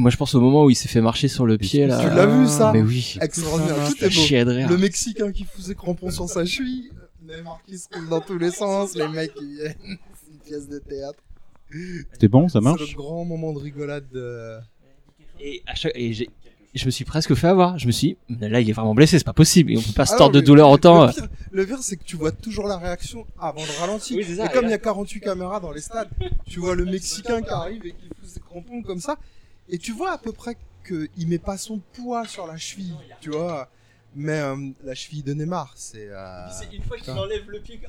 Moi, je pense au moment où il s'est fait marcher sur le pied là. Tu l'as vu, ça? Mais oui. Extraordinaire, tout est beau. Le Mexicain qui fout ses crampons sur sa cheville, Neymar qui se roule dans tous les sens, les mecs qui viennent. C'est une pièce de théâtre. C'était bon, ça C'est marche? le grand moment de rigolade de... Et, à chaque... et j'ai- je me suis presque fait avoir. Je me suis dit, là, il est vraiment blessé, c'est pas possible. Et on peut pas se Ah tordre de douleur autant. Le pire, le pire, c'est que tu vois toujours la réaction avant le ralenti. Oui, c'est ça, et comme il y a 48 caméras dans les stades, tu vois le Mexicain qui arrive et qui fout ses crampons comme ça. Et tu vois à peu près qu'il met pas son poids sur la cheville, tu vois. Mais euh, la cheville de Neymar, c'est. euh, une fois qu'il enlève le pied.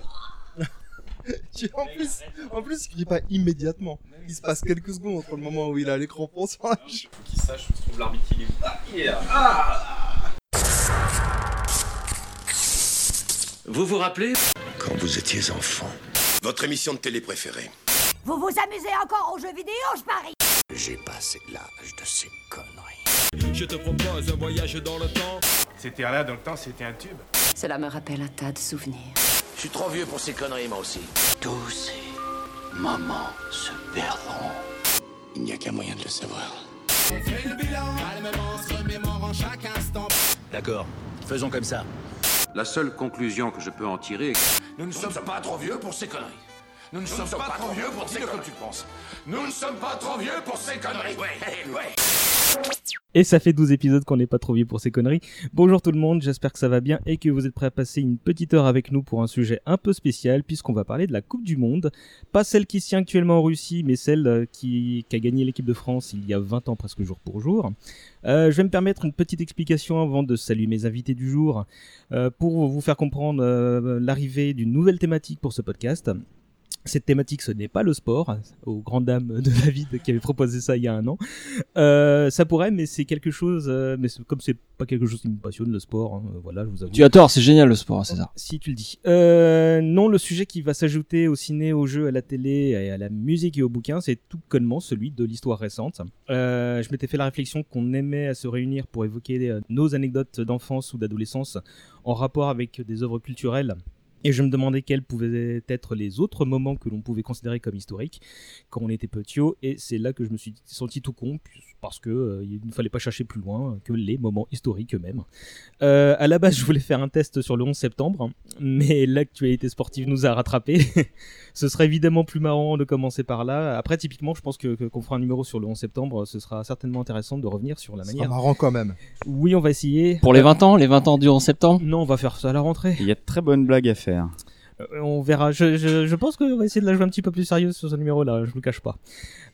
tu- en plus, en plus, il crie pas immédiatement. Il se passe quelques secondes entre le moment où il a les crampons sur la cheville. Faut qu'il sache où se trouve l'arbitre qui est. Ah, il est là. Vous vous rappelez Quand vous étiez enfant, votre émission de télé préférée. Vous vous amusez encore aux jeux vidéo, je parie J'ai passé l'âge de ces conneries. Je te propose un voyage dans le temps. C'était là dans le temps, c'était un tube. Cela me rappelle un tas de souvenirs. Je suis trop vieux pour ces conneries, moi aussi. Tous ces moments se perdront. Il n'y a qu'un moyen de le savoir. D'accord, faisons comme ça. La seule conclusion que je peux en tirer Nous ne sommes pas trop vieux pour ces conneries. Nous ne sommes pas trop vieux pour ces conneries. comme tu penses. Nous ne sommes pas trop vieux pour ces conneries. Ouais, ouais. Et ça fait 12 épisodes qu'on n'est pas trop vieux pour ces conneries. Bonjour tout le monde, j'espère que ça va bien et que vous êtes prêts à passer une petite heure avec nous pour un sujet un peu spécial puisqu'on va parler de la Coupe du Monde. Pas celle qui se tient actuellement en Russie, mais celle euh, qui, qui a gagné l'équipe de France il y a 20 ans presque jour pour jour. Euh, je vais me permettre une petite explication avant de saluer mes invités du jour euh, pour vous faire comprendre euh, l'arrivée d'une nouvelle thématique pour ce podcast. Cette thématique, ce n'est pas le sport, aux grandes dames de David qui avait proposé ça il y a un an. Euh, ça pourrait, mais c'est quelque chose. euh, mais comme c'est pas quelque chose qui me passionne, le sport, hein, voilà, je vous avoue. Tu as tort, c'est génial le sport, c'est ça. Si tu le dis. Euh, non, le sujet qui va s'ajouter au ciné, au jeu, à la télé, et à la musique et au bouquin, c'est tout connement celui de l'histoire récente. Euh, je m'étais fait la réflexion qu'on aimait à se réunir pour évoquer euh, nos anecdotes d'enfance ou d'adolescence en rapport avec des œuvres culturelles. Et je me demandais quels pouvaient être les autres moments que l'on pouvait considérer comme historiques quand on était petit. Et c'est là que je me suis senti tout con, parce que euh, ne fallait pas chercher plus loin que les moments historiques eux-mêmes. Euh, à la base, je voulais faire un test sur le 11 septembre, mais l'actualité sportive nous a rattrapés. ce serait évidemment plus marrant de commencer par là. Après, typiquement, je pense que que- qu'on fera un numéro sur le 11 septembre. Ce sera certainement intéressant de revenir sur la manière. marrant quand même. Oui, on va essayer. Pour les 20 ans, les 20 ans du 11 septembre? Non, on va faire ça à la rentrée. Il y a de très bonnes blagues à faire. Euh, on verra. Je, je, je pense qu'on va essayer de la jouer un petit peu plus sérieuse sur ce numéro-là. Je vous le cache pas.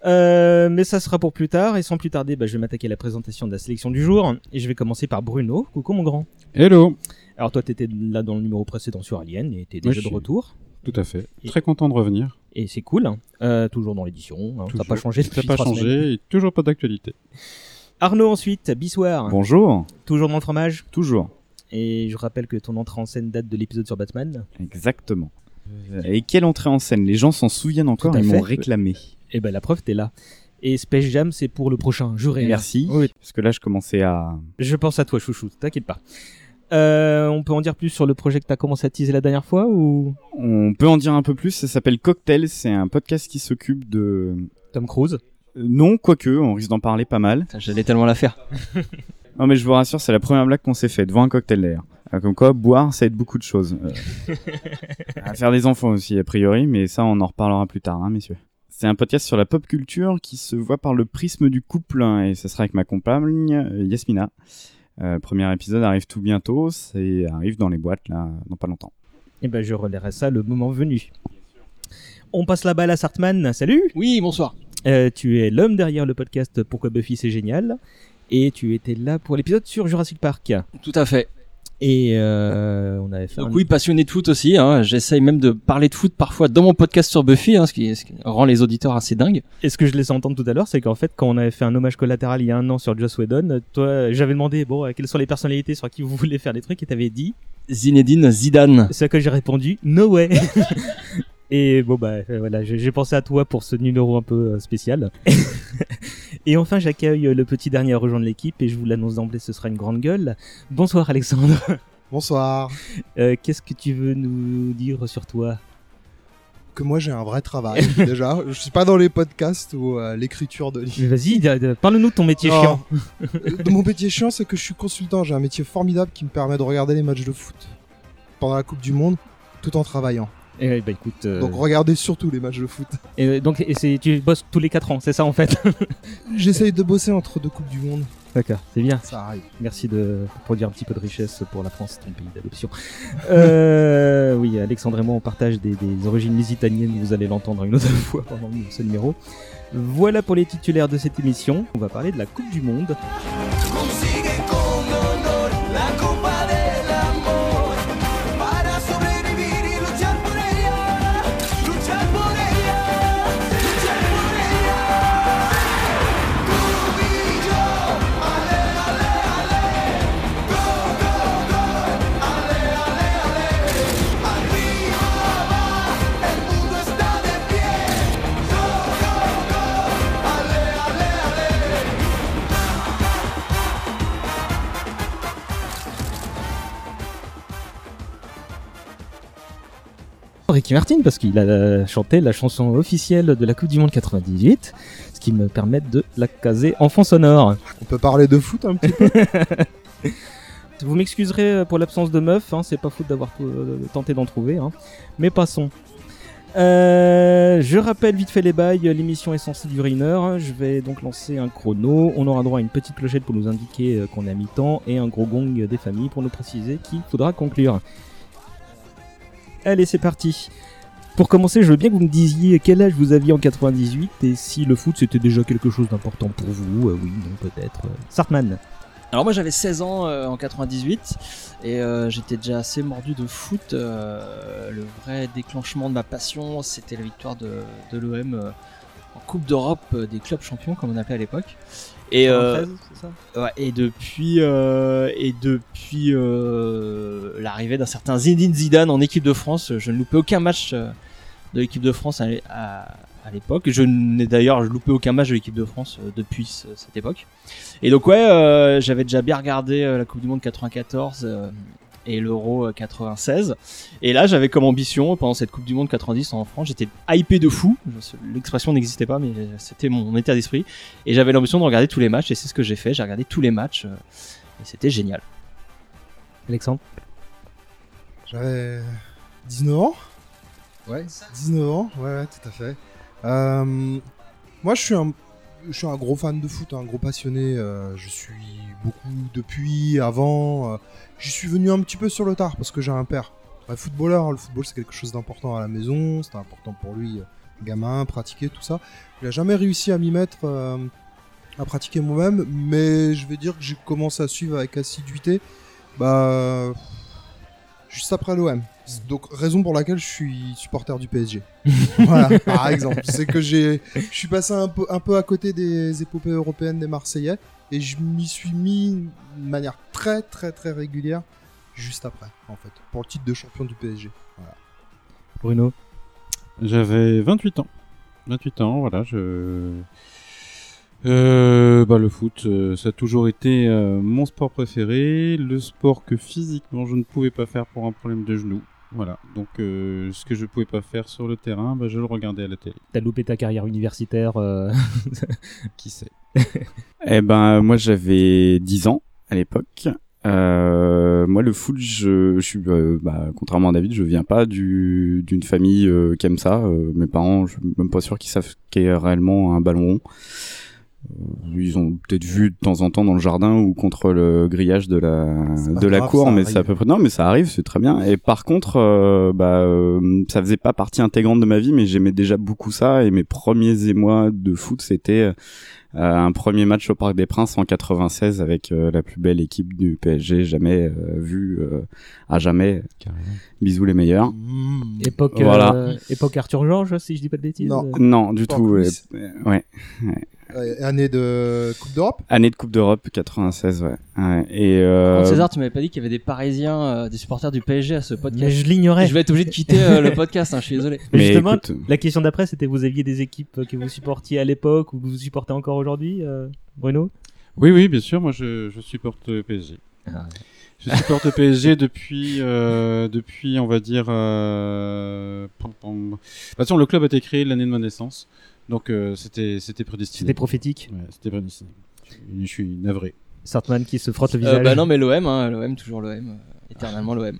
Euh, mais ça sera pour plus tard. Et sans plus tarder, bah, je vais m'attaquer à la présentation de la sélection du jour. Et je vais commencer par Bruno. Coucou mon grand. Hello Alors toi, t'étais là dans le numéro précédent sur Alien et t'es déjà de retour. Tout à fait. Et- Très content de revenir. Et c'est cool. Euh, toujours dans l'édition. hein. T'as Toujours. pas changé depuis n'a pas changé et toujours pas d'actualité. Arnaud ensuite, Bissoir. Bonjour. Toujours dans le fromage. Toujours. Et je rappelle que ton entrée en scène date de l'épisode sur Batman. Exactement. Et quelle entrée en scène? Les gens s'en souviennent encore, ils m'ont réclamé. Et ben la preuve, t'es là. Et Space Jam, c'est pour le prochain. Juré. Merci. Oui. Parce que là, je commençais à. Je pense à toi, chouchou, t'inquiète pas. Euh, on peut en dire plus sur le projet que t'as commencé à teaser la dernière fois ou? On peut en dire un peu plus. Ça s'appelle Cocktail. C'est un podcast qui s'occupe de. Tom Cruise Euh, Non, quoique, on risque d'en parler pas mal. J'allais tellement la faire. Non, mais je vous rassure, c'est la première blague qu'on s'est faite devant un cocktail d'ailleurs. Euh, Comme quoi, boire, ça aide beaucoup de choses. Euh, à faire des enfants aussi, a priori, mais ça, on en reparlera plus tard, hein, messieurs. C'est un podcast sur la pop culture qui se voit par le prisme du couple, hein, et ce sera avec ma compagne, euh, Yasmina. Euh, premier épisode arrive tout bientôt, c'est arrive dans les boîtes, là, dans pas longtemps. Eh ben je relayerai ça le moment venu. On passe la balle à Sartman. Salut Oui, bonsoir. Euh, Tu es l'homme derrière le podcast Pourquoi Buffy c'est génial. Et tu étais là pour l'épisode sur Jurassic Park. Tout à fait. Et euh, on avait fait Donc un- oui, passionné de foot aussi. Hein. J'essaye même de parler de foot parfois dans mon podcast sur Buffy, hein, ce, qui, ce qui rend les auditeurs assez dingues. Et ce que je laissais entendre tout à l'heure, c'est qu'en fait, quand on avait fait un hommage collatéral il y a un an sur Joss Whedon, toi, j'avais demandé, bon, euh, quelles sont les personnalités sur qui vous voulez faire des trucs, et t'avais dit, Zinedine Zidane. c'est à quoi j'ai répondu, no way. et bon, bah, euh, voilà, j'ai pensé à toi pour ce numéro un peu euh, spécial. et enfin, j'accueille euh, le petit dernier à rejoindre l'équipe, et je vous l'annonce d'emblée, ce sera une grande gueule. Bonsoir Alexandre. Bonsoir. Euh, Qu'est-ce que tu veux nous dire sur toi? Que moi j'ai un vrai travail déjà. Je suis pas dans les podcasts ou euh, l'écriture de livres. Mais vas-y, parle-nous de ton métier Non. chiant. de mon métier chiant, c'est que je suis consultant. J'ai un métier formidable qui me permet de regarder les matchs de foot pendant la Coupe du Monde tout en travaillant. Et bah écoute. euh, Donc regardez surtout les matchs de foot. et donc et c'est tu bosses tous les 4 ans, c'est ça en fait? J'essaye de bosser entre deux Coupes du Monde. D'accord, c'est bien. Ça arrive. Merci de produire un petit peu de richesse pour la France, ton pays d'adoption. Euh, oui, Alexandre et moi, on partage des, des origines lusitaniennes, vous allez l'entendre une autre fois pendant ce numéro. Voilà pour les titulaires de cette émission. On va parler de la Coupe du Monde. Ricky Martin, parce qu'il a chanté la chanson officielle de la Coupe du Monde 98, ce qui me permet de la caser en fond sonore. On peut parler de foot un petit peu. Vous m'excuserez pour l'absence de meuf, hein, c'est pas faute d'avoir euh, tenté d'en trouver, hein. mais passons. Euh, je rappelle vite fait les bails, l'émission est censée durer une heure, je vais donc lancer un chrono, on aura droit à une petite clochette pour nous indiquer euh, qu'on est à mi-temps et un gros gong des familles pour nous préciser qu'il faudra conclure. Allez c'est parti Pour commencer, je veux bien que vous me disiez quel âge vous aviez en 98 et si le foot c'était déjà quelque chose d'important pour vous, Euh, oui, non peut-être. Euh, Sartman Alors moi j'avais 16 ans euh, en 98 et j'étais déjà assez mordu de foot. le vrai déclenchement de ma passion c'était la victoire de, l'OM en Coupe d'Europe des clubs champions comme on appelait à l'époque. Et, euh, 93, c'est ça? ouais, et depuis, euh, et depuis euh, l'arrivée d'un certain Zinedine Zidane en équipe de France, je ne loupais aucun match de l'équipe de France à, à- à l'époque. Je n'ai d'ailleurs loupé aucun match de l'équipe de France depuis ce- cette époque. Et donc ouais, euh, j'avais déjà bien regardé la Coupe du Monde 94 euh, et l'Euro euh, 96. Et là, j'avais comme ambition pendant cette Coupe du Monde 90 en France, j'étais hypé de fou. L'expression n'existait pas, mais c'était mon état d'esprit. Et j'avais l'ambition de regarder tous les matchs, et c'est ce que j'ai fait. J'ai regardé tous les matchs, euh, et c'était génial. Alexandre? J'avais 19 ans. Ouais, 19 ans, ouais, ouais, tout à fait. Euh, moi, je suis un, je suis un gros fan de foot, un gros passionné. euh, je suis beaucoup depuis, avant. euh, J'y suis venu un petit peu sur le tard parce que j'ai un père. Footballeur, le football c'est quelque chose d'important à la maison, c'était important pour lui, euh, gamin, pratiquer tout ça. Il a jamais réussi à m'y mettre, euh, à pratiquer moi-même, mais je vais dire que j'ai commencé à suivre avec assiduité, bah, juste après l'OM. Donc raison pour laquelle je suis supporter du PSG. voilà, par exemple, c'est que j'ai, je suis passé un peu, un peu à côté des épopées européennes des Marseillais et je m'y suis mis de manière très très très régulière juste après, en fait, pour le titre de champion du PSG. Voilà. Bruno J'avais 28 ans. 28 ans, voilà, je... Euh, bah, le foot, euh, ça a toujours été euh, mon sport préféré, le sport que physiquement je ne pouvais pas faire pour un problème de genou. Voilà, donc euh, ce que je pouvais pas faire sur le terrain, bah, je le regardais à la télé. T'as loupé ta carrière universitaire euh, Qui sait? Eh ben, moi j'avais 10 ans à l'époque. Euh, moi, le foot, je, je suis, euh, bah, contrairement à David, je viens pas du, d'une famille euh, qui aime ça. Euh, mes parents, je suis même pas sûr qu'ils savent ce qu'est réellement un ballon rond. Euh, Ils ont peut-être vu de temps en temps dans le jardin ou contre le grillage de la de la grave, cour, mais c'est à peu près non, mais ça arrive, c'est très bien. Et par contre, euh, bah, euh, ça faisait pas partie intégrante de ma vie, mais j'aimais déjà beaucoup ça. Et mes premiers émois de foot, c'était euh, un premier match au Parc des Princes en 96 avec euh, la plus belle équipe du PSG jamais euh, vue euh, à jamais. Bisous les meilleurs. Mmh. époque, Voilà. euh, époque Arthur Georges, si je dis pas de bêtises. Non. Euh, Non, du tout. euh, ouais. Euh, année de Coupe d'Europe? Année de Coupe d'Europe 96, ouais. ouais. Et euh, César, tu m'avais pas dit qu'il y avait des Parisiens, euh, des supporters du PSG à ce Mais podcast. je l'ignorais. Je vais être obligé de quitter euh, le podcast, hein, je suis désolé. Mais mais justement, écoute, la question d'après, c'était vous aviez des équipes que vous supportiez à l'époque ou que vous supportez encore aujourd'hui, euh, Bruno? Oui, oui, bien sûr. Moi, je, je supporte PSG. Ah. Je supporte PSG depuis, euh, depuis, on va dire, euh, pom, pom. De toute façon, le club a été créé l'année de ma naissance, donc euh, c'était, c'était prédestiné. C'était prophétique. Ouais, c'était prédestiné. Je, je suis navré. Sartman qui se frotte le Euh, visage. bah non, mais l'OM, hein, l'OM, toujours l'OM. éternellement l'OM.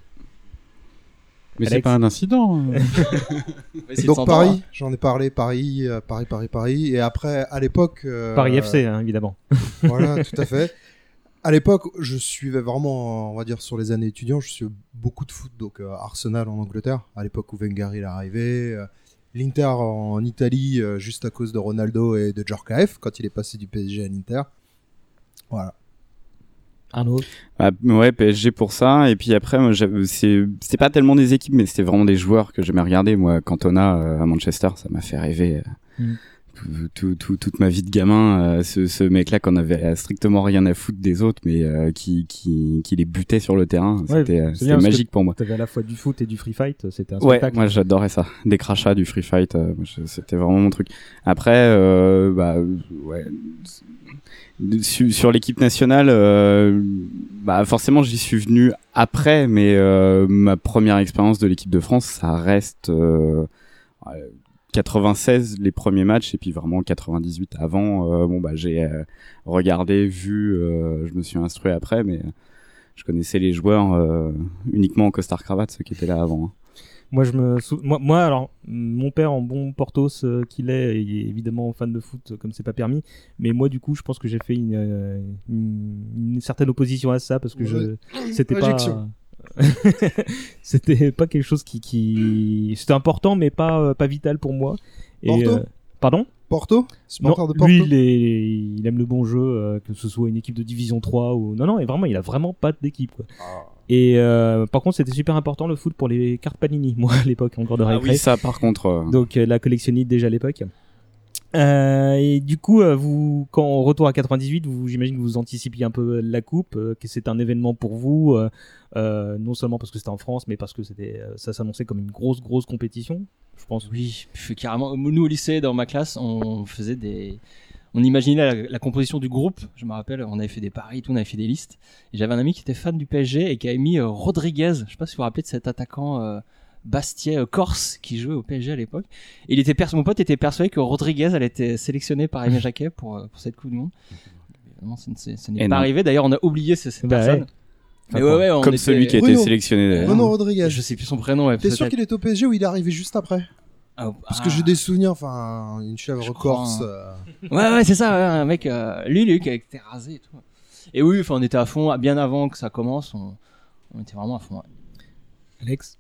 Mais c'est pas un incident. de Donc Paris, hein. j'en ai parlé, Paris, euh, Paris, Paris, Paris. Et après, à l'époque... euh, Paris FC, hein, évidemment. Voilà, tout à fait. À l'époque, je suivais vraiment, on va dire, sur les années étudiants, je suivais beaucoup de foot. Donc euh, Arsenal en Angleterre, à l'époque où Wenger il est arrivé. euh, L'Inter en Italie, euh, juste à cause de Ronaldo et de Djorkaeff, quand il est passé du PSG à l'Inter. Voilà. Arnaud. Bah, ouais, PSG pour ça. Et puis après, c'était pas tellement des équipes, mais c'était vraiment des joueurs que j'aimais regarder. Moi, Cantona euh, à Manchester, ça m'a fait rêver. euh, Mm. tout- tout- tout- toute ma vie de gamin, euh, ce, ce mec-là qu'on avait strictement rien à foutre des autres, mais euh, qui, qui, qui les butait sur le terrain, Ouais, c'était, magique pour moi. T'avais à la fois du foot et du free fight, c'était un Ouais, spectacle. moi j'adorais ça. Des crachats, du free fight, c'était vraiment mon truc. Après, bah, ouais. Sur, l'équipe nationale, euh, bah forcément j'y suis venu après, mais euh, ma première expérience de l'équipe de France, ça reste euh, ouais, 96 les premiers matchs et puis vraiment 98 avant. euh, bon bah j'ai euh, regardé, vu, euh, je me suis instruit après, mais euh, je connaissais les joueurs euh, uniquement en costard cravate, ceux qui étaient là avant. hein. Moi, je me sou- moi, moi, alors, mon père, en bon Portos euh, qu'il est, il est évidemment fan de foot, comme c'est pas permis. Mais moi, du coup, je pense que j'ai fait une, euh, une, une certaine opposition à ça parce que je, c'était pas, c'était pas quelque chose qui, qui, c'était important, mais pas, euh, pas vital pour moi. Et, Porto? pardon? Porto? Non, de Porto? lui, il, est- il aime le bon jeu, euh, que ce soit une équipe de Division 3 ou non, non, et vraiment, il a vraiment pas d'équipe. quoi. Ah. Et euh, par contre, c'était super important le foot pour les cartes Panini, moi à l'époque encore de Ah récré. oui, ça par contre. euh, Donc euh, la collectionnite déjà à l'époque. Euh, et du coup, euh, vous, quand on retourne à 98, vous, j'imagine que vous anticipiez un peu la coupe, euh, que c'est un événement pour vous, euh, euh, non seulement parce que c'était en France, mais parce que c'était, euh, ça s'annonçait comme une grosse, grosse compétition. Je pense. Oui, carrément. Nous au lycée, dans ma classe, on faisait des. On imaginait la, la composition du groupe. Je me rappelle, on avait fait des paris, tout, on avait fait des listes. Et j'avais un ami qui était fan du PSG et qui avait mis euh, Rodriguez. Je sais pas si vous vous rappelez de cet attaquant euh, Bastier euh, Corse qui jouait au PSG à l'époque. Il était mon pote était persuadé que Rodriguez allait être sélectionné par Aimé Jacquet pour, euh, pour cette Coupe du Monde. Évidemment, ce n'est pas non. arrivé. D'ailleurs, on a oublié ce- cette Bah personne. ouais. Mais ouais, ouais, on Comme était- celui qui a été sélectionné. Bruno Rodriguez. Je sais plus son prénom. Ouais, T'es sûr qu'il est au PSG ou il est arrivé juste après? Ah, Parce ah. que j'ai des souvenirs, enfin, une chèvre corse. hein. euh, Ouais, ouais, c'est ça, ouais, un mec, euh, lui, lui, qui était rasé et tout. Et oui, enfin, on était à fond, bien avant que ça commence, on, on était vraiment à fond. ouais. Alex.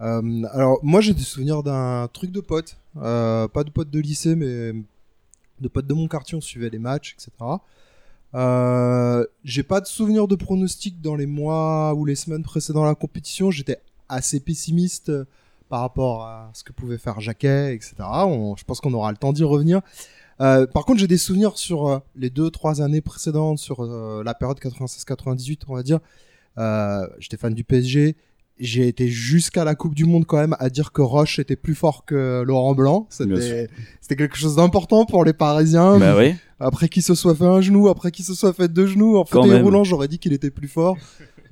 Euh, alors, moi, j'ai des souvenirs d'un truc de pote. Euh, pas de pote de lycée, mais de pote de mon quartier. On suivait les matchs, etc. Euh, j'ai pas de souvenirs de pronostics dans les mois ou les semaines précédant la compétition. J'étais assez pessimiste euh, par rapport à ce que pouvait faire Jacquet, etc. On- je pense qu'on aura le temps d'y revenir. Euh, par contre, j'ai des souvenirs sur euh, les deux, trois années précédentes, sur euh, la période 96-98, on va dire. Euh, J'étais fan du PSG. J'ai été jusqu'à la Coupe du Monde quand même à dire que Roche était plus fort que Laurent Blanc. C'était quelque chose d'important pour les Parisiens. Bah oui. Après qu'il se soit fait un genou, après qu'il se soit fait deux genoux, en fauteuil roulant, j'aurais dit qu'il était plus fort.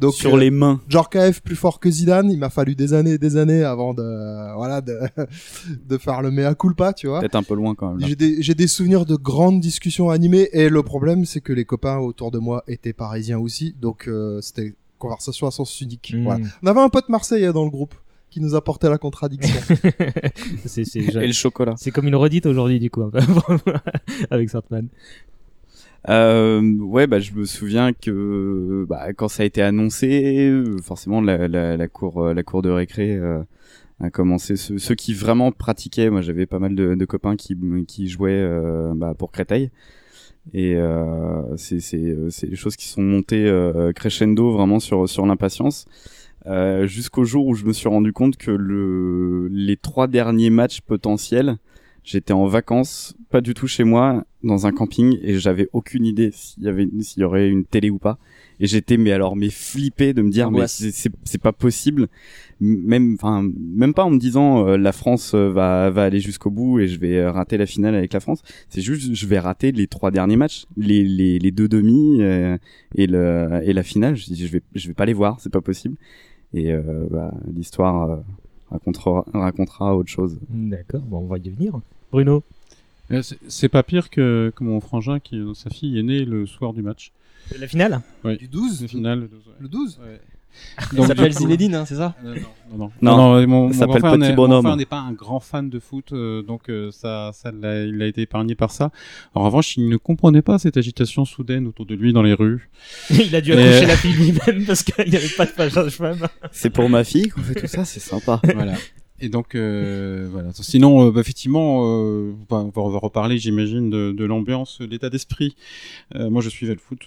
Donc Sur euh, les mains. Djorkaeff plus fort que Zidane, il m'a fallu des années et des années avant de voilà de, de faire le mea culpa, tu vois. Peut-être un peu loin quand même. J'ai des, souvenirs de grandes discussions animées et le problème c'est que les copains autour de moi étaient parisiens aussi, donc euh, c'était conversation à sens unique. Mm. Voilà. On avait un pote marseillais dans le groupe qui nous apportait la contradiction. Et le chocolat. c'est comme une redite aujourd'hui, du coup, avec Sartman. Euh, ouais, bah, je me souviens que bah, quand ça a été annoncé, euh, forcément la, la, la cour, euh, la cour de récré euh, a commencé. Ceux, qui vraiment pratiquaient, moi j'avais pas mal de, de copains qui, qui jouaient euh, bah, pour Créteil. Et c'est c'est c'est des choses qui sont montées crescendo vraiment sur sur l'impatience. Jusqu'au jour où je me suis rendu compte que le les trois derniers matchs potentiels J'étais en vacances, pas du tout chez moi, dans un camping, et j'avais aucune idée s'il y avait, s'il y aurait une télé ou pas. Et j'étais, mais alors, mais flippé de me dire, mais c'est, pas possible. Même, enfin, même pas en me disant, euh, la France euh, va, va aller jusqu'au bout et je vais euh, rater la finale avec la France. C'est juste, je vais rater les trois derniers matchs, les, les, les deux demi euh, et le, et la finale. Je dis, je vais, je vais pas les voir, c'est pas possible. Et euh, bah, l'histoire euh, racontera, racontera autre chose. D'accord, bon, on va y venir. Bruno Euh, c'est- pas pire que, que mon frangin qui, sa fille est née le soir du match. La finale Oui. Du 12 La finale, le 12, ouais. Le 12 Il s'appelle Zinedine, hein, c'est ça Euh, non, non, Non, non, non, mon, s'appelle Petit n'est- Bonhomme. Mon frère n'est pas un grand fan de foot, euh, donc euh, ça, il a été épargné par ça. En revanche, il ne comprenait pas cette agitation soudaine autour de lui dans les rues. Il a dû euh, la fille lui-même parce qu'il n'y avait pas de page femme. C'est pour ma fille qu'on fait tout ça, c'est sympa. voilà. Et donc euh, voilà. Sinon, euh, bah, effectivement, euh, bah, on va, reparler, j'imagine, de, l'ambiance, de l'état d'esprit. Euh, moi, je suivais le foot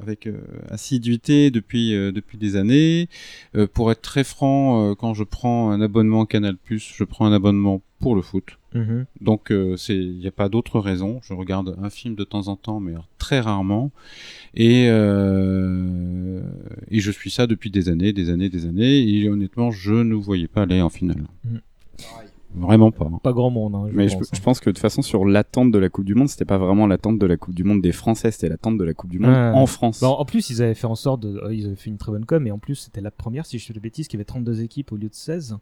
avec euh, assiduité depuis depuis des années. Pour être très franc, quand je prends un abonnement Canal+, je prends un abonnement pour le foot. Mhm. Donc euh, c'est il n'y a pas d'autre raison. Je regarde un film de temps en temps, mais très rarement. Et euh, et je suis ça depuis des années, des années, des années. Et honnêtement, je ne voyais pas aller en finale. Mhm. Vraiment pas. Pas grand monde. Hein, je Mais je, pense. je pense que de toute façon, sur l'attente de la Coupe du Monde, c'était pas vraiment l'attente de la Coupe du Monde des Français, c'était l'attente de la Coupe du Monde Ouais. en France. Bah, en plus, ils avaient fait en sorte de. euh, ils avaient fait une très bonne com, et en plus, c'était la première, si je fais de bêtises, qui avait 32 équipes au lieu de 16.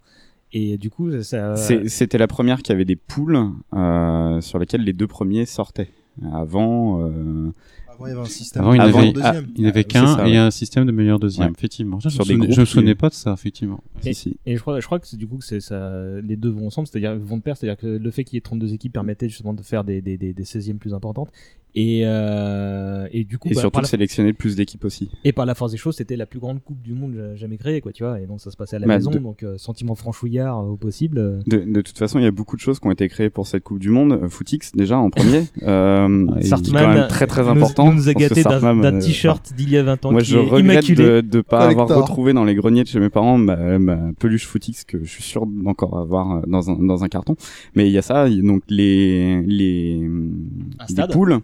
Et du coup, ça. C'était la première qui avait des poules euh, sur lesquelles les deux premiers sortaient. Avant, euh, Avant, il y avait un système. Avant, il Avant, n'avait ah, qu'un et ouais. un système de meilleur deuxième, Ouais. effectivement. Je Sur me souvenais- pas de ça, effectivement. si, si. Et je crois, je crois que du coup que c'est ça, les deux vont ensemble, c'est-à-dire vont de pair, c'est-à-dire que le fait qu'il y ait 32 équipes permettait justement de faire des, des, des, des 16e plus importantes. Et, euh, et du coup, Et bah, surtout la, sélectionner le plus d'équipes aussi. et par la force des choses, c'était la plus grande coupe du monde ja- jamais créée, quoi, tu vois. Et donc ça se passait à la Bah, maison, de- donc euh, sentiment franchouillard euh, au possible. euh. De, de toute façon, il y a beaucoup de choses qui ont été créées pour cette Coupe du Monde. Footix déjà en premier, euh, et Sartman, quand même très très important. nous, nous a gâté d'un euh, t-shirt d'il y a 20 ans Moi, qui je est regrette immaculé. de ne pas avoir retrouvé dans les greniers de chez mes parents ma, ma peluche Footix que je suis sûr d'encore avoir dans un, dans un carton. Mais il y a ça, donc les les, les poules,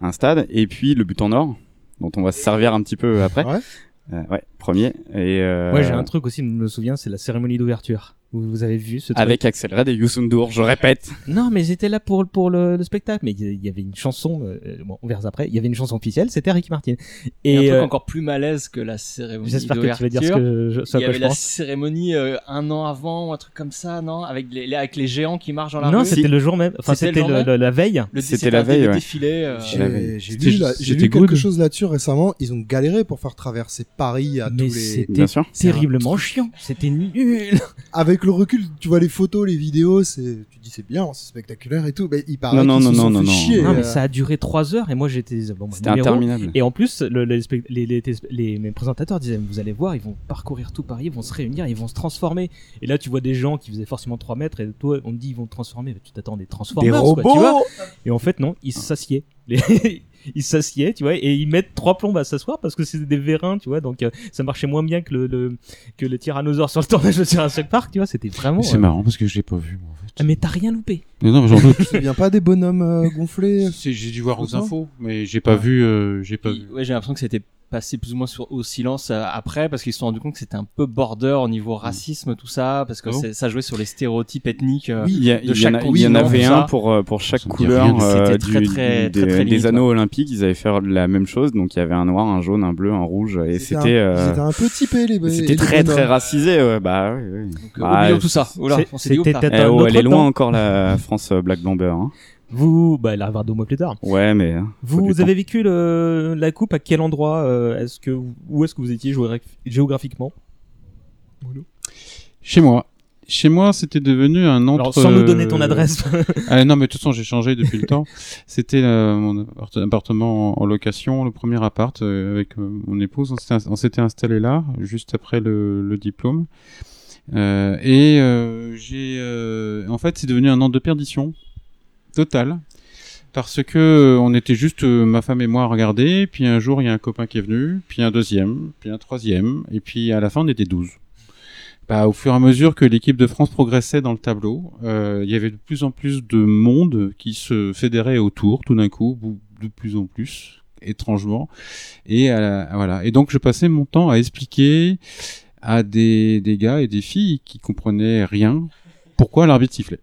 un stade, et puis le but en or dont on va se servir un petit peu après. Ouais. Euh, ouais, premier. Et euh, Ouais, j'ai un truc aussi, je me souviens, c'est la cérémonie d'ouverture. Vous, vous avez vu ce truc avec Axel Red et Youssou N'Dour, je répète. Non, mais ils étaient là pour, pour le, le spectacle. Mais il y avait une chanson, euh, bon, on verra après. Il y avait une chanson officielle, c'était Ricky Martin. Et un Et truc euh, encore plus malaise que la cérémonie. j'espère que tu vas dire ce, que je, ce Il y quoi avait la pense. cérémonie euh, un an avant, ou un truc comme ça, non? Avec les, les- avec les géants qui marchent dans la Non, rue. c'était le jour même. Enfin, C'était la veille. Le- C'était la un veille, défilé. euh, J'ai lu, quelque chose là-dessus récemment. Ils ont galéré pour faire traverser Paris à Mais tous les. c'était Bien sûr. terriblement chiant. C'était nul. Avec le recul, tu vois les photos, les vidéos, c'est, tu dis c'est bien, c'est spectaculaire et tout. Mais il paraît Non, non, non, se non, sont non, fait non. chier. non, mais euh, ça a duré trois heures et moi j'étais. Bon, bah, C'était interminable. Et en plus, le- les, les, les, les- mes présentateurs disaient Vous allez voir, ils vont parcourir tout Paris, ils vont se réunir, ils vont se transformer. Et là, tu vois des gens qui faisaient forcément 3 mètres, et toi, on te dit Ils vont te transformer. Mais tu t'attends des transformers. Des quoi, tu robots vois Et en fait, non, ils s'assiedent. Les- ils s'assiedent, tu vois, et ils mettent trois plombes à s'asseoir parce que c'est des vérins, tu vois, donc euh, ça marchait moins bien que le, le- que le tyrannosaure sur le tournage de Jurassic Park, tu vois, c'était vraiment. C'est euh, marrant parce que je l'ai pas vu, moi, en fait. ah, Mais t'as rien loupé. Mais non, mais j'en doute. Tu te souviens pas des bonhommes euh, gonflés J'ai dû voir aux infos, mais j'ai pas vu. euh, j'ai pas vu. Ouais, j'ai l'impression que c'était passé plus ou moins sur, au silence euh, après parce qu'ils se sont rendus compte que c'était un peu border au niveau racisme tout ça parce que c'est- ça jouait sur les stéréotypes ethniques euh, Il y, a- de chaque il y en avait un pour, euh, pour chaque couleur euh, C'était très, du- très, des, très, très des limite, anneaux olympiques. Ils avaient fait la même chose, donc il y avait un noir, un jaune, un bleu, un rouge, et c'était un- euh, un peu typés les. c'était très très racisé. Ouais, bah ouais, ouais. Donc, euh, Bah, oublions tout ça c'était peut-être Eh, un oh, elle est loin encore la France euh, Black Bomber. Vous, bah, elle arrivera deux mois plus tard. Ouais, mais hein, faut Vous du avez vécu le, la coupe à quel endroit euh, Est-ce que où est-ce que vous étiez géograph- géographiquement? Chez moi. Chez moi, c'était devenu un entre. Alors sans nous donner ton euh, adresse. Ah, non, mais de toute façon, j'ai changé depuis le temps. C'était euh, mon appart- appartement en, en location, le premier appart euh, avec euh, mon épouse. On s'était, on s'était installé là, juste après le, le diplôme. Euh, et euh, j'ai, euh, en fait, c'est devenu un an de perdition totale. Parce que euh, on était juste euh, ma femme et moi à regarder, puis un jour il y a un copain qui est venu, puis un deuxième, puis un troisième, et puis à la fin on était douze. bah, au fur et à mesure que l'équipe de France progressait dans le tableau, euh, il y avait de plus en plus de monde qui se fédérait autour, tout d'un coup, de plus en plus, étrangement. Et voilà. Et donc je passais mon temps à expliquer à des, des gars et des filles qui comprenaient rien pourquoi l'arbitre sifflait.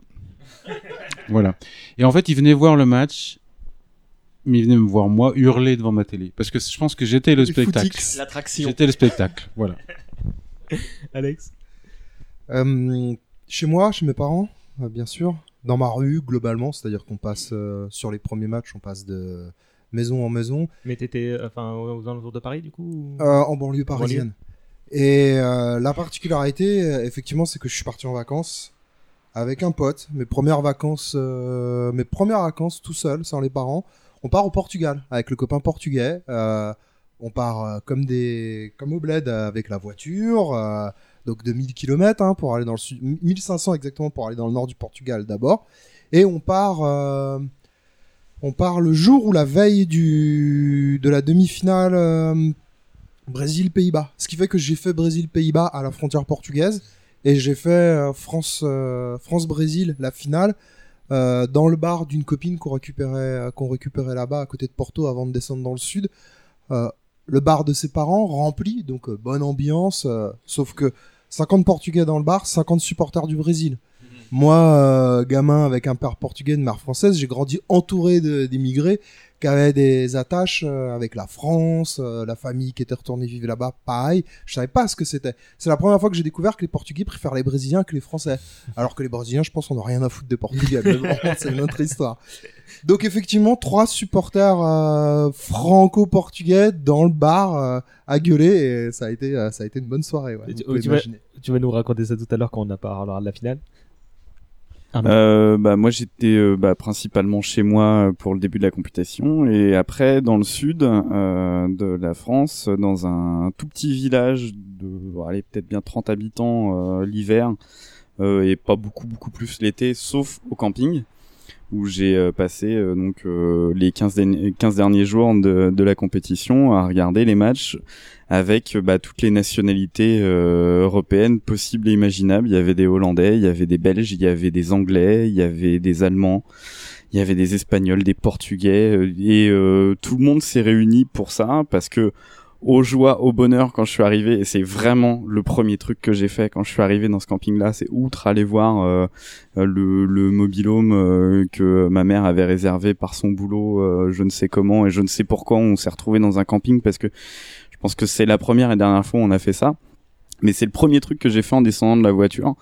Voilà. Et en fait, ils venaient voir le match, mais ils venaient me voir moi hurler devant ma télé, parce que je pense que j'étais le spectacle. footix. L'attraction. J'étais le spectacle. Voilà. Alex? Euh, chez moi, chez mes parents, euh, bien sûr. Dans ma rue, globalement, c'est-à-dire qu'on passe euh, sur les premiers matchs, on passe de maison en maison, Mais t'étais euh, enfin, aux alentours de Paris, du coup ou- euh, en banlieue parisienne. Et euh, la particularité, effectivement, c'est que je suis parti en vacances avec un pote. Mes premières vacances, euh, mes premières vacances tout seul, sans les parents. On part au Portugal avec le copain portugais. Euh, on part euh, comme des, comme au bled avec la voiture. donc de 1000 km hein, pour aller dans le sud, 1500 exactement pour aller dans le nord du Portugal d'abord. Et on part, on part le jour ou la veille du, de la demi-finale Brésil-Pays-Bas. Ce qui fait que j'ai fait Brésil-Pays-Bas à la frontière portugaise et j'ai fait euh, France, euh, France-Brésil, la finale, euh, dans le bar d'une copine qu'on récupérait, qu'on récupérait là-bas à côté de Porto avant de descendre dans le sud. Le bar de ses parents rempli, donc bonne ambiance, sauf que 50 Portugais dans le bar, 50 supporters du Brésil. Moi, euh, gamin avec un père portugais, une mère française, j'ai grandi entouré d'immigrés qui avaient des attaches euh, avec la France, euh, la famille qui était retournée vivre là-bas, pareil. Je savais pas ce que c'était. C'est la première fois que j'ai découvert que les Portugais préfèrent les Brésiliens que les Français. Alors que les Brésiliens, je pense, on n'a rien à foutre des Portugais. C'est une autre histoire. Donc effectivement, trois supporters franco-portugais dans le bar à gueuler et ça a été, ça a été une bonne soirée. Ouais, tu, vas, tu vas nous raconter ça tout à l'heure quand on a parlera de la finale. Arnaud. Euh, bah moi j'étais euh, bah, principalement chez moi euh, pour le début de la computation et après dans le sud euh, de la France dans un tout petit village de allez peut-être bien 30 habitants euh, l'hiver et pas beaucoup beaucoup plus l'été sauf au camping où j'ai euh, passé euh, donc euh, les 15, derniers- 15 derniers jours de, de la compétition à regarder les matchs avec bah, toutes les nationalités européennes possibles et imaginables. Il y avait des Hollandais, il y avait des Belges, il y avait des Anglais, il y avait des Allemands, il y avait des Espagnols, des Portugais, et euh, tout le monde s'est réuni pour ça parce que aux joies, au bonheur quand je suis arrivé, et c'est vraiment le premier truc que j'ai fait quand je suis arrivé dans ce camping-là, c'est outre aller voir euh, euh, le, le mobilhome euh, que ma mère avait réservé par son boulot, euh, je ne sais comment et je ne sais pourquoi on s'est retrouvé dans un camping parce que je pense que c'est la première et dernière fois où on a fait ça. Mais c'est le premier truc que j'ai fait en descendant de la voiture.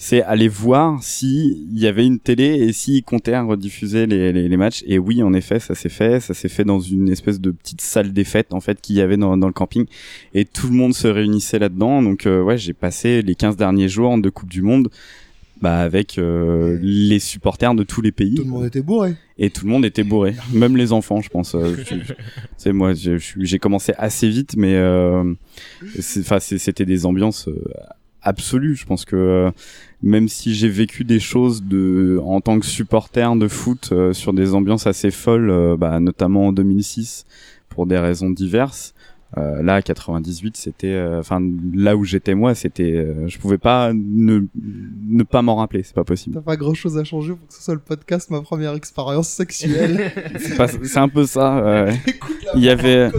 C'est aller voir s'il y avait une télé et s'ils comptaient à rediffuser les, les, les matchs. Et oui, en effet, ça s'est fait. Ça s'est fait dans une espèce de petite salle des fêtes, en fait, qu'il y avait dans, dans le camping. Et tout le monde se réunissait là-dedans. Donc, euh, ouais, j'ai passé les 15 derniers jours de Coupe du Monde bah, avec euh, les supporters de tous les pays. Tout le monde était bourré. Et tout le monde était bourré, même les enfants, je pense. Euh, C'est moi, je- je- j'ai commencé assez vite, mais euh, enfin, c'était des ambiances euh, absolues. Je pense que euh, même si j'ai vécu des choses de, en tant que supporter de foot euh, sur des ambiances assez folles, euh, bah, notamment en 2006 pour des raisons diverses. Euh, là, 98, c'était, euh, enfin, là où j'étais moi, c'était, euh, je pouvais pas ne, ne pas m'en rappeler, c'est pas possible. T'as pas grand chose à changer pour que ce soit le podcast ma première expérience sexuelle. C'est un peu ça. ouais. il y avait,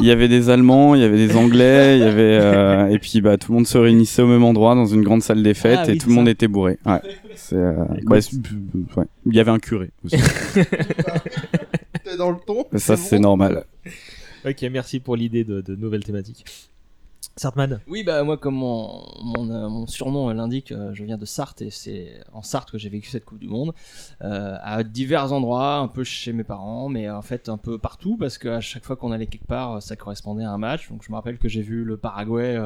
il y avait des Allemands, il y avait des Anglais, il y avait euh, et puis bah tout le monde se réunissait au même endroit dans une grande salle des fêtes Ah et oui, tout le monde ça. était bourré. Ouais. C'est, euh, bah, ouais. Il y avait un curé aussi. T'es dans le ton. ça c'est bon. normal. Ok, merci pour l'idée de, de nouvelles thématiques. Sartman Oui, bah moi, comme mon, mon, euh, surnom euh, l'indique, euh, je viens de Sarthe et c'est en Sarthe que j'ai vécu cette Coupe du Monde. À divers endroits, un peu chez mes parents, mais en fait un peu partout parce qu'à chaque fois qu'on allait quelque part, ça correspondait à un match. Donc je me rappelle que j'ai vu le Paraguay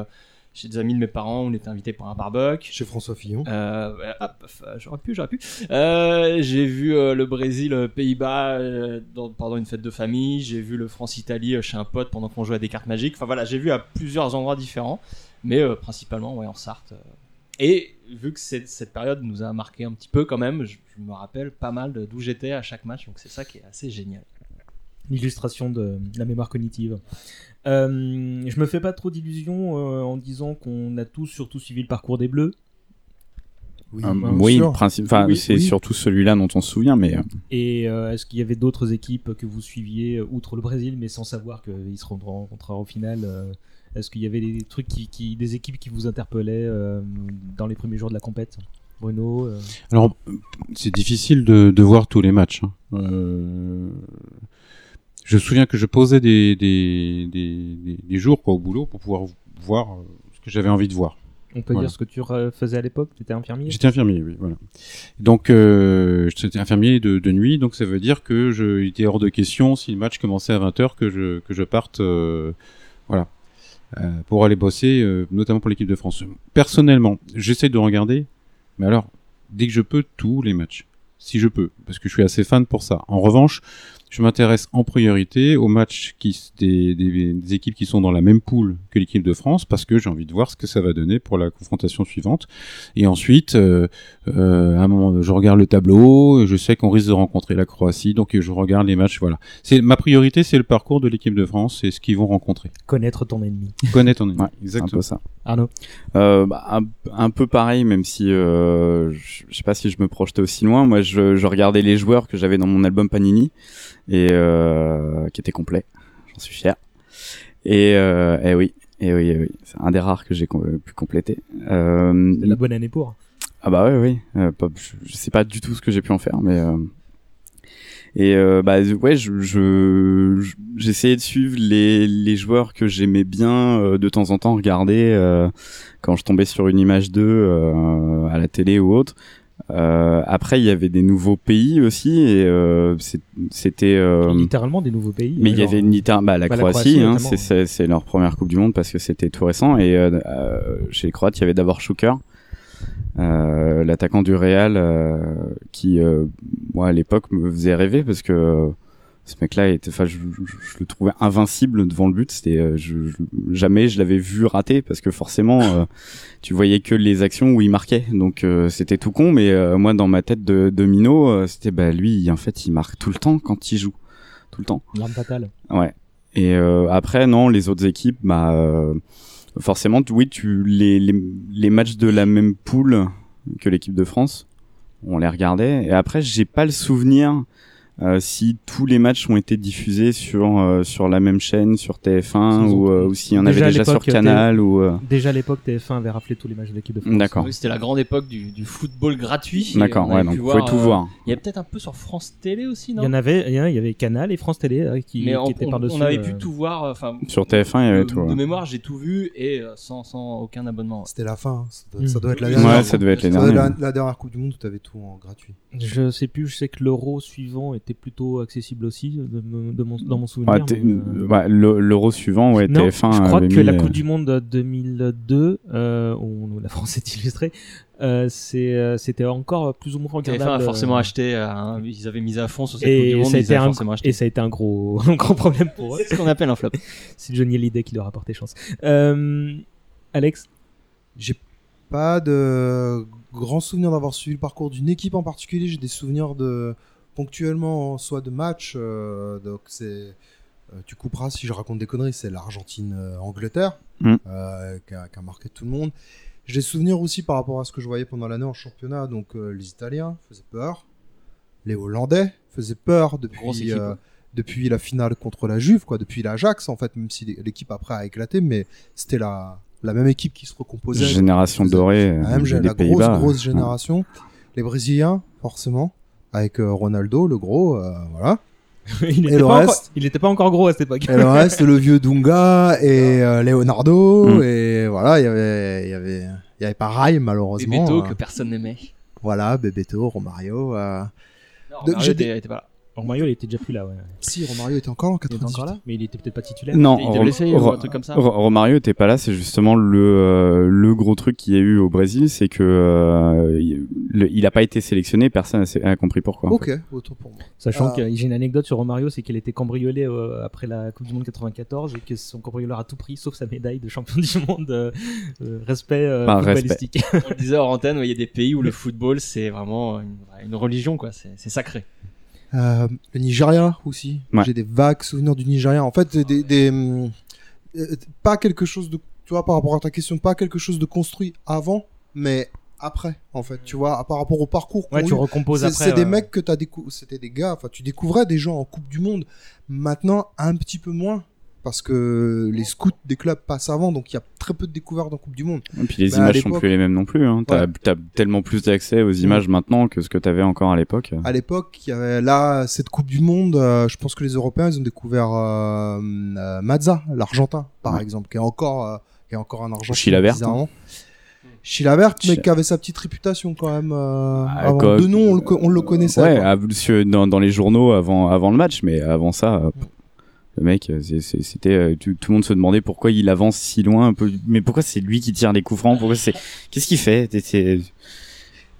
chez des amis de mes parents, on était invité pour un barbecue. Chez François Fillon. Euh, euh, j'aurais pu, j'aurais pu. Euh, j'ai vu euh, le Brésil, Pays-Bas euh, pendant une fête de famille. J'ai vu le France-Italie euh, chez un pote pendant qu'on jouait à des cartes magiques. Enfin voilà, j'ai vu à plusieurs endroits différents, mais euh, principalement ouais, en Sarthe. Et vu que cette, cette période nous a marqué un petit peu quand même, je, je me rappelle pas mal d'où j'étais à chaque match, donc c'est ça qui est assez génial. l'illustration de la mémoire cognitive. Euh, je me fais pas trop d'illusions euh, en disant qu'on a tous surtout suivi le parcours des Bleus. Oui, Euh, oui, principe, Oui, c'est oui. surtout celui-là dont on se souvient, mais euh, Et euh, est-ce qu'il y avait d'autres équipes que vous suiviez, outre le Brésil, mais sans savoir qu'ils se rencontrera au final euh, Est-ce qu'il y avait des trucs qui, qui- des équipes qui vous interpellaient euh, dans les premiers jours de la compète? Bruno euh, Alors, c'est difficile de, de voir tous les matchs. hein. Je me souviens que je posais des, des, des, des- jours quoi, au boulot pour pouvoir voir euh, ce que j'avais envie de voir. On peut Voilà. dire ce que tu faisais à l'époque Tu étais infirmier? J'étais infirmier, oui, voilà. Donc, euh, j'étais infirmier de, de nuit, donc ça veut dire que je, il était hors de question, si le match commençait à 20h, que je, que je parte, euh, voilà, euh, pour aller bosser, euh, notamment pour l'équipe de France. Personnellement, j'essaie de regarder, mais alors, dès que je peux, tous les matchs. Si je peux, parce que je suis assez fan pour ça. En revanche, je m'intéresse en priorité aux matchs qui, des, des, des équipes qui sont dans la même poule que l'équipe de France, parce que j'ai envie de voir ce que ça va donner pour la confrontation suivante. Et ensuite, euh, euh, à un moment, je regarde le tableau, je sais qu'on risque de rencontrer la Croatie, donc je regarde les matchs. Voilà. C'est ma priorité, c'est le parcours de l'équipe de France, c'est ce qu'ils vont rencontrer. Connaître ton ennemi. Connaître ton ennemi. Ouais, c'est un exactement. peu ça. Arnaud Euh, bah, un, un peu pareil, même si euh, je je sais pas si je me projetais aussi loin. Moi, je, je regardais les joueurs que j'avais dans mon album Panini et euh, qui était complet. J'en suis fier. Et, euh, eh oui, et oui, eh oui, c'est un des rares que j'ai com- pu compléter. Euh, la bonne année pour. ah bah ouais, oui. Euh, pas- je, je sais pas du tout ce que j'ai pu en faire, mais euh, et euh, bah ouais, je je- je- j'essayais de suivre les les joueurs que j'aimais bien euh, de temps en temps regarder euh, quand je tombais sur une image d'eux euh, à la télé ou autre. Euh, après, il y avait des nouveaux pays aussi et euh, c'était euh, Littéralement des nouveaux pays. mais il y avait une bah, la bah, la Croatie, Croatie, hein, c'est- leur première Coupe du Monde parce que c'était tout récent. Et euh, euh, chez les Croates, il y avait d'abord Schuker, euh, l'attaquant du Real, euh, qui, euh, moi, à l'époque, me faisait rêver parce que ce mec-là était, enfin, je, je- je le trouvais invincible devant le but. C'était, euh, je, jamais je l'avais vu rater parce que forcément, euh, tu voyais que les actions où il marquait. Donc euh, c'était tout con, mais euh, moi, dans ma tête de, de minot, euh, c'était, bah lui, en fait, il marque tout le temps quand il joue, tout le temps. L'arme fatale. Ouais. Et euh, après, non, les autres équipes, bah, euh, forcément, tu- oui, tu les, les, les matchs de la même poule que l'équipe de France, on les regardait. Et après, j'ai pas le souvenir euh, si tous les matchs ont été diffusés sur euh, sur la même chaîne, sur TF1 ou, euh, ou s'il y en avait Déjà à déjà sur Canal ou. euh, Déjà à l'époque, TF1 avait rappelé tous les matchs de l'équipe de France. D'accord. Oui, C'était la grande époque du, du football gratuit. D'accord, on avait ouais, donc vous pouvez tout euh, voir. Il y a peut-être un peu sur France Télé aussi, non? Il y en avait, il y avait Canal et France Télé euh, qui, Mais qui on, étaient on- par-dessus. on avait euh, pu tout voir. Enfin, Sur TF1, il y avait de, tout, ouais. De mémoire, j'ai tout vu et sans, sans aucun abonnement. C'était la fin. hein. Ça doit, Mm. ça doit être la Ouais, dernière. ça devait être. La, la dernière Coupe du Monde où tu avais tout en gratuit. Je sais plus, je sais que l'euro suivant était plutôt accessible aussi de, mon, dans mon souvenir. Ouais, euh, ouais, le- L'euro suivant, ouais, non, TF1 je crois que mis, la Coupe du Monde 2002, euh, où la France est illustrée, euh, euh, c'était encore plus ou moins TF1 regardable. a forcément acheté, ils avaient mis à fond sur cette Coupe et du Monde, ça, a ils été avaient un, forcément acheté. et ça a été un gros, un gros problème pour eux. C'est ce qu'on appelle un flop. C'est Johnny Hallyday qui leur a porté chance. Euh, Alex? J'ai pas de grands souvenirs d'avoir suivi le parcours d'une équipe en particulier. J'ai des souvenirs de ponctuellement, soit de matchs. euh, donc c'est, euh, tu couperas si je raconte des conneries. C'est l'Argentine-Angleterre Mm. euh, qui, a, qui a marqué tout le monde. J'ai des souvenirs aussi par rapport à ce que je voyais pendant l'année en championnat. Donc euh, les Italiens faisaient peur, les Hollandais faisaient peur depuis. euh, ouais. depuis la finale contre la Juve, quoi, depuis l'Ajax en fait, même si l'équipe après a éclaté, mais c'était la, la même équipe qui se recomposait. Génération dorée, la, même euh, la grosse, Pays-Bas. grosse Ouais. génération. Les Brésiliens, forcément, avec euh, Ronaldo, le gros, euh, voilà. il Et était le pas encore- reste il était pas encore gros à cette époque. Et le reste, le vieux Dunga et euh, Leonardo, Mm. et voilà, il y avait, il y avait, il y avait pas Rai, malheureusement. Bebeto euh, que personne n'aimait. Voilà, Bebeto, Romario. euh, Non, était, était pas là. Romario, il était déjà plus là, ouais. Si, Romario était encore là en Il était 98. encore là, mais il était peut-être pas titulaire. Non, Il était Ro- blessé ou Ro- un truc comme ça Ro- Romario était pas là, c'est justement le euh, le gros truc qu'il y a eu au Brésil, c'est que euh, il, le- il a pas été sélectionné, personne a, a compris pourquoi. Ok, autant pour moi. Sachant Ah. que j'ai une anecdote sur Romario, c'est qu'il était cambriolé euh, après la Coupe du Monde 94 et que son cambrioleur a tout pris sauf sa médaille de champion du monde. euh, euh, respect euh, Bah, footballistique. On le disait hors antenne, il y a des pays où le football c'est vraiment une, une religion, quoi. C'est c'est sacré. Euh, le Nigeria aussi. Ouais. J'ai des vagues souvenirs du Nigeria. En fait, des, des euh, pas quelque chose de, tu vois, par rapport à ta question, pas quelque chose de construit avant, mais après, en fait, tu vois, par rapport au parcours. Ouais, tu eu. recomposes C'est- après, C'est des ouais. mecs que t'as décou... c'était des gars, enfin, tu découvrais des gens en Coupe du Monde. Maintenant, un petit peu moins. Parce que les scouts des clubs passent avant, donc il y a très peu de découvertes en Coupe du Monde. Et puis les à images sont plus les mêmes non plus. Hein. T'as Ouais. tellement plus d'accès aux images maintenant que ce que t'avais encore à l'époque. À l'époque, il y avait là cette Coupe du Monde. euh, je pense que les Européens ils ont découvert euh, euh, Mazza, l'Argentin, par Ouais. exemple, qui est encore euh, qui est encore un Argentin. Chilabert, bizarrement. Chilabert, mais Chi- qui avait sa petite réputation quand même. Euh, Ah, avant. quoi- De nom, on le, co- on le connaissait. Ouais, à- dans, dans les journaux avant, avant le match, mais avant ça, euh, le mec, euh, c'était euh, tout, tout le monde se demandait pourquoi il avance si loin, un peu, mais pourquoi c'est lui qui tire les coups francs, pourquoi c'est, qu'est-ce qu'il fait?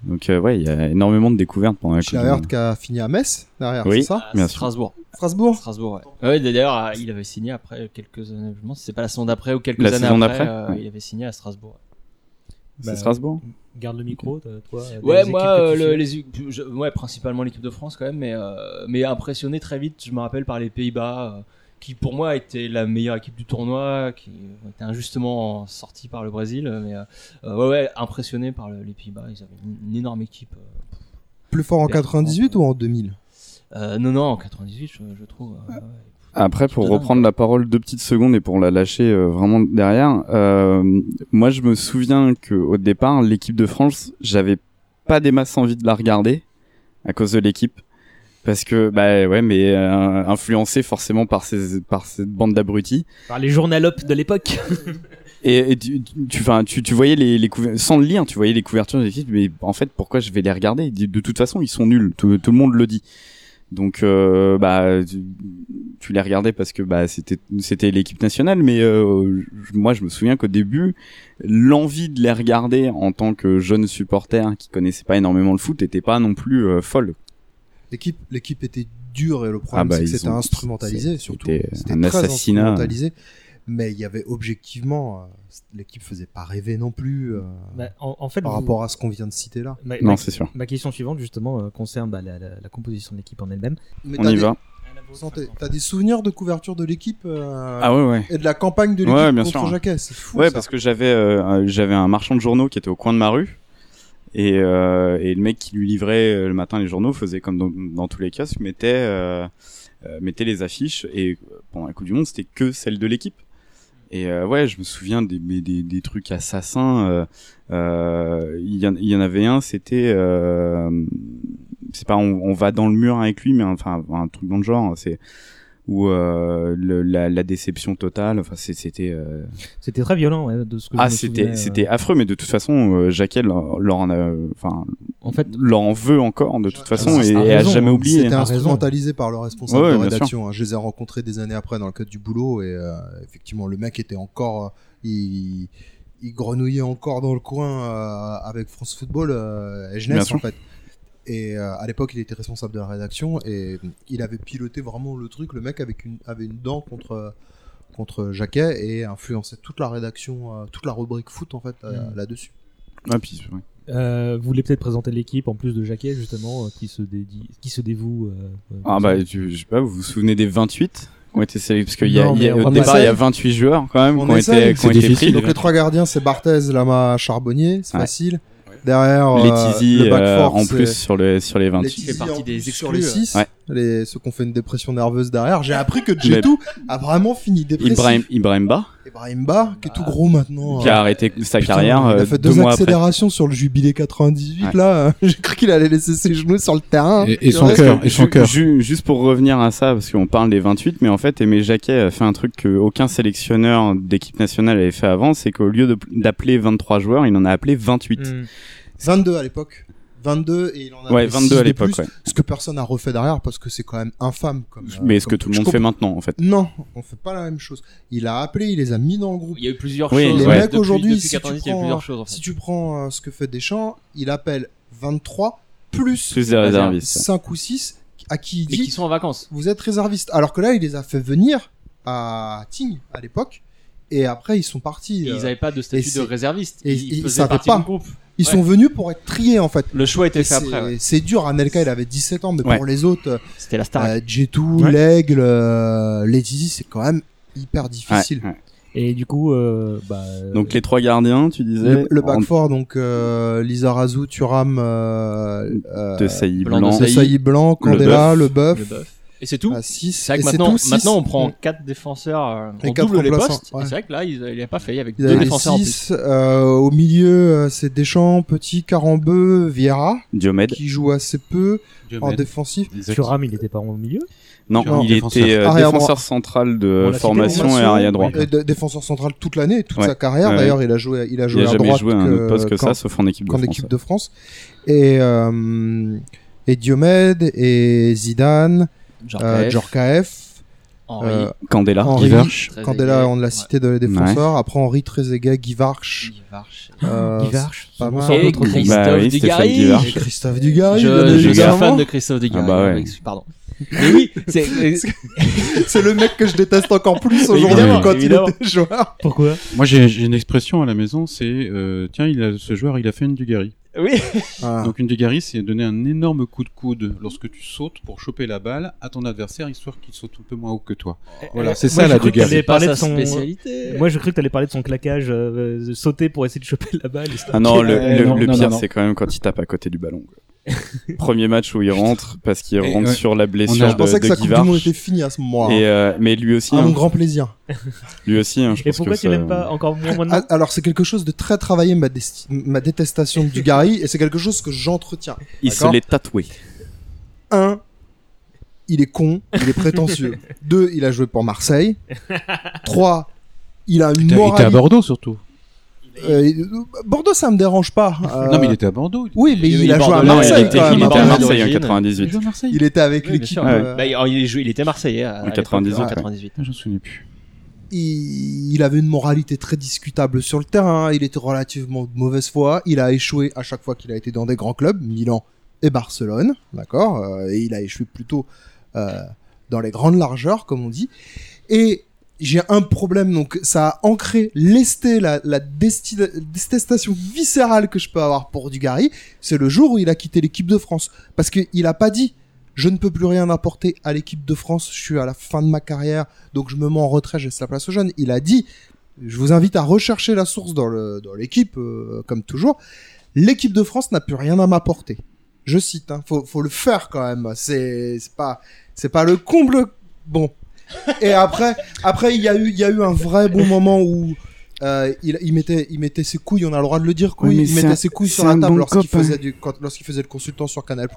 Donc euh, ouais, il y a énormément de découvertes pendant la Coupe qui a fini à Metz derrière, Oui. c'est ça? Bien sûr. Strasbourg. Strasbourg. Strasbourg, ouais. Ouais, d'ailleurs, il avait signé après quelques années. Je me demande si c'est pas la saison d'après ou quelques La années saison après. euh, ouais. Il avait signé à Strasbourg. C'est Bah, Strasbourg? Garde le micro, toi. Ouais, moi, euh, le- les, je- ouais, principalement l'équipe de France quand même, mais, euh, mais impressionné très vite. Je me rappelle par les Pays-Bas, euh, qui pour moi était la meilleure équipe du tournoi, qui ont été injustement sortis par le Brésil, mais euh, euh, ouais, ouais, impressionné par le- les Pays-Bas. Ils avaient une, une énorme équipe. euh, Plus fort en Super 98 ou en 2000 Euh, non, non, en 98, je, je trouve. euh, ouais. Après, pour reprendre la parole deux petites secondes et pour la lâcher euh, vraiment derrière, euh, moi je me souviens que au départ, l'équipe de France, j'avais pas des masses envie de la regarder à cause de l'équipe. Parce que, bah ouais, mais euh, influencé forcément par, ces, par cette bande d'abrutis. Par les journalopes de l'époque. Et, et tu, tu, tu, tu voyais les, les sans le lire, tu voyais les couvertures des équipes, mais en fait, pourquoi je vais les regarder? De toute façon, ils sont nuls. Tout, tout le monde le dit. Donc, euh, bah, tu, tu les regardais parce que bah c'était c'était l'équipe nationale, mais euh, moi, je me souviens qu'au début, l'envie de les regarder en tant que jeune supporter qui connaissait pas énormément le foot, était pas non plus euh, folle. L'équipe, l'équipe était dure et le problème Ah bah, c'est que c'était ont- instrumentalisé surtout. c'était un très assassinat. instrumentalisé. Mais il y avait objectivement, euh, l'équipe faisait pas rêver non plus euh, Bah, en, en fait, par vous- rapport à ce qu'on vient de citer là. Ma- Non, c'est sûr. Ma question suivante, justement, euh, concerne bah, la, la- la composition de l'équipe en elle-même. Mais On t'as y des- va. T'as des souvenirs de couverture de l'équipe euh, Ah ouais, ouais. et de la campagne de l'équipe Ouais, bien contre sûr. Jacquet, c'est fou. Ouais, ça. parce que j'avais euh, j'avais un marchand de journaux qui était au coin de ma rue. Et, euh, et le mec qui lui livrait euh, le matin les journaux faisait comme dans, tous les cas, mettait, euh, euh, mettait les affiches et euh, pendant la Coupe du Monde c'était que celle de l'équipe. Et euh, ouais, je me souviens des, des, des trucs assassins. euh, euh, Il y, en- il y en avait un, c'était, euh, c'est pas on, on va dans le mur avec lui, mais enfin un truc dans le genre. C'est où euh, le, la, la déception totale. Enfin c'était. euh, C'était très violent, ouais, de ce que ah, c'était euh. c'était affreux, mais de toute façon, euh, Jacquel leur, en a, enfin, En fait, leur en veut encore de toute façon Ah, et, t'as et a jamais oublié. C'était hein. instrumentalisé par le responsable Ouais, de bien sûr. rédaction. hein. Je les ai rencontrés des années après dans le cadre du boulot et euh, effectivement le mec était encore, euh, il, il grenouillait encore dans le coin euh, avec France Football euh, et Jeunesse en fait. Et euh, à l'époque, il était responsable de la rédaction et il avait piloté vraiment le truc. Le mec avec une, avait une dent contre contre Jacquet et influençait toute la rédaction, euh, toute la rubrique foot en fait euh, Mm. là-dessus. Ah, puis, euh, vous voulez peut-être présenter l'équipe en plus de Jacquet, justement, euh, qui se dédie, qui se dévoue. euh, euh, Ah bah, tu- je sais pas, vous vous souvenez des 28 qui ont été sélectionnés? Parce qu'il y a, Non, il y a- mais on au départ il y a 28 joueurs quand même qui ont été, qui ont C'est été pris. Donc les trois gardiens, c'est Barthez, Lama, Charbonnier, c'est Ouais. facile. Derrière, euh, Les Tizi le back euh, en plus sur le sur les les 28. Tizi fait partie des plus sur exclus, les ouais. 6, Ouais. Les, ceux qui ont fait une dépression nerveuse derrière. J'ai appris que Jetou a vraiment fini dépressif. Ibrahim Ibrahim Ba Ibrahim Ba, qui est tout gros maintenant. qui euh, a arrêté sa putain, carrière il euh, a fait deux deux, mois après. accélérations sur le jubilé 98 Ouais. là. J'ai cru qu'il allait laisser ses genoux sur le terrain. Et, et son cœur, et son Ju- cœur. ju- juste pour revenir à ça, parce qu'on parle des 28, mais en fait, Aimé Jacquet a fait un truc qu'aucun sélectionneur d'équipe nationale avait fait avant, c'est qu'au lieu de- d'appeler 23 joueurs, il en a appelé 28. Hmm. 22 à l'époque. 22 et il en a Ouais, fait 22 six à de l'époque, plus, ouais. Ce que personne n'a refait derrière parce que c'est quand même infâme. Comme, euh, Mais ce que tout le monde fait maintenant, en fait? Non, on fait pas la même chose. Il a appelé, il les a mis dans le groupe. Il y a eu plusieurs Oui, choses. Les ouais. mecs aujourd'hui, si, tu 90, il y a eu prends, plusieurs choses. en fait. si tu prends euh, ce que fait Deschamps, il appelle 23 plus, Plus des réservistes. 5 ou 6 à qui il dit qui sont en vacances. vous êtes réserviste. Alors que là, il les a fait venir à Tignes à l'époque et après ils sont partis. Et euh, ils n'avaient pas de et statut de réserviste. et ils ils faisaient savaient partie pas. du groupe. Ils Ouais. sont venus pour être triés en fait. Le choix était Et fait c'est- après. ouais. C'est dur. Anelka, il avait 17 ans, mais Ouais. pour les autres, euh, C'était la star. euh, Jetu, Ouais. l'Aigle, euh, Lady, c'est quand même hyper difficile. ouais. Et du coup, euh, bah, Donc les trois gardiens, tu disais. Le, le en- back four, donc euh, Lizarazu, Turam, euh, euh, de saillie Blanc de blanc. de Blanc, Candela, le Le bœuf. Et c'est tout. À 6. C'est vrai que maintenant, maintenant on prend 4 défenseurs, euh, Et on quatre double les postes. ouais. C'est vrai que là, il il a pas fait, il Il deux défenseurs en plus. 6. Euh, au milieu, euh, c'est Deschamps, Petit, Carambeu, Vieira, Diomède. qui joue assez peu en défensif. Thuram, il était pas au milieu. Non, Non, il défenseur. était euh, défenseur droit. central On de cité, formation et arrière droit. Défenseur central toute l'année, toute Ouais. sa carrière. Ouais. D'ailleurs, il a joué, il a Il joué a à droite joué à un autre poste que quand- ça, sauf en équipe de France. équipe de France. Et, euh, et Diomède, et Zidane, Genre euh, KF, Henri, euh, Candela. Henri, Guivarch. Candela, on l'a ouais. cité de les défenseurs. Après Henri Trezeguet, Guy Varch. Guivarch. euh, Guivarch, pas mal. Et Christophe Bah Dugarry. Guivarch. Christophe Dugarry, Je, suis fan de Christophe Dugarry. Ah bah Pardon. Mais oui, c'est le mec que je déteste encore plus aujourd'hui quand évidemment. il était joueur. Pourquoi? Moi, j'ai j'ai une expression à la maison, c'est euh, tiens, il a, ce joueur, il a fait une Dugarry. Oui. Ah. Donc une Dugarry, c'est donner un énorme coup de coude lorsque tu sautes pour choper la balle à ton adversaire, histoire qu'il saute un peu moins haut que toi. Voilà, c'est ça la cru que Dugarry. t'allais C'est pas parler sa de son. spécialité. Moi, je cru que t'allais parler de son claquage, euh, sauter pour essayer de choper la balle. et ça. Ah non, le, Euh, le- non, le non, pire, c'est quand même quand il tape à côté du ballon. quoi. Premier match où il rentre parce qu'il rentre ouais. sur la On blessure a- Je pensais de, que de sa Coupe du Monde était finie à ce moment-là. Et euh, mais lui aussi, à hein, mon grand plaisir. lui aussi. hein, je Et pense pourquoi que tu ça- l'aimes pas encore moins maintenant Alors c'est quelque chose de très travaillé ma, détestation de Dugarry et c'est quelque chose que j'entretiens. Il se l'est tatoué. Un, il est con, il est prétentieux. Deux, il a joué pour Marseille. Trois, il a une Il était à morale. Bordeaux surtout. Euh, Bordeaux, ça me dérange pas. Euh, Non, mais il était à Bordeaux. Oui, mais Il a joué à Non, Marseille. il était, il était à. Marseille en d'origine. 98. à Marseille. Il était avec Oui, l'équipe. euh, Bah, il, il jouait- il était marseillais à, En à 98, l'époque, en ouais. 98. Ah, J'en souviens plus. il, il avait une moralité très discutable sur le terrain. Il était relativement de mauvaise foi. Il a échoué à chaque fois qu'il a été dans des grands clubs, Milan et Barcelone, d'accord. Euh, et il a échoué plutôt euh, dans les grandes largeurs, comme on dit. Et j'ai un problème, donc ça a ancré lesté la, la détestation viscérale que je peux avoir pour Dugarry. C'est le jour où il a quitté l'équipe de France, parce qu'il a pas dit je ne peux plus rien apporter à l'équipe de France, je suis à la fin de ma carrière, donc je me mets en retrait, je laisse la place aux jeunes. Il a dit, je vous invite à rechercher la source dans le dans l'équipe, euh, comme toujours. L'équipe de France n'a plus rien à m'apporter. Je cite, hein, faut, faut le faire quand même. C'est pas c'est pas le comble. Bon. Et après après il y a eu il y a eu un vrai bon moment où euh, il, il mettait il mettait ses couilles, on a le droit de le dire couilles, Oui, il mettait un- ses couilles sur la table bon lorsqu'il faisait du quand- lorsqu'il faisait le consultant sur Canal+.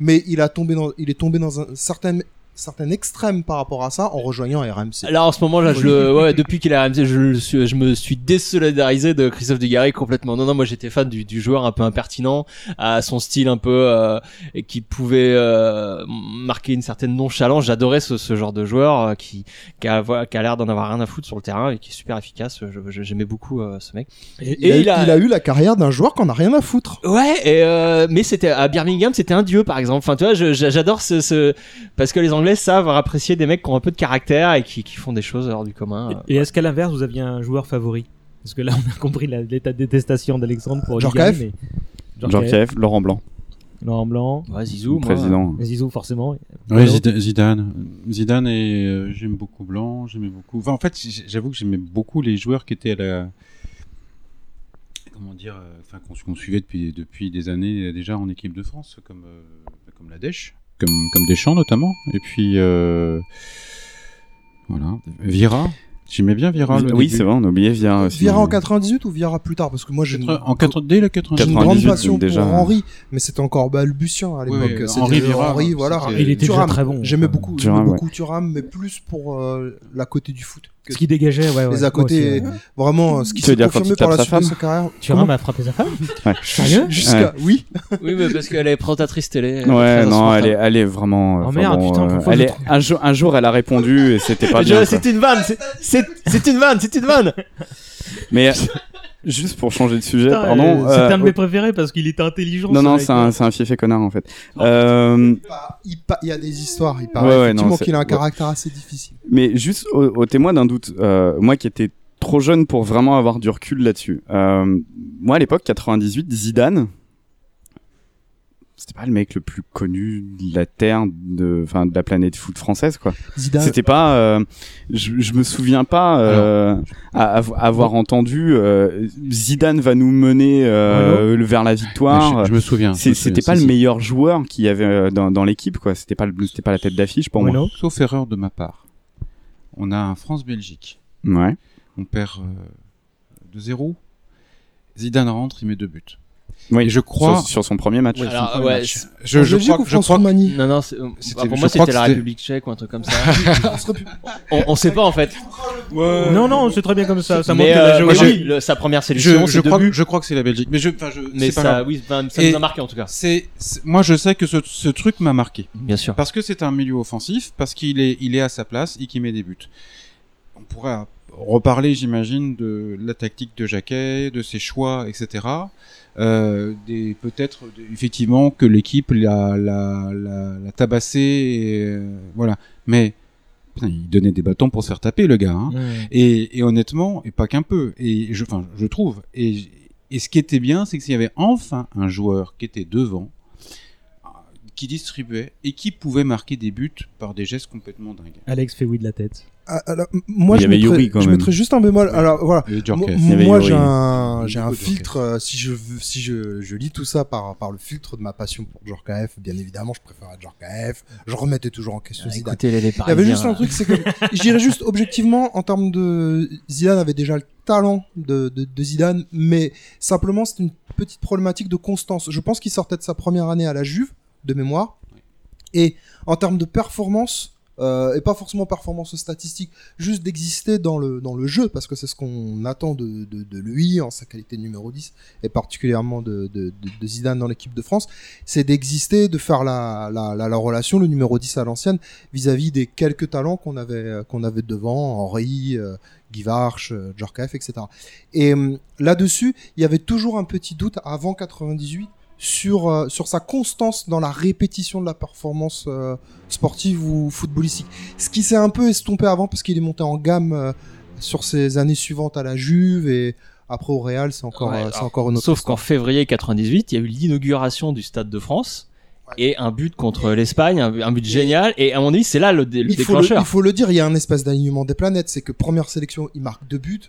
Mais il a tombé dans il est tombé dans un certain certain extrême par rapport à ça en rejoignant RMC. Là, en ce moment, là, je le, ouais, depuis qu'il a RMC, je, le suis- je me suis désolidarisé de Christophe Dugarry complètement. Non, non, moi, j'étais fan du, du joueur un peu impertinent, à son style un peu, euh, et qui pouvait euh, marquer une certaine nonchalance. J'adorais ce, ce genre de joueur euh, qui, qui a, qui a l'air d'en avoir rien à foutre sur le terrain et qui est super efficace. J'aimais beaucoup euh, ce mec. Et, il, a, il a eu la carrière d'un joueur qu'on a rien à foutre. Ouais, et euh, mais c'était à Birmingham, c'était un dieu par exemple. Enfin, tu vois, j'adore ce, ce parce que les Anglais savent apprécier des mecs qui ont un peu de caractère et qui, qui font des choses hors du commun. euh. Et est-ce qu'à l'inverse, vous aviez un joueur favori Parce que là, on a compris l'état de détestation d'Alexandre pour Djorkaeff Dugarry, mais- Djorkaeff, Laurent Blanc, Laurent Blanc, Ouais, Zizou, moi, président. Zizou forcément. Ouais, Zidane. Zidane et euh, j'aime beaucoup Blanc, j'aimais beaucoup. Enfin, en fait, j'avoue que j'aimais beaucoup les joueurs qui étaient à la. Comment dire euh, Enfin, qu'on suivait depuis, depuis des années euh, déjà en équipe de France, comme, euh, comme la Dèche, comme, comme Deschamps notamment. Et puis. euh, voilà. Vira. J'aimais bien Vira. le Oui, c'est vrai, on a oublié Vieira aussi. Viera en 98 ou Viera plus tard? Parce que moi j'ai une, En 4, dès le j'ai 98. une grande 98, passion déjà. pour Henri, mais c'était encore balbutiant à l'époque. oui, C'était Henri le Vieira, Henri, voilà. Il était déjà Thuram. très bon. J'aimais beaucoup, Thuram, ouais. beaucoup Thuram, mais plus pour euh, la côté du foot. Que- Ce qui dégageait, ouais, ouais. les à côté, vraiment, ce qui Tu s'est confirmé par la suite de sa carrière. Thuram a frappé sa femme? Ouais. Sérieux? Jusqu'à, oui. Oui, mais parce qu'elle est présentatrice télé. Ouais, non, elle est, elle est vraiment. Oh enfin merde, bon, putain, euh, elle est, un, jour, un jour, elle a répondu et c'était pas bien. C'est une vanne, c'est- c'est c'est une vanne, c'est une vanne. Mais juste pour changer de sujet, Putain, pardon. euh, C'était euh, un de mes préférés parce qu'il était intelligent. non, non, c'est un, c'est un fiefé connard en fait. Euh, Il, pa- il y a des histoires, il paraît Ouais, ouais, effectivement c'est- qu'il a un ouais. caractère assez difficile. mais juste au, au témoin d'un doute, euh, moi qui étais trop jeune pour vraiment avoir du recul là-dessus. Euh, moi, à l'époque, 98, Zidane, c'était pas le mec le plus connu de la terre, de, enfin, de la planète foot française, quoi. Zidane- C'était pas, euh, je, je me souviens pas euh, à- à- avoir entendu euh, Zidane va nous mener vers la victoire. Mais je- je me souviens, C'était pas si, le si. meilleur joueur qu'il y avait dans, dans l'équipe, quoi. C'était pas, le- c'était pas la tête d'affiche pour moi. Sauf erreur de ma part. On a un France-Belgique. Ouais. On perd euh, 2-0. Zidane rentre, il met deux buts. Oui, je crois sur, sur son premier match. Oui, Alors, son premier ouais, match. c'est- Je, crois, que- je crois que- Roumanie Non, non, bah, pour moi c'était la République tchèque ou un truc comme ça. on, on sait pas en fait. Non, non, c'est très bien comme ça. Ça Mais, montre que la euh, moi, géographie- sa première sélection, je, c'est je crois, que- je crois que c'est la Belgique. Mais, je, enfin, je, Mais pas ça, oui, ça nous a marqué, en tout cas. C'est, c'est- moi, je sais que ce, ce truc m'a marqué. Bien sûr. Parce que c'est un milieu offensif, parce qu'il est, il est à sa place et qu'il met des buts. On pourrait reparler, j'imagine, de la tactique de Jacquet, de ses choix, etc. Euh, peut-être effectivement que l'équipe l'a, l'a, l'a, l'a tabassé, et, euh, voilà. Mais putain, il donnait des bâtons pour se faire taper, le gars. Hein. Ouais. Et, et honnêtement, et pas qu'un peu. Et je, enfin, je trouve. Et, et ce qui était bien, c'est qu'il y avait enfin un joueur qui était devant, qui distribuait et qui pouvait marquer des buts par des gestes complètement dingues. Alex fait oui de la tête. Ah, alors, moi, Il y je, avait mettrais, Yuri, quand je même. mettrais juste un bémol. Alors voilà. Moi- j'ai un, j'ai filtre. euh, si je si je, je lis tout ça par par le filtre de ma passion pour Djorkaeff, bien évidemment, je préfère Djorkaeff. Je remettais toujours en question Zidane. Écoutez, les, les Il y avait juste un truc, c'est que je dirais juste objectivement en termes de Zidane avait déjà le talent de, de, de Zidane, mais simplement c'est une petite problématique de constance. Je pense qu'il sortait de sa première année à la Juve de mémoire, et en termes de performance. euh, et pas forcément performance statistique, juste d'exister dans le, dans le jeu, parce que c'est ce qu'on attend de, de, lui en sa qualité de numéro 10, et particulièrement de, de, Zidane dans l'équipe de France, c'est d'exister, de faire la, la, la, la relation, le numéro 10 à l'ancienne, vis-à-vis des quelques talents qu'on avait, qu'on avait devant, Henri, euh, Guy Varche, euh, Djorkaeff, etc. Et euh, là-dessus, il y avait toujours un petit doute avant 98 sur, euh, sur sa constance dans la répétition de la performance euh, sportive ou footballistique. Ce qui s'est un peu estompé avant parce qu'il est monté en gamme euh, sur ses années suivantes à la Juve et après au Real, c'est encore, Ouais, euh, c'est encore une autre Sauf qu'en février 98, il y a eu l'inauguration du Stade de France et un but contre l'Espagne, un, un but génial. Et à mon avis, c'est là le, dé- le il faut, le, déclencheur. il faut le dire, il y a un espèce d'alignement des planètes. C'est que première sélection, il marque deux buts.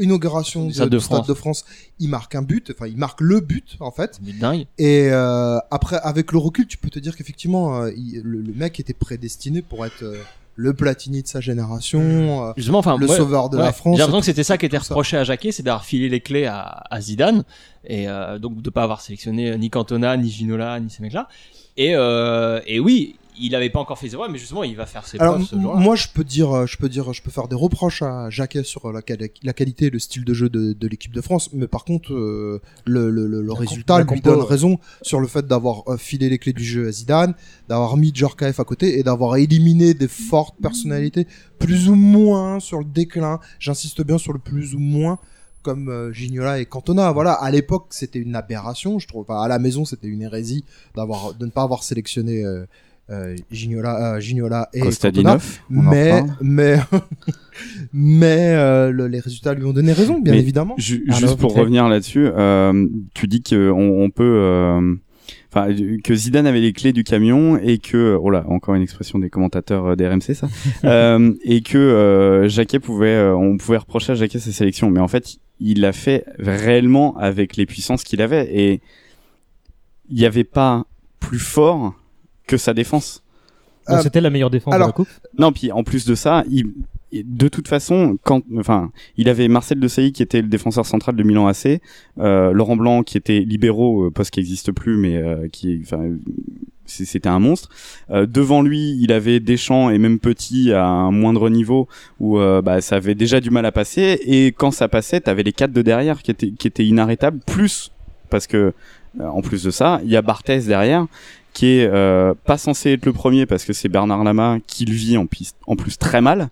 Inauguration Du du Stade de France. de France, il marque un but. Enfin, il marque le but en fait. But dingue. Et euh, après, avec le recul, tu peux te dire qu'effectivement, euh, le, le mec était prédestiné pour être euh, le Platini de sa génération, Justement, enfin, le ouais, sauveur de ouais. la France. J'ai l'impression que c'était ça qui était ça. reproché à Jacquet, c'est d'avoir filé les clés à, à Zidane et donc de pas avoir sélectionné ni Cantona, ni Ginola, ni ces mecs-là. Et, et oui, il avait pas encore fait ses preuves, mais justement, il va faire ses Alors preuves ce jour-là. moi je peux dire euh, je peux dire je peux faire des reproches à Jacquet sur la, quali- la qualité et le style de jeu de, de l'équipe de France mais par contre euh, le, le, le, le résultat la lui compo, donne ouais. raison sur le fait d'avoir euh, filé les clés du jeu à Zidane d'avoir mis Djorkaeff à côté et d'avoir éliminé des fortes personnalités plus ou moins sur le déclin j'insiste bien sur le plus ou moins comme euh, Gignola et Cantona voilà à l'époque c'était une aberration je trouve Enfin, à la maison c'était une hérésie d'avoir de ne pas avoir sélectionné euh, euh, Gignola, euh, Gignola et en mais mais mais euh, le- les résultats lui ont donné raison bien Mais évidemment. ju- Alors, juste pour revenir là-dessus, euh, tu dis qu'on on peut, euh, enfin, que Zidane avait les clés du camion et que, oh là, encore une expression des commentateurs euh, des RMC, ça, euh, et que euh, Jacquet pouvait, euh, on pouvait reprocher à Jacquet ses sélections, mais en fait, il l'a fait réellement avec les puissances qu'il avait. Et il n'y avait pas plus fort que sa défense. Donc, Euh, C'était la meilleure défense de la alors, coupe. Non, puis en plus de ça, il, de toute façon, quand, enfin, il avait Marcel Desailly qui était le défenseur central de Milan AC, euh, Laurent Blanc qui était libéraux, euh, poste qui n'existe plus, mais euh, qui, enfin, c'était un monstre. Euh, devant lui, il avait Deschamps et même Petit à un moindre niveau où euh, bah, ça avait déjà du mal à passer. Et quand ça passait, t'avais les quatre de derrière qui étaient qui étaient inarrêtables. Plus parce que euh, en plus de ça, il y a Barthez derrière qui est euh, pas censé être le premier parce que c'est Bernard Lama qui le vit en, piste, en plus très mal.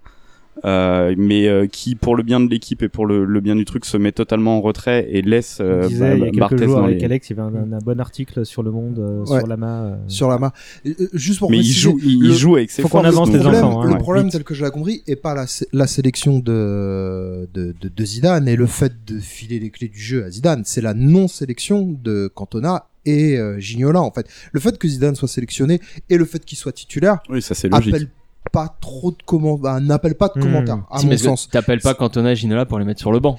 euh, mais euh, qui, pour le bien de l'équipe et pour le, le bien du truc, se met totalement en retrait et laisse On euh, disait il y a quelques Barthez jours dans avec les- Alex, il y avait un, un bon article sur le monde, euh, Ouais. sur Lama. euh. Sur la main. Euh, euh, Juste pour Mais il préciser, joue, il, le- il joue avec ses Faut qu'on avance les enfants, hein, le ouais. problème Vite. tel que je l'ai compris est pas la, sé- la sélection de, de, de, de Zidane et le fait de filer les clés du jeu à Zidane, c'est la non-sélection de Cantona et euh, Gignola en fait. Le fait que Zidane soit sélectionné et le fait qu'il soit titulaire Oui, ça c'est logique. appelle pas trop de comment bah, n'appelle pas de Hmm. commentaires à Si, mon parce que sens. T'appelles pas Cantona et Ginola pour les mettre sur le banc.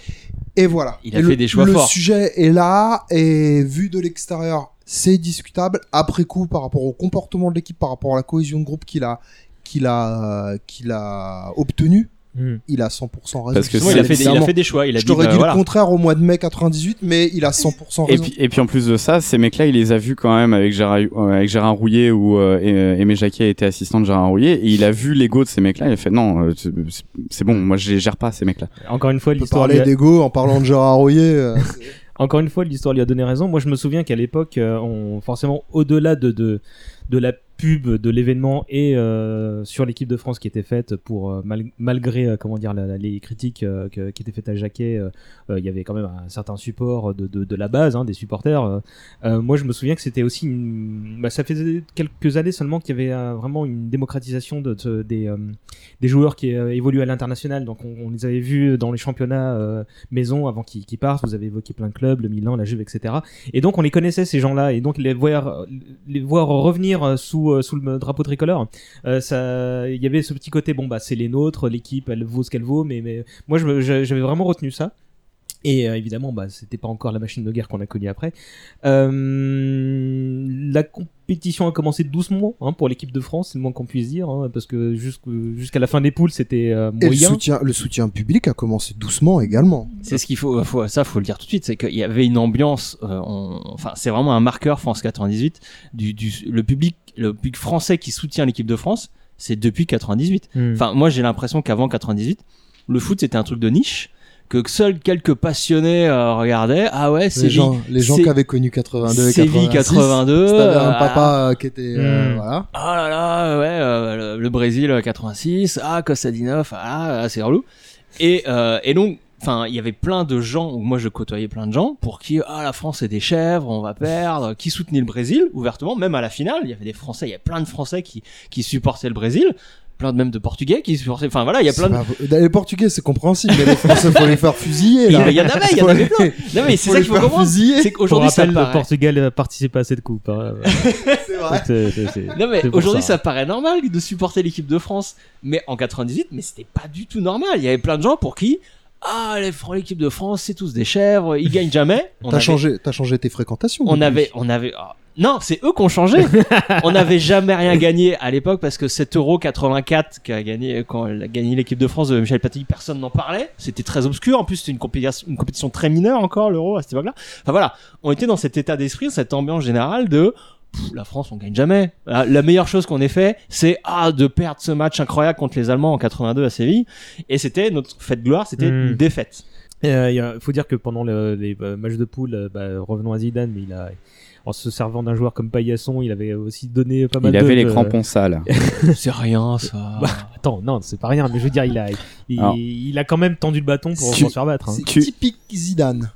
Et voilà. Il a Et fait le, des choix le forts. sujet est là et vu de l'extérieur, c'est discutable. Après coup, par rapport au comportement de l'équipe, par rapport à la cohésion de groupe qu'il a, qu'il a, qu'il a obtenu, Hmm. il a 100% raison. Parce que il, a fait des, il a fait des choix. Il a Je dit, t'aurais bah, dit voilà. le contraire au mois de mai 98, mais il a 100% Et raison. puis, et puis en plus de ça, ces mecs-là, il les a vus quand même avec Gérard, euh, avec Gérard Rouillet où euh, et- Aimé Jacquet était assistant de Gérard Rouillet et il a vu l'ego de ces mecs-là. Il a fait non, euh, c'est- bon, moi je les gère pas ces mecs-là. Encore une fois, l'histoire lui parler a- d'ego en parlant de Gérard Rouillet. euh, Encore une fois, l'histoire lui a donné raison. Moi, je me souviens qu'à l'époque, euh, on, forcément, au-delà de, de, de la pub de l'événement et euh, sur l'équipe de France qui était faite pour euh, mal- malgré euh, comment dire les critiques que- qui étaient faites à Jacquet, il y avait quand même un certain support de, de, la base, hein, des supporters. moi, je me souviens que c'était aussi, une... bah, ça faisait quelques années seulement qu'il y avait vraiment une démocratisation de, de- des des joueurs qui évoluent à l'international. Donc, on, les avait vus dans les championnats maison avant qu'ils partent. Vous avez évoqué plein de clubs, le Milan, la Juve, etc. Et donc on les connaissait ces gens-là, et donc les voir, les voir revenir euh, sous euh, sous le drapeau tricolore, euh, ça, il y avait ce petit côté bon bah c'est les nôtres, l'équipe elle vaut ce qu'elle vaut, mais moi j'avais vraiment retenu ça. Et euh, évidemment, bah, c'était pas encore la machine de guerre qu'on a connue après. Euh, la compétition a commencé doucement hein, pour l'équipe de France, c'est le moins qu'on puisse dire, hein, parce que jusqu'à la fin des poules, c'était euh, et le moyen. soutien, le soutien public a commencé doucement également. C'est ce qu'il faut, faut, ça faut le dire tout de suite, c'est qu'il y avait une ambiance, euh, on- enfin c'est vraiment un marqueur France 98 du, du le public, le public français qui soutient l'équipe de France, c'est depuis 98. Hmm. Enfin moi j'ai l'impression qu'avant 98, le foot c'était un truc de niche, que seuls quelques passionnés euh, regardaient. Ah ouais, Les c'est gens, les gens qui avaient connu 82 et Séville 86, 82, si t'avais un euh, papa euh, qui était, euh, Hmm. voilà. Ah là là, ouais, euh, le, le Brésil euh, 86, ah Kostadinov, ah, ah, c'est relou. Et, euh, et donc, enfin, il y avait plein de gens, ou moi je côtoyais plein de gens, pour qui, ah la France c'est des chèvres, on va perdre, qui soutenaient le Brésil, ouvertement, même à la finale, il y avait des Français, il y a plein de Français qui, qui supportaient le Brésil, plein de même de Portugais qui supportaient, enfin voilà, il y a plein de... Pas- Les Portugais, c'est compréhensible, mais les Français, faut les faire fusiller. Il là. y en avait, il y en Faut avait plein. Non mais c'est ça qu'il faut faire comprendre, fusiller. c'est qu'aujourd'hui ça rappel, le paraît... Portugal a participé à cette coupe. hein. C'est vrai. C'est- c'est- c'est- Non mais aujourd'hui ça. paraît normal de supporter l'équipe de France, mais en 98, mais c'était pas du tout normal. Il y avait plein de gens pour qui ah l'équipe de France c'est tous des chèvres, ils gagnent jamais. On T'as avait- changé, t'as changé tes fréquentations. On avait, on avait. ah, non, c'est eux qui ont changé. on n'avait jamais rien gagné à l'époque parce que cet Euro 84 qui a gagné quand elle a gagné l'équipe de France de Michel Platini, personne n'en parlait. C'était très obscur. En plus, c'était une compétition, une compétition très mineure encore l'Euro à cette époque-là. Enfin voilà, on était dans cet état d'esprit, cette ambiance générale de Pff, la France, on gagne jamais. La, la meilleure chose qu'on ait fait, c'est ah de perdre ce match incroyable contre les Allemands en 82 à Séville. Et c'était notre fête de gloire, c'était Mm. une défaite. Euh, il faut dire que pendant le- les euh, matchs de poule, euh, bah, revenons à Zidane, mais il a, en se servant d'un joueur comme Paillasson, il avait aussi donné pas mal Il de. avait les crampons sales. c'est rien ça. Bah, attends, non, c'est pas rien, mais je veux dire, il a, il, Alors. il a quand même tendu le bâton pour s'en faire battre. hein. C'est Tu- typique Zidane.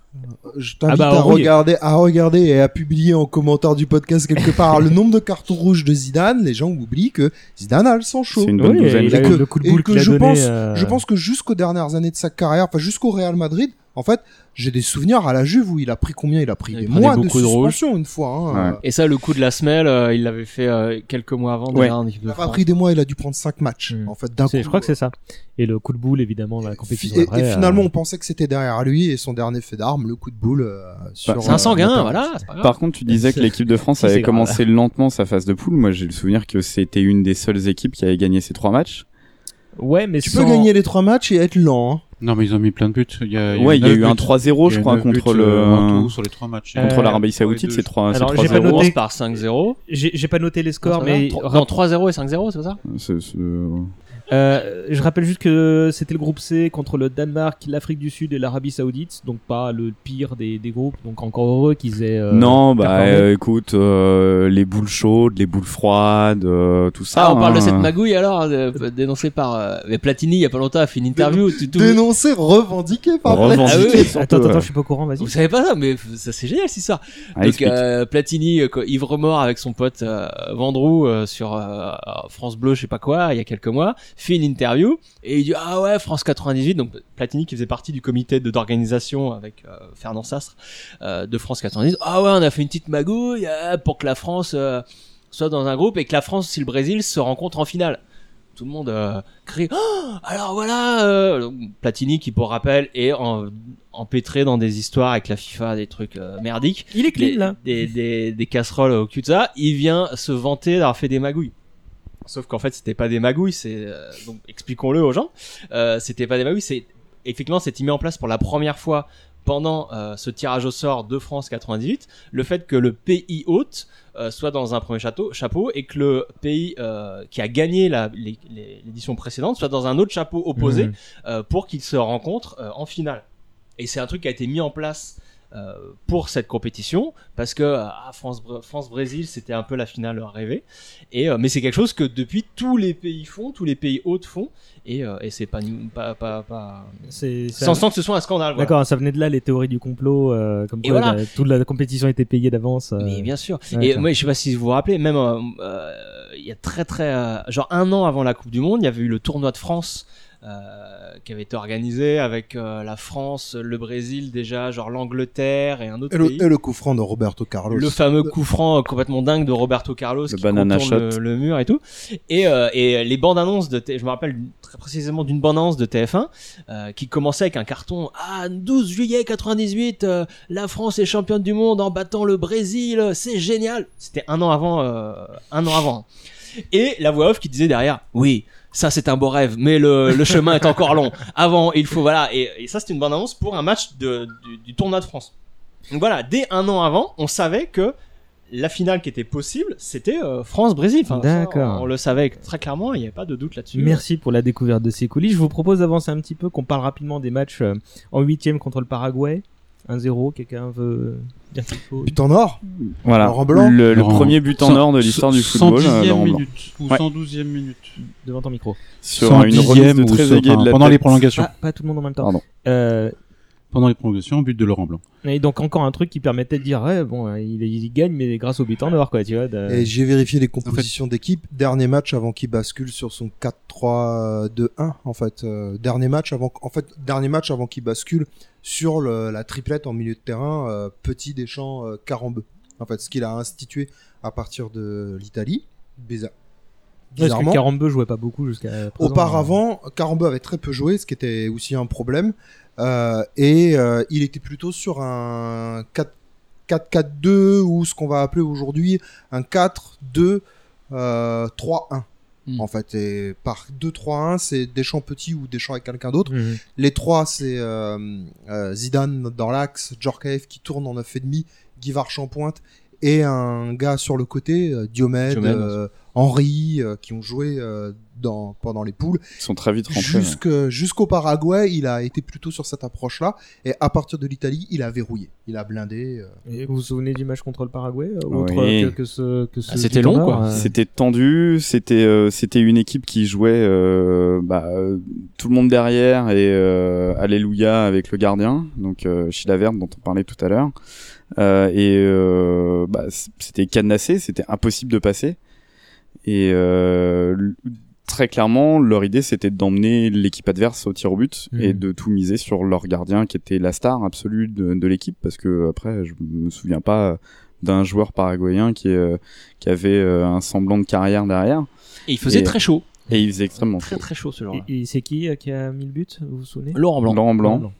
Je t'invite Ah bah, à oui. regarder, à regarder et à publier en commentaire du podcast quelque part le nombre de cartons rouges de Zidane. Les gens oublient que Zidane a le sang chaud. C'est une bonne Oui, et il a Et que- le coup de et boule que qu'il a je donné, pense- euh, Je pense que jusqu'aux dernières années de sa carrière, enfin jusqu'au Real Madrid, en fait, j'ai des souvenirs à la Juve où il a pris combien? Il a pris Il des mois de suspension une fois. Hein. Ouais. Et ça, le coup de la semelle, euh, il l'avait fait euh, quelques mois avant Ouais. déjà en équipe Il a pas pris des mois, il a dû prendre 5 matchs. Mm. En fait, d'un coup. c'est- je crois que c'est ça. Et le coup de boule, évidemment, la compétition. Et, et euh, finalement, on pensait que c'était derrière lui et son dernier fait d'arme, le coup de boule euh, sur. C'est un sanguin, voilà. Par contre, tu disais que l'équipe de France avait grave. commencé lentement sa phase de poule. Moi, j'ai le souvenir que c'était une des seules équipes qui avait gagné ces trois matchs. Ouais, mais Tu sans- peux gagner les trois matchs et être lent. hein. Non, mais ils ont mis plein de buts. Il y a, Ouais, il y a eu un buts. 3-0, Il y je crois, contre le euh, tout sur les trois matchs. contre Euh, l'Arabie Saoudite, c'est 3 Alors, j'ai pas 3-0. noté- par 5-0. J'ai j'ai pas noté les scores, mais non 3-0 et 5-0, c'est pas ça? C'est- Euh, je rappelle juste que c'était le groupe C contre le Danemark, l'Afrique du Sud et l'Arabie Saoudite, donc pas le pire des, des groupes. Donc encore heureux qu'ils aient. euh, non, bah euh, écoute, euh, les boules chaudes, les boules froides, euh, tout ça. Ah, on parle de hein. cette magouille alors, euh, dénoncée par euh, mais Platini il y a pas longtemps a fait une interview. tout- tout- Dénoncé, revendiqué par Revendiqué. Ah oui, oui. Attends, attends, je suis pas au courant, vas-y. Vous savez pas ça, mais ça c'est génial c'est ça. Ah, Donc euh, Platini, quoi, ivre mort avec son pote euh, Vendroux euh, sur euh, France Bleu, je sais pas quoi, il y a quelques mois, fait une interview et il dit ah ouais France 98. Donc Platini qui faisait partie du comité de d'organisation avec euh, Fernand Sastre euh, de France 98. Ah ouais, on a fait une petite magouille euh, pour que la France soit dans un groupe et que la France, si le Brésil se rencontre en finale. Tout le monde euh, crie Oh, alors voilà euh, Platini qui pour rappel est en, empêtré dans des histoires avec la FIFA des trucs euh, merdiques Il est clean des, là. des, des, des casseroles au cul de ça, il vient se vanter d'avoir fait des magouilles. Sauf qu'en fait, c'était pas des magouilles, c'est euh, donc expliquons-le aux gens. Euh, c'était pas des magouilles, c'est effectivement c'était mis en place pour la première fois pendant euh, ce tirage au sort de France 98, le fait que le pays hôte euh, soit dans un premier château, chapeau et que le pays euh, qui a gagné l'édition précédente soit dans un autre chapeau opposé euh, pour qu'ils se rencontrent en finale. Et c'est un truc qui a été mis en place pour cette compétition parce que euh, ah, France France Brésil c'était un peu la finale rêvée et euh, mais c'est quelque chose que depuis tous les pays font tous les pays hôtes font et, euh, et c'est pas, nu- pas pas pas C'est sans sans que ce soit un scandale voilà. D'accord, ça venait de là les théories du complot, euh, comme quoi voilà. la- toute la compétition était payée d'avance. euh. Mais bien sûr. D'accord. Et moi, je sais pas si vous vous rappelez, même euh, euh, il y a très très, euh, genre un an avant la Coupe du Monde, il y avait eu le tournoi de France euh, qui avait été organisé avec euh, la France, le Brésil déjà, genre l'Angleterre et un autre Et le, pays. et le coup franc de Roberto Carlos. Le fameux coup franc euh, complètement dingue de Roberto Carlos Le qui banana contourne shot. le, le mur et tout. Et, euh, et les bandes annonces de, T- je me rappelle très précisément d'une bande annonce de TF1 euh, qui commençait avec un carton ah 12 juillet 98, euh, la France est championne du monde en battant le Brésil, c'est génial. C'était un an avant, euh, un an avant. Et la voix off qui disait derrière oui. Ça c'est un beau rêve, mais le, le chemin est encore long. Avant, il faut voilà. Et, et ça c'est une bande annonce pour un match de, du, du tournoi de France. Donc voilà, dès un an avant, on savait que la finale qui était possible, c'était euh, France-Brésil. Enfin, D'accord. On, on le savait très clairement, il n'y avait pas de doute là-dessus. Merci pour la découverte de ces coulisses. Je vous propose d'avancer un petit peu, qu'on parle rapidement des matchs euh, en huitième contre le Paraguay. 1-0, quelqu'un veut dire quelque chose But en or Voilà. Laurent Blanc Le, premier but en or de l'histoire du football. 110e euh, minute ou Ouais. 112e minute. devant ton micro. Sur une 110e remise de ou très so- aiguë de la pendant les prolongations. Pas, pas tout le monde en même temps. Pardon. Euh, Pendant les prolongations, but de Laurent Blanc. et donc encore un truc qui permettait de dire, ouais, bon, euh, il, il gagne, mais grâce au but en or, quoi, tu vois. de- Et j'ai vérifié les compositions d'équipe. Dernier match avant qu'il bascule sur son 4-3-2-1 en fait. Euh, dernier match avant, en fait, dernier match avant qu'il bascule sur le- la triplette en milieu de terrain, euh, Petit Deschamps, euh, Carambeu. En fait, ce qu'il a institué à partir de l'Italie. Bizarre. Parce que Bizarrement. Carambeu jouait pas beaucoup jusqu'à présent. Auparavant, Carambeu avait très peu joué, ce qui était aussi un problème. Euh, et euh, il était plutôt sur un 4 4-4-2 ou ce qu'on va appeler aujourd'hui un 4-2 euh, 3-1. Mm. En fait, et par 2-3-1, c'est Deschamps petit ou Deschamps avec quelqu'un d'autre. Mhm. Les trois, c'est euh, euh, Zidane dans l'axe, Djorkaeff qui tourne en 9,5, Guy Varch en pointe, et un gars sur le côté, euh, Diomède, Diomède, Henry, euh, qui ont joué dans, pendant les poules. Ils sont très vite rentrés. ouais. Jusque- Jusqu'au Paraguay, il a été plutôt sur cette approche-là, et à partir de l'Italie, il a verrouillé, il a blindé. euh. Et vous vous souvenez du match contre le Paraguay euh, Oui. autre que, que ce, que ce Ah, c'était long, quoi. euh, C'était tendu, c'était euh, c'était une équipe qui jouait euh, bah, euh, tout le monde derrière et euh, alléluia avec le gardien, donc euh, Chilavert dont on parlait tout à l'heure. Euh, et euh, bah, c'était cadenassé, c'était impossible de passer. Et euh, très clairement, leur idée c'était d'emmener l'équipe adverse au tir au but Mhm. et de tout miser sur leur gardien qui était la star absolue de, de l'équipe parce que après je me souviens pas d'un joueur paraguayen qui euh, qui avait euh, un semblant de carrière derrière Et il faisait Et- très chaud. et il faisait extrêmement Très chaud. très chaud ce genre-là. Et, et c'est qui euh, qui a mis le but Vous vous souvenez? Laurent Blanc. Laurent Blanc, Blanc.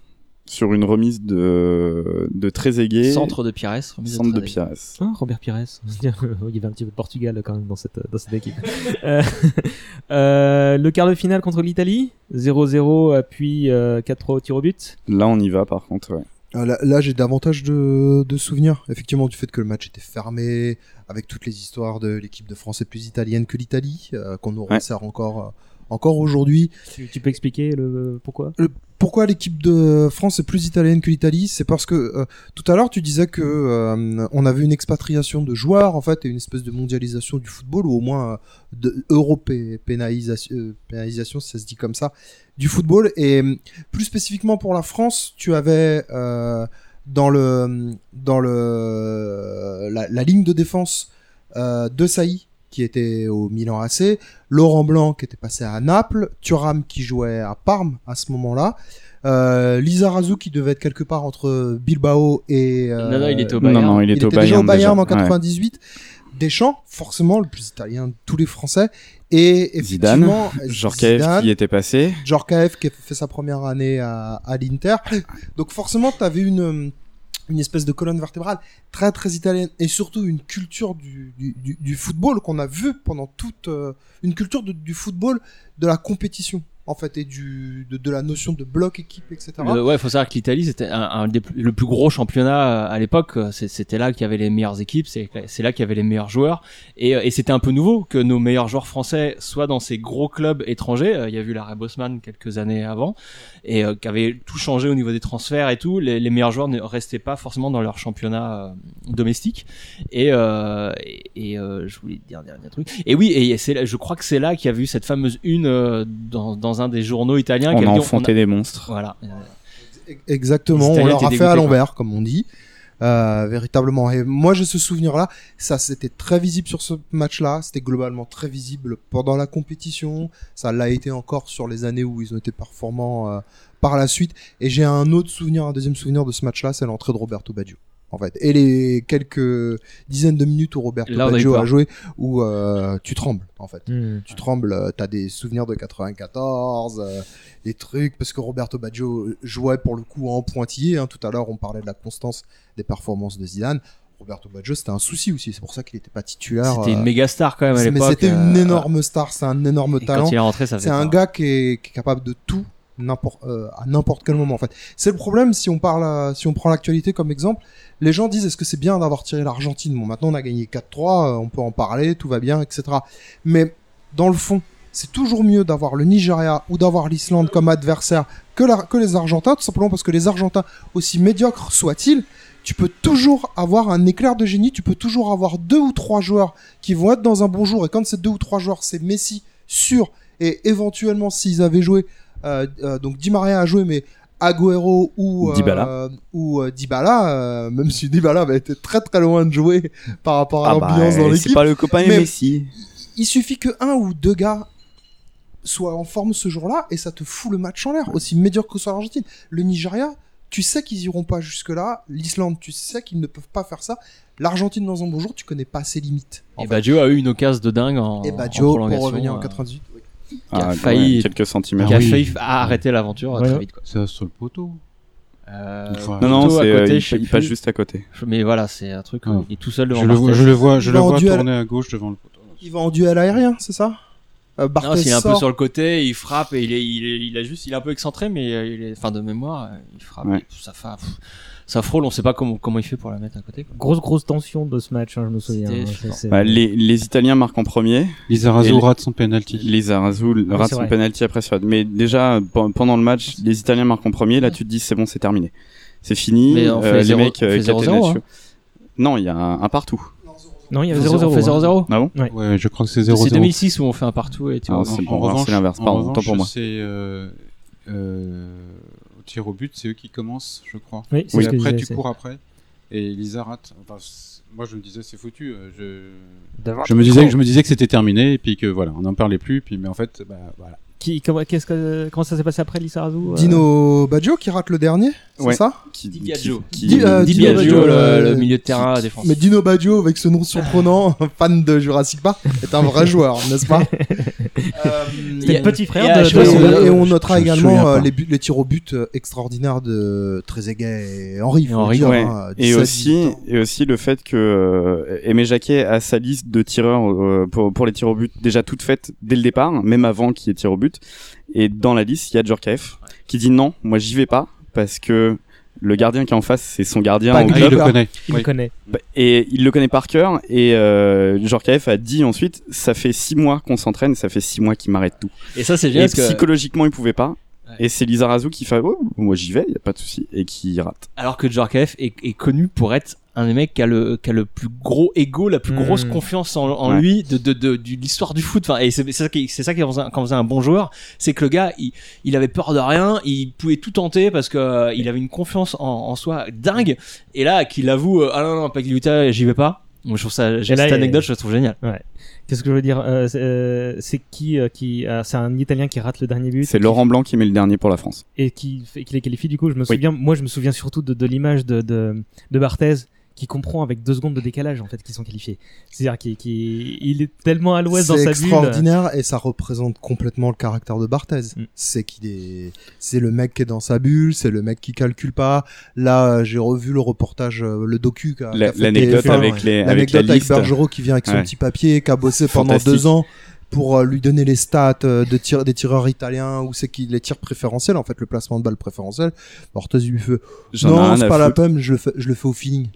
Sur une remise de de Trezeguet Centre de Pires. centre de Trezeguet. Pires. Ah, Robert Pires. il y avait un petit peu de Portugal quand même dans cette, dans cette équipe. Euh, euh, le quart de finale contre l'Italie, 0-0, euh, puis euh, 4-3 au tir au but. Là on y va par contre ouais. Ah, Là, là, j'ai davantage de, de souvenirs, effectivement, du fait que le match était fermé, avec toutes les histoires de l'équipe de France est plus italienne que l'Italie, euh, qu'on nous Ouais. resserre encore encore aujourd'hui. Tu, tu peux expliquer le pourquoi? Le- pourquoi l'équipe de France est plus italienne que l'Italie C'est parce que euh, tout à l'heure tu disais que euh, on avait une expatriation de joueurs en fait et une espèce de mondialisation du football ou au moins euh, de pénalisation, si ça se dit comme ça, du football. Et plus spécifiquement pour la France, tu avais dans la, ligne de défense de Saï qui était au Milan AC, Laurent Blanc qui était passé à Naples, Thuram qui jouait à Parme à ce moment-là, euh, Lizarazu qui devait être quelque part entre Bilbao et euh, Non, non, il était au Non, Bayern. non, il il était au déjà Bayern. au Bayern en déjà. Ouais. 98. Deschamps, forcément le plus italien de tous les Français, et Zidane, effectivement Zidane, qui était passé. Djorkaeff qui a fait sa première année à, à l'Inter. Donc forcément, tu avais une, une espèce de colonne vertébrale très très italienne et surtout une culture du, du, football qu'on a vu pendant toute euh, une culture du football de la compétition en fait et du de, de la notion de bloc équipe etc. Le- ouais, faut savoir que l'Italie c'était un, un des le plus gros championnat euh, à l'époque. euh, C'était là qu'il y avait les meilleures équipes, c'est là qu'il y avait les meilleurs joueurs. Et, euh, et c'était un peu nouveau que nos meilleurs joueurs français soient dans ces gros clubs étrangers. Euh, Il y a vu l'arrêt Bosman quelques années avant et euh, qui avait tout changé au niveau des transferts et tout. Les, les meilleurs joueurs ne restaient pas forcément dans leur championnat euh, domestique. Et, euh, et, et, euh, je voulais dire un dernier truc. Et oui, et c'est je crois que c'est là qu'il y a vu cette fameuse une euh, dans, dans un des journaux italiens. qui On a enfanté des monstres. Voilà. Exactement, on leur a fait à l'envers, comme on dit. Euh, véritablement. Et moi, j'ai ce souvenir-là. Ça, c'était très visible sur ce match-là. C'était globalement très visible pendant la compétition. Ça l'a été encore sur les années où ils ont été performants euh, par la suite. Et j'ai un autre souvenir, un deuxième souvenir de ce match-là, c'est l'entrée de Roberto Baggio. En fait, et les quelques dizaines de minutes où Roberto Là, Baggio a joué, où euh, tu trembles en fait Hmm. tu trembles, euh, t'as des souvenirs de 94, euh, des trucs, parce que Roberto Baggio jouait pour le coup en pointillé. hein. Tout à l'heure, on parlait de la constance des performances de Zidane. Roberto Baggio, c'était un souci aussi. C'est pour ça qu'il n'était pas titulaire. C'était une euh, méga star quand même à mais l'époque. c'était une énorme star, c'est un énorme et talent. Quand il est rentré, ça C'est un gars qui est, qui est capable de tout euh, à n'importe quel moment en fait. C'est le problème si on parle si on prend l'actualité comme exemple, les gens disent est-ce que c'est bien d'avoir tiré l'Argentine? Bon maintenant on a gagné 4-3, euh, on peut en parler, tout va bien, etc. Mais dans le fond, c'est toujours mieux d'avoir le Nigeria ou d'avoir l'Islande comme adversaire que, que les Argentins, tout simplement parce que les Argentins, aussi médiocres soient-ils, tu peux toujours avoir un éclair de génie, tu peux toujours avoir deux ou trois joueurs qui vont être dans un bon jour, et quand ces deux ou trois joueurs, c'est Messi, sûr, et éventuellement s'ils avaient joué, donc Di Maria a joué, mais Agüero ou euh, Dybala. ou euh, Dybala, euh, même si Dybala avait été très très loin de jouer par rapport à Ah bah, l'ambiance dans c'est l'équipe, pas le copain mais Messi. il suffit que un ou deux gars soient en forme ce jour-là et ça te fout le match en l'air, aussi médiocre que soit l'Argentine. Le Nigeria, tu sais qu'ils iront pas jusque-là. L'Islande, tu sais qu'ils ne peuvent pas faire ça. L'Argentine, dans un bon jour, tu connais pas ses limites. en Et fait. Baggio a eu une occasion de dingue en, Et en Baggio, pour prolongation, revenir en euh, 98. Oui. qui a Ah, failli- ouais, quelques centimètres. qui a oui. failli arrêter l'aventure euh, Ouais. très vite. Quoi. Ça sur le poteau. Euh, Enfin, Non, non, à c'est, côté, euh, il, il passe juste à côté. Mais voilà, c'est un truc. Ah. où Il est tout seul devant Je le, vois, je le vois, je Il le va en vois duel. tourner à gauche devant le poteau. Il va en duel aérien, c'est ça? Euh, Non, s'il est un peu sur le côté, il frappe et il est, il est, il a juste, il est un peu excentré, mais euh, il est, fin de mémoire, euh, il frappe. Ouais. et ça, fa- pff, ça frôle, on sait pas comment, comment il fait pour la mettre à côté. Quoi. Grosse grosse tension de ce match, hein, je me souviens. Hein, c'est- Bah, les, les Italiens marquent en premier. Les- rate son penalty. Lizarazu Oui, rate c'est son penalty après sur Mais déjà, pe- pendant le match, les Italiens marquent en premier. Là, tu te dis, c'est bon, c'est terminé. C'est fini. Mais on fait Euh, les zéro- mecs, on euh, fait 0-0, Catenaccio. hein. Non, il y a un, un partout. Non, il y avait On fait 0-0. 0-0. Ah bon Ouais, je crois que c'est C'est 0-0. 2006 où on fait un partout et tu Ah, vois. c'est En- bon, en alors revanche- c'est l'inverse. en Pardon, revanche, autant pour moi. C'est euh, euh, tir au but, c'est eux qui commencent, je crois. Oui, c'est je après, disais, tu cours après. Et Lisa rate. Enfin, moi, je me disais, c'est foutu. euh, Je, D'avoir je me disais, je me disais que c'était terminé, et puis que voilà, on n'en parlait plus. Puis, mais en fait, bah, voilà. Qui, comment, que, comment ça s'est passé après Lissarazu euh Dino Baggio qui rate le dernier, c'est Ouais. ça Qui, Di Biagio. qui- Di- euh, Di Dino Biagio, Baggio, le, euh, le milieu de terrain à défense. Mais Dino Baggio, avec ce nom surprenant, fan de Jurassic Park, est un vrai joueur, n'est-ce pas Euh, C'était le petit frère et, de- sais pas Et on, et notera également euh, les, buts- les tirs au but extraordinaires de Trezeguet et Henry. faut Henry, le dire, Ouais. hein, Et 17, aussi, 18 ans. et aussi le fait que euh, Aimé Jacquet a sa liste de tireurs euh, pour, pour les tirs au but déjà toute faite dès le départ, même avant qu'il y ait tir au but. Et dans la liste, il y a Djorkaeff qui dit non, moi j'y vais pas parce que Le gardien qui est en face, c'est son gardien au club. il le connaît. Il Oui. me connaît. Bah, Et il le connaît par cœur. Et euh, Djorkaeff a dit ensuite, ça fait six mois qu'on s'entraîne, ça fait six mois qu'il m'arrête tout. Et ça, c'est Et génial parce que. psychologiquement, il pouvait pas. Ouais. Et c'est Lizarazu qui fait, oh, moi j'y vais, y a pas de souci, et qui rate. Alors que Djorkaeff est, est connu pour être un des mecs qui a le, qui a le plus gros ego, la plus grosse confiance en, en Ouais. lui de, de, de, de l'histoire du foot. Enfin, et c'est ça qui, c'est ça qui faisait un- quand faisait un bon joueur, c'est que le gars, il, il avait peur de rien, il pouvait tout tenter parce que euh, il avait une confiance en, en soi dingue. Et là, qu'il avoue, euh, ah non non, Pagliuta, j'y vais pas. Moi, je trouve ça, j'ai- Et là, cette il- anecdote, je la trouve géniale. Qu'est-ce que je veux dire Euh, c'est, euh, C'est qui euh, qui euh, C'est un Italien qui rate le dernier but. C'est Laurent Blanc qui met le dernier pour la France. et qui qui les qualifie du coup. Je me Oui. souviens, moi, je me souviens surtout de, de l'image de, de de Barthez qui comprend avec deux secondes de décalage en fait qu'ils sont qualifiés. C'est-à-dire qu'il qu'il- il est tellement à l'ouest dans C'est sa bulle. extraordinaire et ça représente complètement le caractère de Barthez. Mm. C'est qu'il est, c'est le mec qui est dans sa bulle, c'est le mec qui calcule pas. Là, euh, j'ai revu le reportage, euh, le docu. La- L'anecdote TF1, avec les, avec la L'anecdote avec liste. Bergerot qui vient avec son Ouais. petit papier, qui a bossé pendant deux ans pour euh, lui donner les stats euh, de tir, des tireurs italiens, où c'est qu'il les tirs préférentiels, en fait, le placement de balle préférentiel. Barthez lui fait, non, c'est pas la peine, je le fais, je le fais au feeling.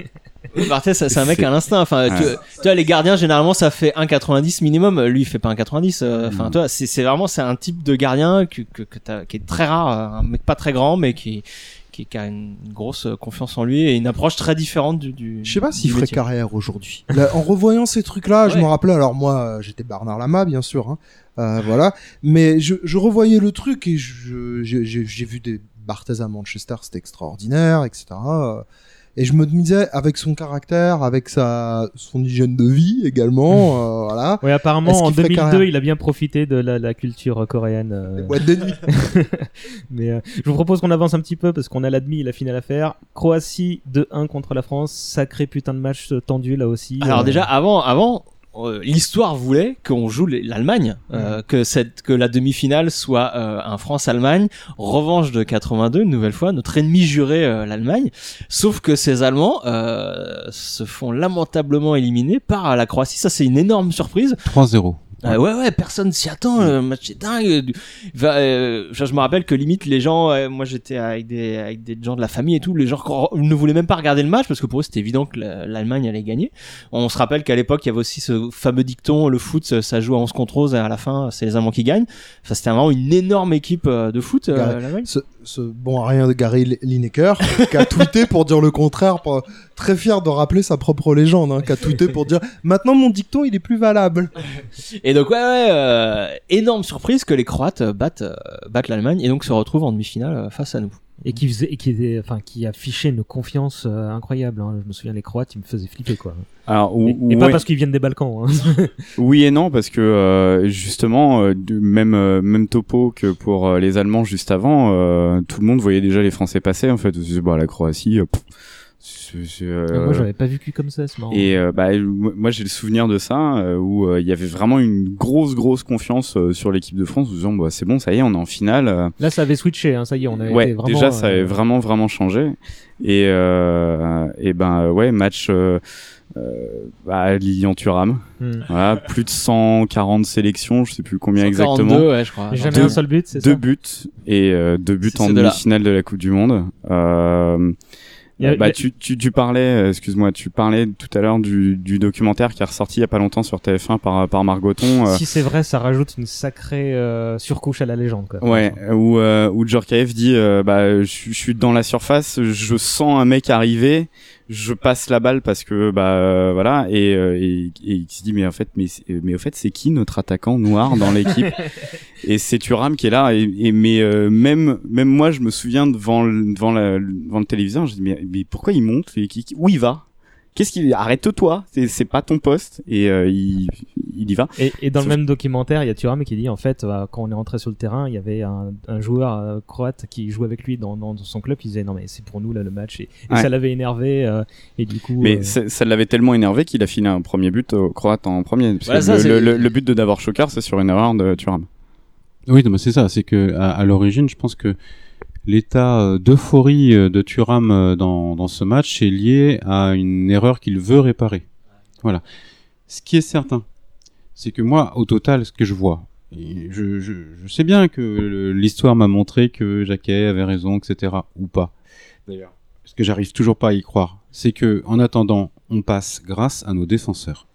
Barthez, c'est un mec à l'instinct. Enfin, tu, Ouais. tu vois, les gardiens généralement ça fait 1,90 minimum. Lui, il fait pas 1,90. euh, Enfin, Mm. tu vois, c'est vraiment c'est un type de gardien que, que, que t'as- qui est très rare, un mec pas très grand, mais qui qui, qui a une grosse euh, confiance en lui et une approche très différente du. du Je sais pas s'il ferait carrière aujourd'hui. En revoyant ces trucs-là, je me rappelais, alors moi, euh, j'étais Bernard Lama, bien sûr, hein, euh, voilà, mais je, je revoyais le truc et j'ai vu des Barthez à Manchester, c'était extraordinaire, etc. euh, Et je me disais, avec son caractère, avec sa, son hygiène de vie également, euh, voilà. Ouais, apparemment en qu'il ferait 2002, carrière il a bien profité de la, la culture coréenne. euh. Ouais, de nuit. Mais euh, je vous propose qu'on avance un petit peu parce qu'on a la demi et la finale à faire. Croatie 2-1 contre la France, sacré putain de match euh, tendu là aussi. Alors Euh, déjà avant avant euh, l'histoire voulait qu'on joue l'Allemagne, euh, que cette que la demi-finale soit euh, un France-Allemagne, revanche de 82 une nouvelle fois, notre ennemi juré euh, l'Allemagne. Sauf que ces Allemands euh, se font lamentablement éliminer par la Croatie. Ça c'est une énorme surprise. 3-0. Euh, ouais ouais, personne s'y attend. Le match est dingue. Du- Va, euh, je me rappelle que limite les gens, euh, moi j'étais avec des avec des gens de la famille et tout, les gens ne voulaient même pas regarder le match parce que pour eux c'était évident que la- l'Allemagne allait gagner. On se rappelle qu'à l'époque il y avait aussi ce fameux dicton le foot ça- joue à 11 contre 11 et à la fin c'est les Allemands qui gagnent. Enfin c'était vraiment une énorme équipe euh, de foot euh, l'Allemagne. ce, ce bon à rien de Gary Lineker qui a tweeté pour dire le contraire, très fier de rappeler sa propre légende, hein, qui a tweeté pour dire maintenant mon dicton il est plus valable. Et donc ouais, ouais euh, énorme surprise que les Croates euh, battent euh, battent l'Allemagne et donc se retrouvent en demi-finale face à nous. Et qui faisait, et qui était, enfin, qui affichait une confiance euh, incroyable. hein. Je me souviens les Croates, ils me faisaient flipper quoi. Alors, Et, ou- et pas parce qu'ils viennent des Balkans. hein. Oui et non parce que euh, justement euh, du- même euh, même topo que pour euh, les Allemands juste avant euh, tout le monde voyait déjà les Français passer en fait bah la Croatie pff, Moi, j'avais pas vécu comme ça, c'est marrant. et euh, bah moi j'ai le souvenir de ça euh, où euh, il y avait vraiment une grosse grosse confiance euh, sur l'équipe de France en disant bah c'est bon ça y est on est en finale euh, Là, ça avait switché, hein, ça y est, on avait ouais été vraiment. déjà ça avait euh, vraiment vraiment changé et euh, et ben euh, ouais match euh, euh, bah, Lilian Thuram hmm. voilà, plus de 140 sélections, je sais plus combien 142, exactement. ouais, je crois. Jamais Deux- un seul but, c'est Deux ça? buts et euh, deux buts en demi-finale de la Coupe du Monde. Euh, a- bah, a- tu, tu, tu parlais, euh, excuse-moi, tu parlais tout à l'heure du, du documentaire qui est ressorti il y a pas longtemps sur TF1 par, par Margoton. euh, Si c'est vrai, ça rajoute une sacrée euh, surcouche à la légende. Quoi. Ouais, où, euh, où Djorkaeff dit euh, bah, je, je suis dans la surface, je sens un mec arriver, je passe la balle parce que bah euh, voilà et, euh, et, et il se dit mais en fait mais mais au fait c'est qui notre attaquant noir dans l'équipe et c'est Thuram qui est là et, et mais euh, même même moi je me souviens devant le, devant la, devant le téléviseur je dis mais, mais pourquoi il monte? Et qui- où il va? Qu'est-ce qu'il arrête-toi c'est c'est pas ton poste et euh, il il y va Et, et dans le même documentaire, il y a Thuram qui dit en fait, euh, quand on est rentré sur le terrain, il y avait un, un joueur euh, croate qui jouait avec lui dans, dans son club. Il disait non mais c'est pour nous là le match et, et Ouais. ça l'avait énervé euh, et du coup. Mais euh, ça, ça l'avait tellement énervé qu'il a filé un premier but au Croate en premier. Parce Voilà, que ça, le, c'est- le- le- le but de Davor Chokar, c'est sur une erreur de Thuram. Oui, c'est ça. C'est que à, à l'origine, je pense que l'état euh, d'euphorie euh, de Thuram euh, dans, dans ce match est lié à une erreur qu'il veut réparer. Voilà. Ce qui est certain, c'est que moi, au total, ce que je vois, je, je, je sais bien que l'histoire m'a montré que Jacquet avait raison, etc. ou pas. d'ailleurs, parce que j'arrive toujours pas à y croire, c'est que en attendant, on passe grâce à nos défenseurs.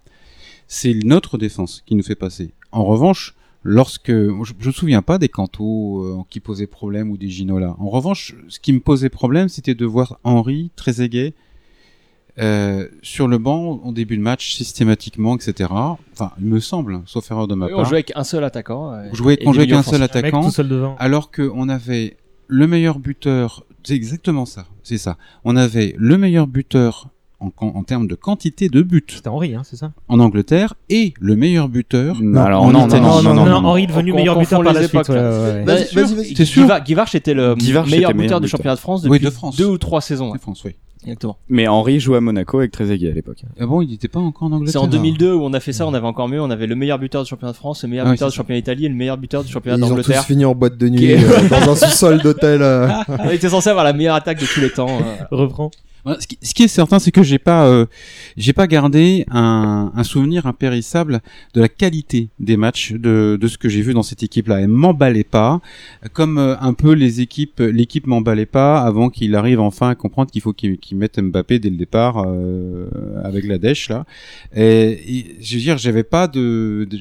C'est notre défense qui nous fait passer. En revanche, lorsque je, je me souviens pas des cantos euh, qui posaient problème ou des Ginola. En revanche, ce qui me posait problème, c'était de voir Henri Trezeguet euh, sur le banc en début de match systématiquement, etc. Enfin, il me semble, sauf erreur de ma Oui, part. on jouait avec un seul attaquant. euh, On jouait, on jouait avec un seul attaquant, tout seul devant. alors qu'on avait le meilleur buteur. C'est exactement ça. C'est ça. On avait le meilleur buteur en, en, en termes de quantité de buts C'était Henri, hein, c'est ça en Angleterre et le meilleur buteur. Non, alors, en non, non, Italie. non, non, non, non. Henri est devenu On- meilleur on buteur par la suite. ouais, là. ouais, ouais. Vas-y, vas-y, vas-y. T'es sûr Guivard, était le Guivard, meilleur buteur meilleur du buteur. championnat de France Oui, depuis de France. deux ou trois saisons. Ouais. France, oui. Exactement. Mais Henri jouait à Monaco avec Trezeguet à l'époque. Ah bon, il n'était pas encore en Angleterre. C'est en 2002 où on a fait ça, on avait encore mieux, on avait le meilleur buteur du championnat de France, le meilleur Ah oui, buteur du championnat d'Italie et le meilleur buteur du championnat Ils ont tous d'Angleterre. fini en boîte de nuit euh, dans un sous-sol d'hôtel. euh. On était censé avoir la meilleure attaque de tous les temps. euh. Reprends. Ce qui, ce qui est certain, c'est que j'ai pas, euh, j'ai pas gardé un, un souvenir impérissable de la qualité des matchs de, de ce que j'ai vu dans cette équipe-là. Elle m'emballait pas, comme euh, un peu les équipes, l'équipe m'emballait pas avant qu'il arrive enfin à comprendre qu'il faut qu'il qu'il mette Mbappé dès le départ euh, avec la dèche là. Et, je veux dire, j'avais pas de, de-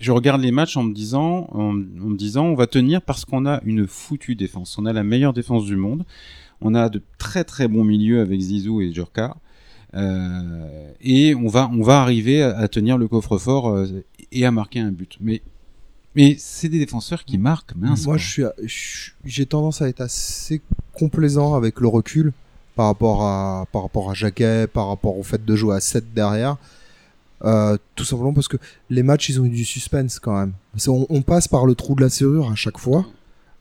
je regarde les matchs en me disant, en, en me disant, on va tenir parce qu'on a une foutue défense. On a la meilleure défense du monde. On a de très très bons milieux avec Zizou et Djurka. Euh, et on va, on va arriver à, à tenir le coffre-fort euh, et à marquer un but. Mais, mais c'est des défenseurs qui marquent, mince. Moi, j'ai tendance à être assez complaisant avec le recul par rapport à, par rapport à Jacquet, par rapport au fait de jouer à 7 derrière. Euh, tout simplement parce que les matchs, ils ont eu du suspense quand même. On passe par le trou de la serrure à chaque fois.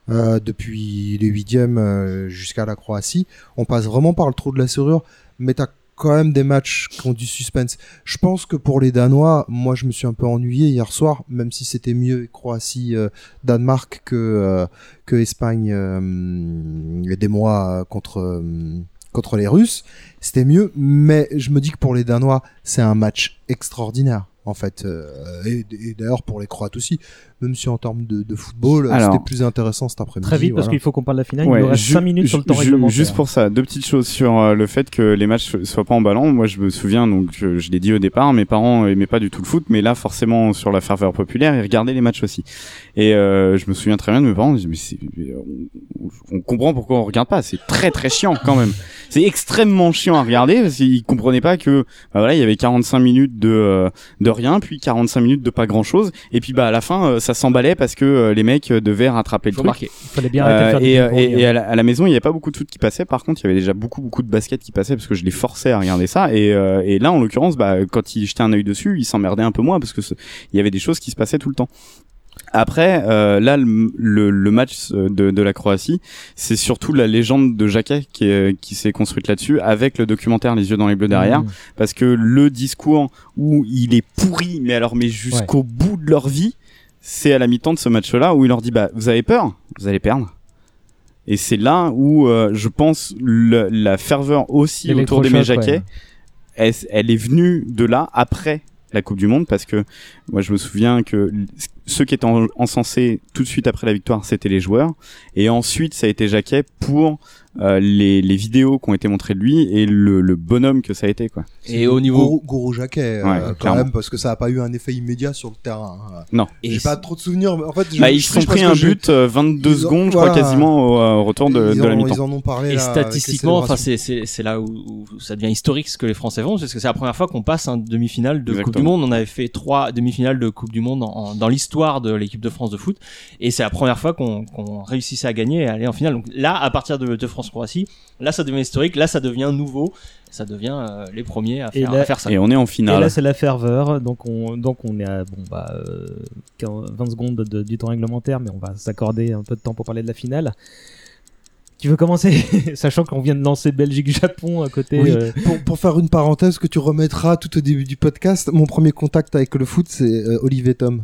Euh, depuis les huitièmes euh, jusqu'à la Croatie, on passe vraiment par le trou de la serrure, mais t'as quand même des matchs qui ont du suspense. Je pense que pour les Danois, moi je me suis un peu ennuyé hier soir, même si c'était mieux Croatie euh, Danemark que euh, que Espagne euh, des mois euh, contre euh, contre les Russes, c'était mieux. Mais je me dis que pour les Danois, c'est un match extraordinaire en fait, et, et d'ailleurs pour les Croates aussi. Même si en termes de, de football, Alors, c'était plus intéressant cet après-midi. Très vite, parce qu'il faut qu'on parle de la finale. Ouais, il nous reste ju- 5 minutes sur le temps réglementaire. Juste pour ça, deux petites choses sur euh, le fait que les matchs soient pas en ballon. Moi, je me souviens, donc je, je l'ai dit au départ, mes parents aimaient pas du tout le foot, mais là, forcément, sur la ferveur populaire, ils regardaient les matchs aussi. Et euh, je me souviens très bien de mes parents. Ils disaient, mais c'est- on, on comprend pourquoi on regarde pas. C'est très très chiant quand même. C'est extrêmement chiant à regarder parce qu'ils comprenaient pas que bah voilà, il y avait 45 minutes de euh, de rien, puis 45 minutes de pas grand chose, et puis bah à la fin, euh, ça s'emballait parce que euh, les mecs euh, devaient rattraper le truc. Il fallait bien arrêter de faire Euh, du et, et, hein. et à, la, à la maison, il n'y avait pas beaucoup de foot qui passait. Par contre, il y avait déjà beaucoup, beaucoup de basket qui passait parce que je les forçais à regarder ça. Et, et là, en l'occurrence, bah, quand il jetait un œil dessus, il s'emmerdait un peu moins parce que il y avait des choses qui se passaient tout le temps. Après, euh, là, le, le, le match de, de la Croatie, c'est surtout la légende de Jacquet qui, est- qui s'est construite là-dessus, avec le documentaire Les yeux dans les bleus derrière, Mmh. parce que le discours où il est pourri, mais alors mais jusqu'au bout de leur vie, c'est à la mi-temps de ce match-là où il leur dit bah vous avez peur, vous allez perdre. Et c'est là où euh, je pense le- la ferveur aussi autour L'électrochoc, Jacquet, ouais. elle, elle est venue de là après la Coupe du Monde parce que moi je me souviens que ceux qui étaient en- encensés tout de suite après la victoire c'était les joueurs et ensuite ça a été Jacquet pour euh, les, les vidéos qui ont été montrées de lui et le, le bonhomme que ça a été quoi. Et au niveau. Gourou, Gourou Jacquet, euh, quand clairement. même, parce que ça a pas eu un effet immédiat sur le terrain. hein. Non. Et J'ai pas trop de souvenirs, mais en fait, je- Bah, ils se sont pris un but euh, 22 ils ont- secondes, je voilà. crois, quasiment au, euh, au retour de, la mi-temps. ils en ont parlé. Et là, statistiquement, enfin, c'est, c'est, c'est là où, où ça devient historique ce que les Français font, parce que c'est la première fois qu'on passe un demi-finale de Coupe du. Monde. On avait fait trois demi-finales de Coupe du Monde en- en- dans l'histoire de l'équipe de France de foot, et c'est la première fois qu'on, qu'on réussissait à gagner et à aller en finale. Donc là, à partir de, de France-Croatie, là, ça devient historique, là, ça devient nouveau, ça devient euh, les premiers à Et faire, là- à faire ça. Et on est en Et finale. là, c'est la ferveur. Donc, on, donc on est à bon, bah, euh, 15 20 secondes de- du temps réglementaire, mais on va s'accorder un peu de temps pour parler de la finale. Qui veut commencer Sachant qu'on vient de lancer Belgique-Japon à côté. Oui, euh, pour, pour faire une parenthèse que tu remettras tout au début du podcast, mon premier contact avec le foot, c'est euh, Olivier Tom.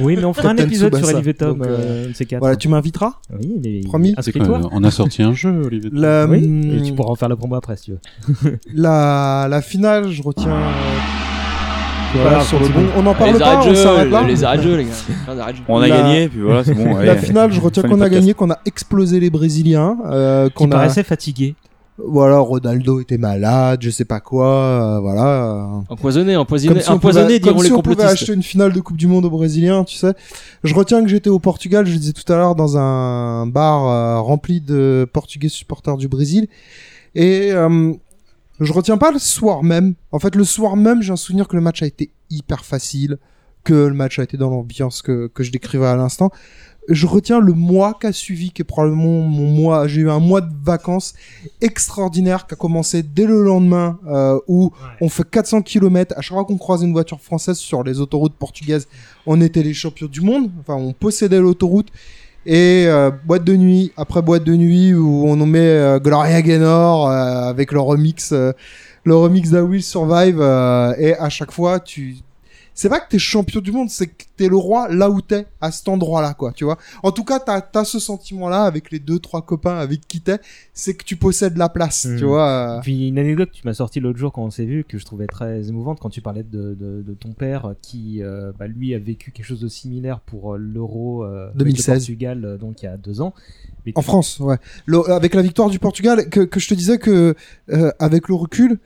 Oui, mais on fera un épisode sur Tsubasa. Olivier Tom, Donc, euh, euh, ces quatre. Voilà, tu m'inviteras Oui, mais Promis. C'est quoi, inscris-toi. on a sorti un jeu, Olivier. la, Oui, hum, et tu pourras en faire la promo après si tu veux. la, la finale, je retiens. Voilà, Voilà, sur le bon. On en Ah, parle les pas, on s'arrête là. les arrêts de jeu, les gars. On a La- gagné, puis voilà, c'est bon. La allez. finale, je retiens qu'on a gagné, qu'on a explosé les Brésiliens, euh, Qui qu'on a. paraissait fatigué. Voilà, Ronaldo était malade, je sais pas quoi, euh, voilà. Empoisonné, empoisonné, Comme si on empoisonné, pouvait, diront les si on pouvait complotistes. acheter une finale de Coupe du Monde aux Brésiliens, tu sais. Je retiens que j'étais au Portugal, je le disais tout à l'heure, dans un bar euh, rempli de Portugais supporters du Brésil. Et euh, je retiens pas le soir même. En fait, le soir même, j'ai un souvenir que le match a été hyper facile, que le match a été dans l'ambiance que, que je décrivais à l'instant. Je retiens le mois qui a suivi, qui est probablement mon mois. J'ai eu un mois de vacances extraordinaire qui a commencé dès le lendemain, euh, où on fait 400 km. À chaque fois qu'on croise une voiture française sur les autoroutes portugaises, on était les champions du monde. Enfin, on possédait l'autoroute. Et euh, boîte de nuit après boîte de nuit où on nous met euh, Gloria Gaynor avec le remix, le remix d'A Will Survive. et à chaque fois, tu c'est pas que t'es champion du monde, c'est que t'es le roi là où t'es, à cet endroit-là, quoi, tu vois. En tout cas, t'as as ce sentiment-là avec les deux, trois copains avec qui t'es, c'est que tu possèdes la place, Hmm. tu vois. euh. Puis une anecdote que tu m'as sorti l'autre jour quand on s'est vu, que je trouvais très émouvante, quand tu parlais de, de, de ton père qui, euh, bah, lui, a vécu quelque chose de similaire pour euh, l'Euro euh, avec le 2016. Portugal, euh, donc il y a deux ans. Mais En tu- France, ouais. Le- avec la victoire du Portugal, que, que je te disais que, euh, avec le recul,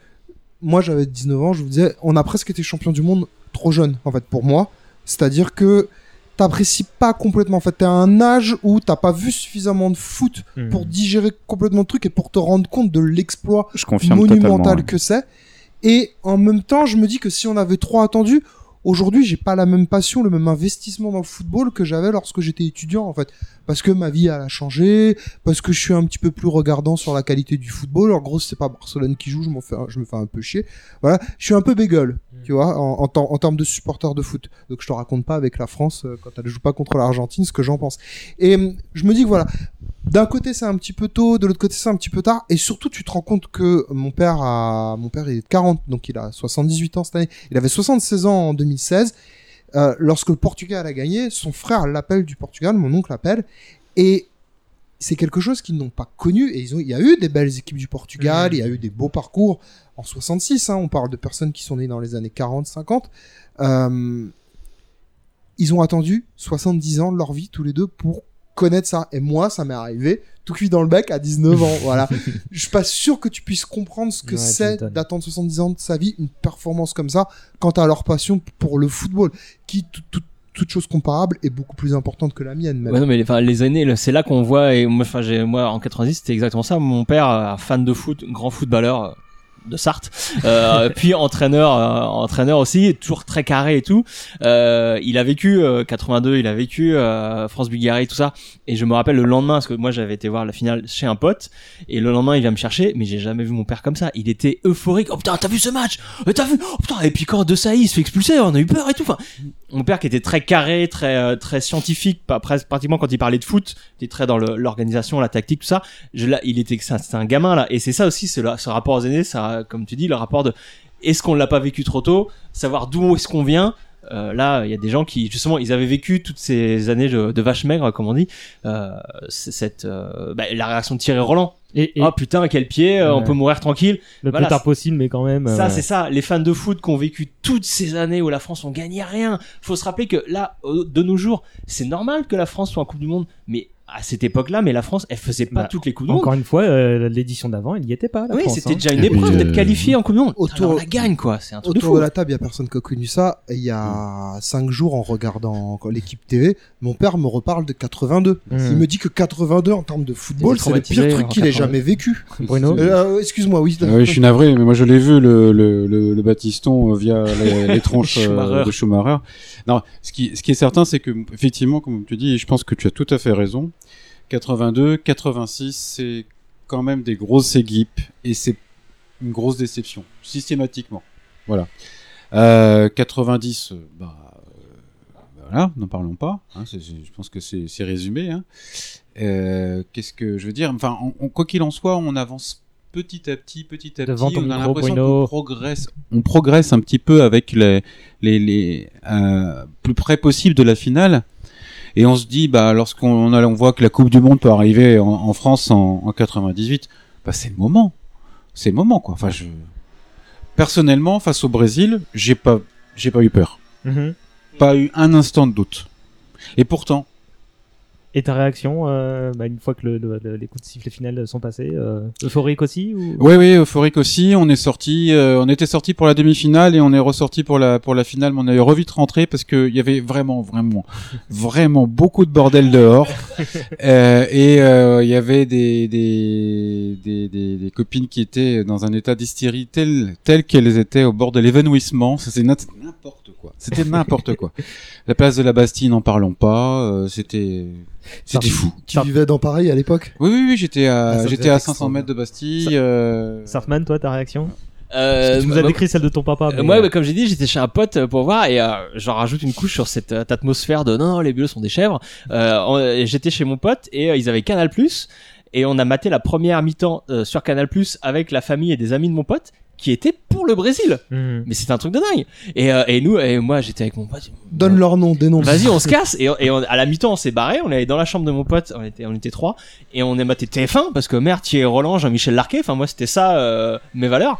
moi j'avais 19 ans, je vous disais, on a presque été champion du monde trop jeune, en fait, pour moi. C'est-à-dire que t'apprécies pas complètement. En fait, t'es à un âge où t'as pas vu suffisamment de foot Mhm. pour digérer complètement le truc et pour te rendre compte de l'exploit monumental ouais. que c'est. Et en même temps, je me dis que si on avait trop attendu, aujourd'hui, j'ai pas la même passion, le même investissement dans le football que j'avais lorsque j'étais étudiant, en fait. Parce que ma vie, elle a changé, parce que je suis un petit peu plus regardant sur la qualité du football. En gros, c'est pas Barcelone qui joue, je, fais, je me fais un peu chier. Voilà. Je suis un peu bégueule, tu vois, en, termes de supporter de foot. Donc, je te raconte pas avec la France, euh, quand elle joue pas contre l'Argentine, ce que j'en pense. Et hum, je me dis que voilà, d'un côté c'est un petit peu tôt, de l'autre côté c'est un petit peu tard, et surtout tu te rends compte que mon père a, mon père il est de 40, donc il a 78 ans cette année, il avait 76 ans en 2016, euh, lorsque le Portugal a gagné, son frère l'appelle du Portugal, mon oncle l'appelle, et c'est quelque chose qu'ils n'ont pas connu, et ils ont, il y a eu des belles équipes du Portugal, Mhm. il y a eu des beaux parcours en 66, hein, on parle de personnes qui sont nées dans les années 40, 50, euh, ils ont attendu 70 ans de leur vie tous les deux pour connaître ça. Et moi, ça m'est arrivé tout cuit dans le bec à 19 ans. voilà. Je suis pas sûr que tu puisses comprendre ce que Ouais, c'est d'attendre 70 ans de sa vie, une performance comme ça, quant à leur passion pour le football, qui, tout- tout- toute chose comparable, est beaucoup plus importante que la mienne. même. Ouais, non, mais les années, là, c'est là qu'on voit, et moi, en 90, c'était exactement ça. Mon père, euh, fan de foot, grand footballeur euh, de Sarthe, euh, puis entraîneur, euh, entraîneur aussi, toujours très carré et tout. Euh, il a vécu euh, 82, il a vécu euh, France-Bulgarie, tout ça. Et je me rappelle le lendemain, parce que moi, j'avais été voir la finale chez un pote, et le lendemain, il vient me chercher, mais j'ai jamais vu mon père comme ça. Il était euphorique. Oh putain, t'as vu ce match? T'as vu? Oh putain Et puis quand De Sailly il se fait expulser, on a eu peur et tout. Enfin, mon père qui était très carré, très très scientifique, pas presque pratiquement quand il parlait de foot, il était très dans l'organisation, la tactique, tout ça. Je, là, il était c'était un gamin là, et c'est ça aussi, c'est ce rapport aux aînés, ça, comme tu dis, le rapport de est-ce qu'on l'a pas vécu trop tôt, savoir d'où est-ce qu'on vient. Euh, là, il y a des gens qui, justement, ils avaient vécu toutes ces années de, de vache maigre, comme on dit. Euh, cette, euh, bah, la réaction de Thierry Roland. Et, et Oh putain, quel pied, on peut mourir tranquille. le Voilà, plus tard possible, mais quand même. ça, c'est ça. Les fans de foot qui ont vécu toutes ces années où la France on gagnait rien. Faut se rappeler que là, de nos jours, c'est normal que la France soit en Coupe du Monde, mais à cette époque-là, mais la France, elle faisait pas Bah, toutes les Coupes du Monde. Encore une fois, euh, l'édition d'avant, il y était pas. la Oui, c'était hein. déjà une épreuve d'être euh, qualifié en Coupe du Monde. autour- on la gagne quoi. C'est un truc de Autour fou. de la table, il y a personne qui a connu ça. Et il y a cinq jours, en regardant l'équipe TV, mon père me reparle de 82. Mmh. Il me dit que 82, en termes de football, c'est le pire truc qu'il ait 82. jamais vécu. Bruno. Euh, Excuse-moi, oui. Ah oui, je suis navré, mais moi je l'ai vu le, le, le, le Baptiston euh, via les, les tronches euh, Schumacher. de Schumacher. Non, ce qui, ce qui est certain, c'est que effectivement, comme tu dis, je pense que tu as tout à fait raison. 82, 86, c'est quand même des grosses équipes et c'est une grosse déception systématiquement. Voilà. Euh, 90, euh, bah euh, voilà, n'en parlons pas. hein, je pense que c'est résumé. Hein. Euh, Qu'est-ce que je veux dire? Enfin, on- on- quoi qu'il en soit, on avance petit à petit, petit à Devant petit. On a l'impression qu'on progresse, on progresse un petit peu avec les, les, les euh, plus près possible de la finale. Et on se dit, bah, lorsqu'on on voit que la Coupe du Monde peut arriver en, en France en, en 98, bah, c'est le moment. C'est le moment, quoi. Enfin, je, personnellement, face au Brésil, j'ai pas, j'ai pas eu peur. Mhm. Pas eu un instant de doute. Et pourtant, Et ta réaction, euh, bah, une fois que le, le- le- les coups de sifflet final sont passés, euh, euphorique aussi ou... Oui, oui, euphorique aussi. On est sorti, euh, on était sorti pour la demi-finale et on est ressorti pour la pour la finale. Mais on est revite rentré parce que il y avait vraiment, vraiment, vraiment beaucoup de bordel dehors. Et il y avait des des, des des des copines qui étaient dans un état d'hystérie tel tel qu'elles étaient au bord de l'évanouissement. C'est n'importe quoi. C'était n'importe quoi. La place de la Bastille, n'en parlons pas. c'était c'était fou. Tu vivais dans Paris à l'époque? Oui, oui, oui, j'étais Ah, à, j'étais être à 500 mètres de Bastille. euh, Sartman, toi, ta réaction? Euh, Tu nous bah, as bah, décrit celle de ton papa. Euh, mais, moi, euh, bah, comme j'ai dit, j'étais chez un pote pour voir et euh, j'en rajoute une couche sur cette euh, atmosphère de non, non, les bleus sont des chèvres. Euh, j'étais chez mon pote et euh, ils avaient Canal et on a maté la première mi-temps euh, sur Canal avec la famille et des amis de mon pote qui étaient pour le Brésil. Mhm. Mais c'était un truc de dingue. Et, euh, et nous, et moi, j'étais avec mon pote. Donne leur nom, dénonce. Vas-y, on se casse. Et, et on- à la mi-temps, on s'est barré. On est allé dans la chambre de mon pote. On était, on était trois. Et on est maté TF1 parce que merde, Thierry Roland, Jean-Michel Larquet. Enfin, moi, c'était ça, euh, mes valeurs.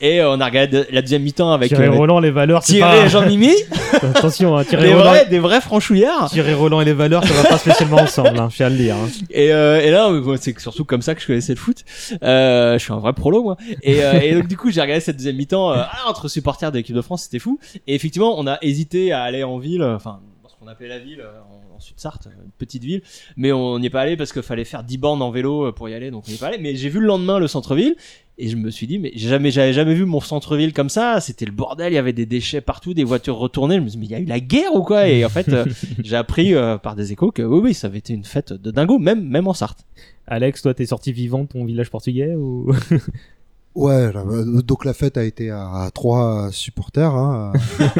Et euh, on a regardé la deuxième mi-temps avec Thierry euh, Roland, les valeurs, Thierry pas- Jean-Mimi. Attention, hein, Thierry des, Roland. vrais, des vrais franchouillards. Thierry Roland et les valeurs, ça va pas spécialement ensemble, hein, je à le dire. hein. Et, euh, et là, c'est surtout comme ça que je connaissais le foot. Euh, je suis un vrai prolo, moi. Et, euh, et donc, du coup, j'ai regardé cette deuxième mi-temps euh, ah, entre supporters de l'équipe de France, c'était fou. Et effectivement, on a hésité à aller en ville, enfin, ce qu'on appelait la ville, euh, en, en Sud-Sarthe, une petite ville. Mais on n'y est pas allé parce qu'il fallait faire 10 bornes en vélo pour y aller, donc on n'y est pas allé. Mais j'ai vu le lendemain le centre-ville. Et je me suis dit, mais jamais, j'avais jamais vu mon centre-ville comme ça. C'était le bordel. Il y avait des déchets partout, des voitures retournées. Je me suis dit, mais il y a eu la guerre ou quoi? Et en fait, euh, j'ai appris euh, par des échos que oui, oui, ça avait été une fête de dingo, même, même en Sarthe. Alex, toi, t'es sorti vivant de ton village portugais ou? Ouais, euh, donc la fête a été à trois supporters, hein,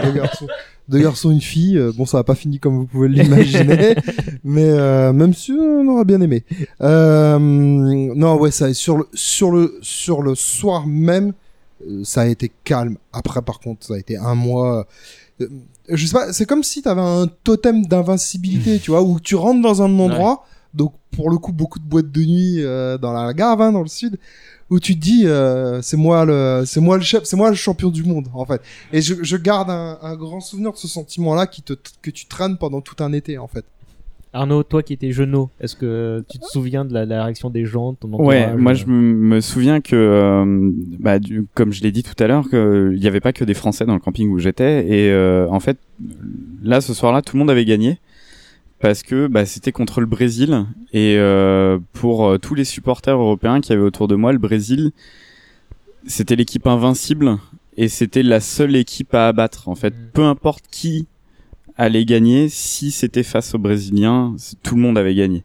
deux garçons, deux garçons, une fille. Euh, Bon, ça n'a pas fini comme vous pouvez l'imaginer, mais euh, même si on aurait bien aimé. Euh, non, ouais, ça sur le sur le sur le soir même, ça a été calme. Après, par contre, ça a été un mois. je sais pas, c'est comme si t'avais un totem d'invincibilité, tu vois, où tu rentres dans un endroit, donc pour le coup beaucoup de boîtes de nuit euh, dans la gare, hein, dans le sud, où tu te dis euh, c'est moi le c'est moi le chef, c'est moi le champion du monde en fait. Et je, je garde un, un grand souvenir de ce sentiment-là qui te que tu traînes pendant tout un été en fait. Arnaud, toi qui étais jeune, est-ce que tu te souviens de la, la réaction des gens, de ton Ouais, moi je me, me souviens que, euh, bah, du- comme je l'ai dit tout à l'heure, qu'il n'y avait pas que des Français dans le camping où j'étais. Et euh, en fait, là, ce soir-là, tout le monde avait gagné. Parce que bah, c'était contre le Brésil. Et euh, pour euh, tous les supporters européens qui avaient autour de moi, le Brésil, c'était l'équipe invincible. Et c'était la seule équipe à abattre. En fait, peu importe qui allait gagner, si c'était face aux Brésiliens, tout le monde avait gagné.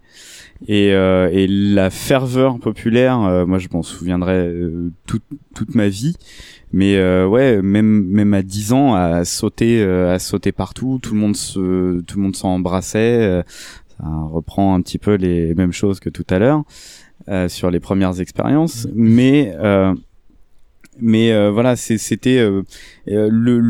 Et, euh, et la ferveur populaire, euh, moi je m'en souviendrai euh, toute, toute ma vie. Mais euh, ouais, même même à 10 ans, à sauter, euh, à sauter partout, tout le monde se, tout le monde s'embrassait. euh, ça reprend un petit peu les mêmes choses que tout à l'heure euh, sur les premières expériences. Mais euh, mais euh, voilà, c'est- c'était euh, euh, le,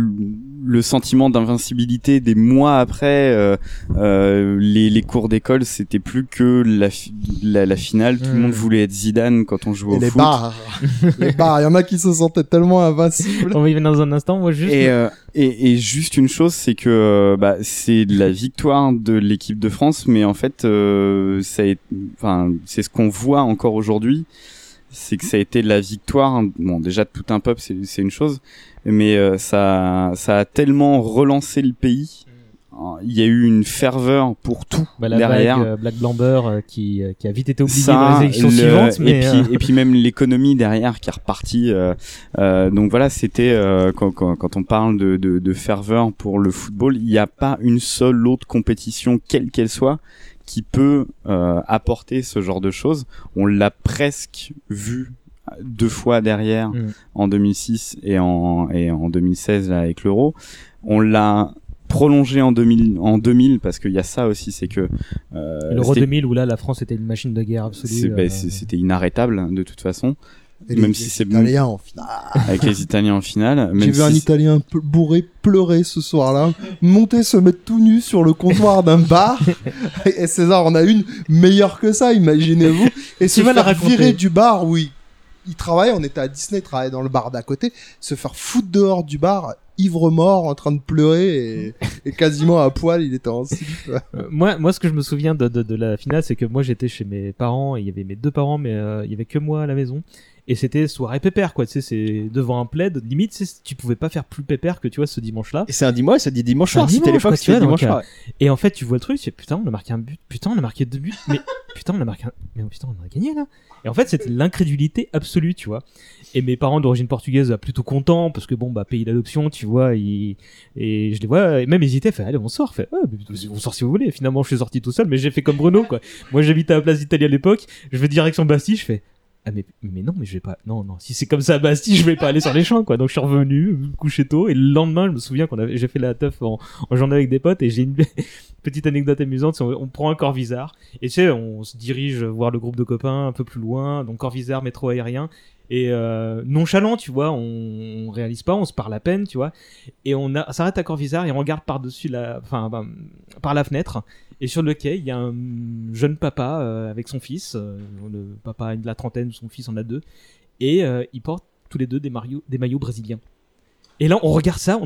le sentiment d'invincibilité des mois après euh, euh, les, les cours d'école, c'était plus que la, fi- la, la finale. Tout le monde voulait être Zidane quand on jouait Et au les foot. bars, les bars, il y en a qui se sentaient tellement invincibles. On va y venir dans un instant, moi juste. Et, euh, et, et juste une chose, c'est que euh, bah, c'est la victoire de l'équipe de France, mais en fait, euh, été- enfin, c'est ce qu'on voit encore aujourd'hui, c'est que ça a été la victoire. Bon, déjà de tout un peuple, c'est c'est une chose, mais euh, ça, ça a tellement relancé le pays. Il y a eu une ferveur pour tout Bah, la derrière. blague, euh, Black Blamber euh, qui, euh, qui a vite été oubliée Ça, dans les élections le- suivantes. Mais, et puis euh, et puis même l'économie derrière qui est repartie. euh, euh, donc voilà, c'était euh, quand, quand, quand on parle de, de, de ferveur pour le football, il n'y a pas une seule autre compétition, quelle qu'elle soit, qui peut euh, apporter ce genre de choses. On l'a presque vu deux fois derrière Mm. en 2006 et en et en 2016 là, avec l'euro. On l'a prolongé en 2000 en 2000 parce qu'il y a ça aussi c'est que euh, L'Euro c'était- 2000 où là la France était une machine de guerre absolue. bah, euh, c'était inarrêtable de toute façon. Et même les si c'est Italiens en finale. avec les Italiens en finale. J'ai vu un Italien bourré pleurer ce soir-là, monter se mettre tout nu sur le comptoir d'un bar. Et César en a une meilleure que ça, imaginez-vous. Et se la faire raconter. virer du bar où il, il travaille. On était à Disney, il travaillait dans le bar d'à côté. Se faire foutre dehors du bar. ivre mort en train de pleurer et, et quasiment à poil, il était en slip. Euh, moi, moi, ce que je me souviens de, de, de la finale, c'est que moi, j'étais chez mes parents, et il y avait mes deux parents, mais euh, il y avait que moi à la maison. Et c'était soirée pépère, quoi. Tu sais, c'est devant un plaid. Limite, tu pouvais pas faire plus pépère que tu vois ce dimanche-là. Et c'est un dimanche, ça dit dimanche C'est soir. C'était dimanche, l'époque, c'était dimanche donc, soir. euh, Et en fait, tu vois le truc, tu fais putain, on a marqué un but, putain, on a marqué deux buts, mais putain, on a marqué un... mais putain, on a gagné là. Et en fait, c'était l'incrédulité absolue, tu vois. Et mes parents d'origine portugaise, euh, plutôt contents, parce que bon, bah, pays d'adoption, tu vois, ils... et je les vois, et même hésitaient, fait, allez, on sort, fait, mais on sort si vous voulez. Finalement, je suis sorti tout seul, mais j'ai fait comme Bruno, quoi. Moi, j'habitais à la place d'Italie à l'époque, je vais direction Bastille, je fais, ah mais, mais non mais je vais pas non non si c'est comme ça à Bastille je vais pas aller sur les champs quoi. Donc je suis revenu me coucher tôt et le lendemain je me souviens qu'on avait j'ai fait la teuf en, en journée avec des potes et j'ai une petite anecdote amusante on, prend un Corvisart et tu sais on se dirige voir le groupe de copains un peu plus loin donc Corvisart métro aérien et euh, nonchalant tu vois on, on réalise pas on se parle à peine tu vois et on s'arrête à Corvisart et on regarde par dessus la enfin ben, par la fenêtre et sur le quai, il y a un jeune papa euh, avec son fils. euh, le papa a de la trentaine, son fils en a deux. Et euh, ils portent tous les deux des, maillots- des maillots brésiliens. Et là, on regarde ça,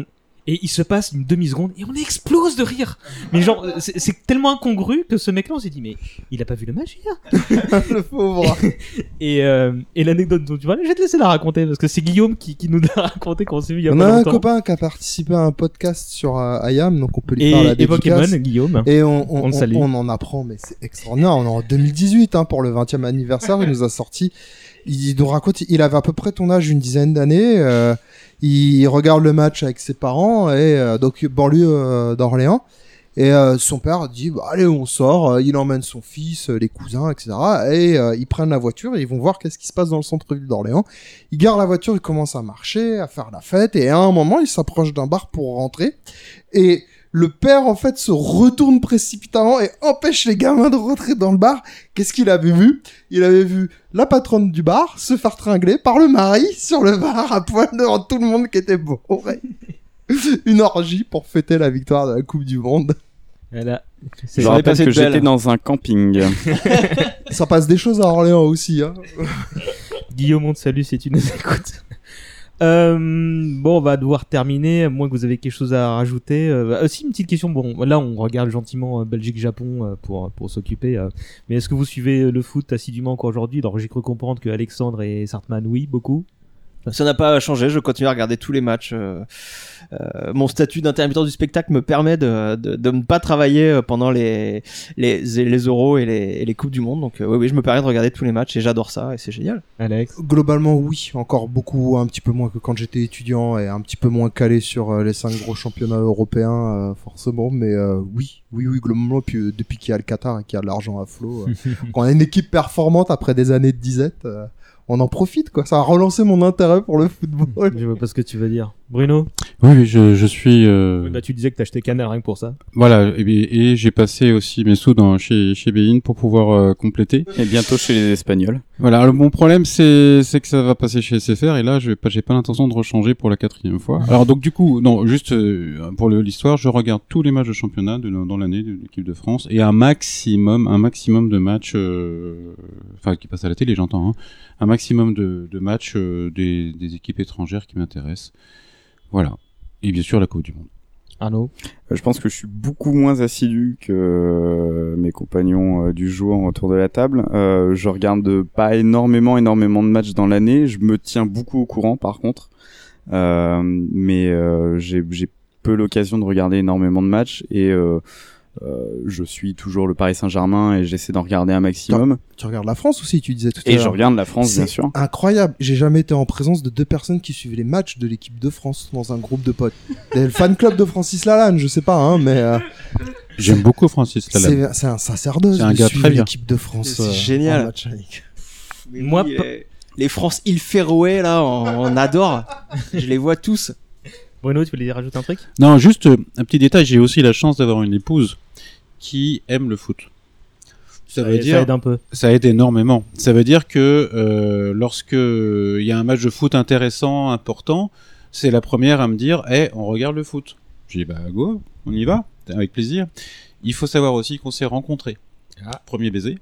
et il se passe une demi-seconde, et on explose de rire. Mais genre, euh, c'est tellement incongru que ce mec-là, on s'est dit, mais il a pas vu le match hier le pauvre. Et, euh, et l'anecdote dont tu parlais, je vais te laisser la raconter, parce que c'est Guillaume qui, qui nous l'a raconté qu'on s'est vu il y a On pas a un copain qui a participé à un podcast sur euh, IAM, donc on peut lui Et- faire la et. Pokémon, Guillaume. Et on, on, On on en apprend, mais c'est extraordinaire. On est en 2018, hein, pour le 20e anniversaire, il nous a sorti. Il nous raconte, il avait à peu près ton âge, une dizaine d'années. euh, il regarde le match avec ses parents et euh, donc banlieue euh, d'Orléans. Et euh, son père dit bah, allez on sort, Euh, il emmène son fils, euh, les cousins, etc. Et ils prennent la voiture et ils vont voir qu'est-ce qui se passe dans le centre-ville d'Orléans. Ils garent la voiture, ils commencent à marcher, à faire la fête et à un moment ils s'approchent d'un bar pour rentrer. Et le père en fait se retourne précipitamment et empêche les gamins de rentrer dans le bar. Qu'est-ce qu'il avait vu? Il avait vu la patronne du bar se faire tringler par le mari sur le bar à poil devant tout le monde qui était bourré. Une orgie pour fêter la victoire de la Coupe du Monde. Voilà. Je rappelle que j'étais dans un camping. Ça passe des choses à Orléans aussi. Hein. Guillaume, on te salue si tu nous écoutes. Euh, bon, on va devoir terminer, à moins que vous avez quelque chose à rajouter. Euh, aussi, une petite question. Bon, là, on regarde gentiment euh, Belgique-Japon euh, pour, pour s'occuper. euh. mais est-ce que vous suivez le foot assidûment encore aujourd'hui? Alors, j'ai cru comprendre que Alexandre et Sartman, oui, beaucoup. Ça n'a pas changé, je continue à regarder tous les matchs. euh, euh, mon statut d'intermittent du spectacle me permet de, de, de ne pas travailler euh, pendant les, les, les euros et les, et les Coupes du Monde. Donc euh, oui, oui, je me permets de regarder tous les matchs et j'adore ça et c'est génial. Alex Globalement, oui. Encore beaucoup, un petit peu moins que quand j'étais étudiant et un petit peu moins calé sur les cinq gros championnats européens, euh, forcément. Mais euh, oui, oui, oui, globalement, puis, euh, depuis qu'il y a le Qatar et qu'il y a de l'argent à flot, euh, quand on a une équipe performante après des années de disette, euh, on en profite, quoi. Ça a relancé mon intérêt pour le football. Je vois pas ce que tu veux dire. Bruno Oui, je, je suis. euh, Oui, bah, Tu disais que t'achetais Canal rien que pour ça. Voilà, et, j'ai passé aussi mes sous dans, chez, chez Bein pour pouvoir euh, compléter. Et bientôt chez les Espagnols. Voilà, le bon problème c'est c'est que ça va passer chez SFR et là je pas j'ai pas l'intention de rechanger pour la quatrième fois. Alors donc du coup non juste euh, pour l'histoire je regarde tous les matchs de championnat de, dans l'année de l'équipe de France et un maximum un maximum de matchs euh, enfin qui passent à la télé j'entends hein, un maximum de, de matchs euh, des, des équipes étrangères qui m'intéressent. Voilà et bien sûr la Coupe du Monde. Arnaud Euh, Je pense que je suis beaucoup moins assidu que euh, mes compagnons euh, du jour autour de la table. Euh, je regarde pas énormément, énormément de matchs dans l'année. Je me tiens beaucoup au courant, par contre. Euh, mais euh, j'ai j'ai peu l'occasion de regarder énormément de matchs et euh, je suis toujours le Paris Saint-Germain et j'essaie d'en regarder un maximum. Tu regardes la France aussi, tu disais tout à Et l'heure. je regarde la France, bien C'est sûr. Incroyable. J'ai jamais été en présence de deux personnes qui suivaient les matchs de l'équipe de France dans un groupe de potes. Et le fan club de Francis Lalanne, je sais pas, hein, mais euh, J'aime beaucoup Francis Lalanne. c'est c'est un sacerdoce C'est un gars très bien. l'équipe de France. C'est euh, génial. en match avec. Moi, Oui, les France île Féroé là, on, on adore. je les vois tous. Bruno, tu voulais rajouter un truc? Non, juste un petit détail, j'ai aussi la chance d'avoir une épouse qui aime le foot. Ça veut Ça dire aide un peu. ça aide énormément. Ça veut dire que euh, lorsque il y a un match de foot intéressant, important, c'est la première à me dire "Eh, on regarde le foot." Je dis "Bah go, on y va." Avec plaisir. Il faut savoir aussi qu'on s'est rencontrés. Ah. Premier baiser.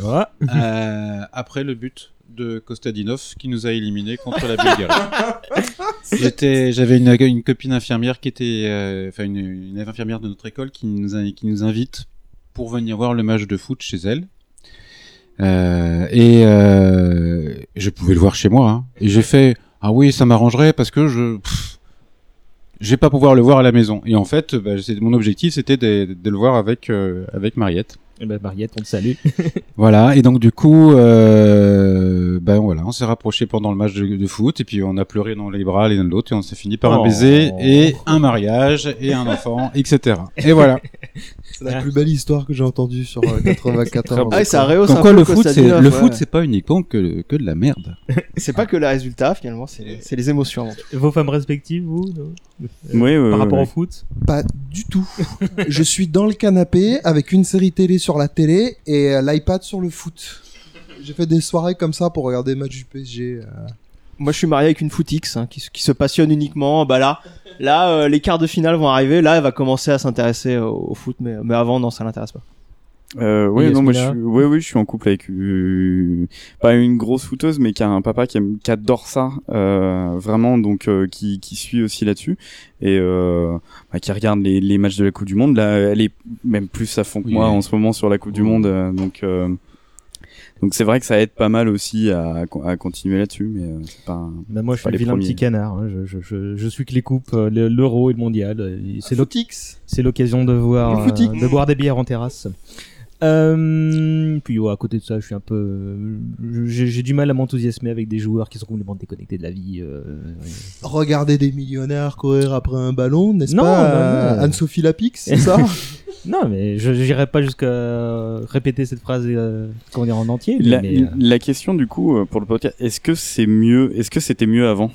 Euh, après le but de Kostadinov qui nous a éliminés contre la Bulgarie. J'avais une, copine infirmière qui était, euh, enfin une, infirmière de notre école qui nous, invite pour venir voir le match de foot chez elle. Euh, et euh, je pouvais le voir chez moi. hein. Et j'ai fait ah oui ça m'arrangerait parce que je je vais pas pouvoir le voir à la maison. Et en fait, bah, mon objectif c'était de, de le voir avec avec Mariette. Eh ben, Mariette, on te salue. Voilà, et donc du coup, euh, ben voilà, on s'est rapproché pendant le match de, de foot, et puis on a pleuré dans les bras l'un de l'autre, et on s'est fini par un Oh. baiser, et un mariage, et un enfant, etc. Et voilà. C'est la plus belle histoire que j'ai entendue sur euh, 94. Ah, ça rehausse quoi peu le foot, c'est le ouais. foot, c'est pas uniquement que, que de la merde. C'est pas que le résultat finalement, c'est les émotions avant tout. Vos femmes respectives, vous non? Oui, oui, Par oui, rapport oui. au foot? Pas du tout. je suis dans le canapé avec une série télé sur la télé et euh, l'iPad sur le foot. J'ai fait des soirées comme ça pour regarder les matchs du PSG. euh. Moi, je suis marié avec une footix hein, qui, se- qui se passionne uniquement. Bah là, là, euh, les quarts de finale vont arriver. Là, elle va commencer à s'intéresser au, au foot, mais, mais avant, non, ça l'intéresse pas. Euh, oui, non, moi je suis, ouais, oui, je suis en couple avec euh, pas une grosse footeuse, mais qui a un papa qui, aime, qui adore ça, euh, vraiment, donc euh, qui, qui suit aussi là-dessus et euh, bah, qui regarde les, les matchs de la Coupe du Monde. Là, elle est même plus à fond que Oui. moi en ce moment sur la Coupe du Monde, euh, donc euh, donc c'est vrai que ça aide pas mal aussi à, à continuer là-dessus, mais euh, c'est pas. Bah, moi, je suis le vilain premiers. petit canard. hein. Je, je, je, je suis que les coupes, le- l'euro et le mondial. C'est l'oc- Footix. c'est l'occasion de voir, de boire des bières en terrasse. Euh, puis ouais, à côté de ça, je suis un peu, euh, j'ai du mal à m'enthousiasmer avec des joueurs qui sont complètement déconnectés de la vie. euh, Regarder des millionnaires courir après un ballon, n'est-ce pas non, euh. Anne-Sophie Lapix, c'est ça? Non, mais je n'irai pas jusqu'à répéter cette phrase euh, comment dire en entier. La, mais, euh, la question du coup pour le podcast, est-ce que c'est mieux, est-ce que c'était mieux avant,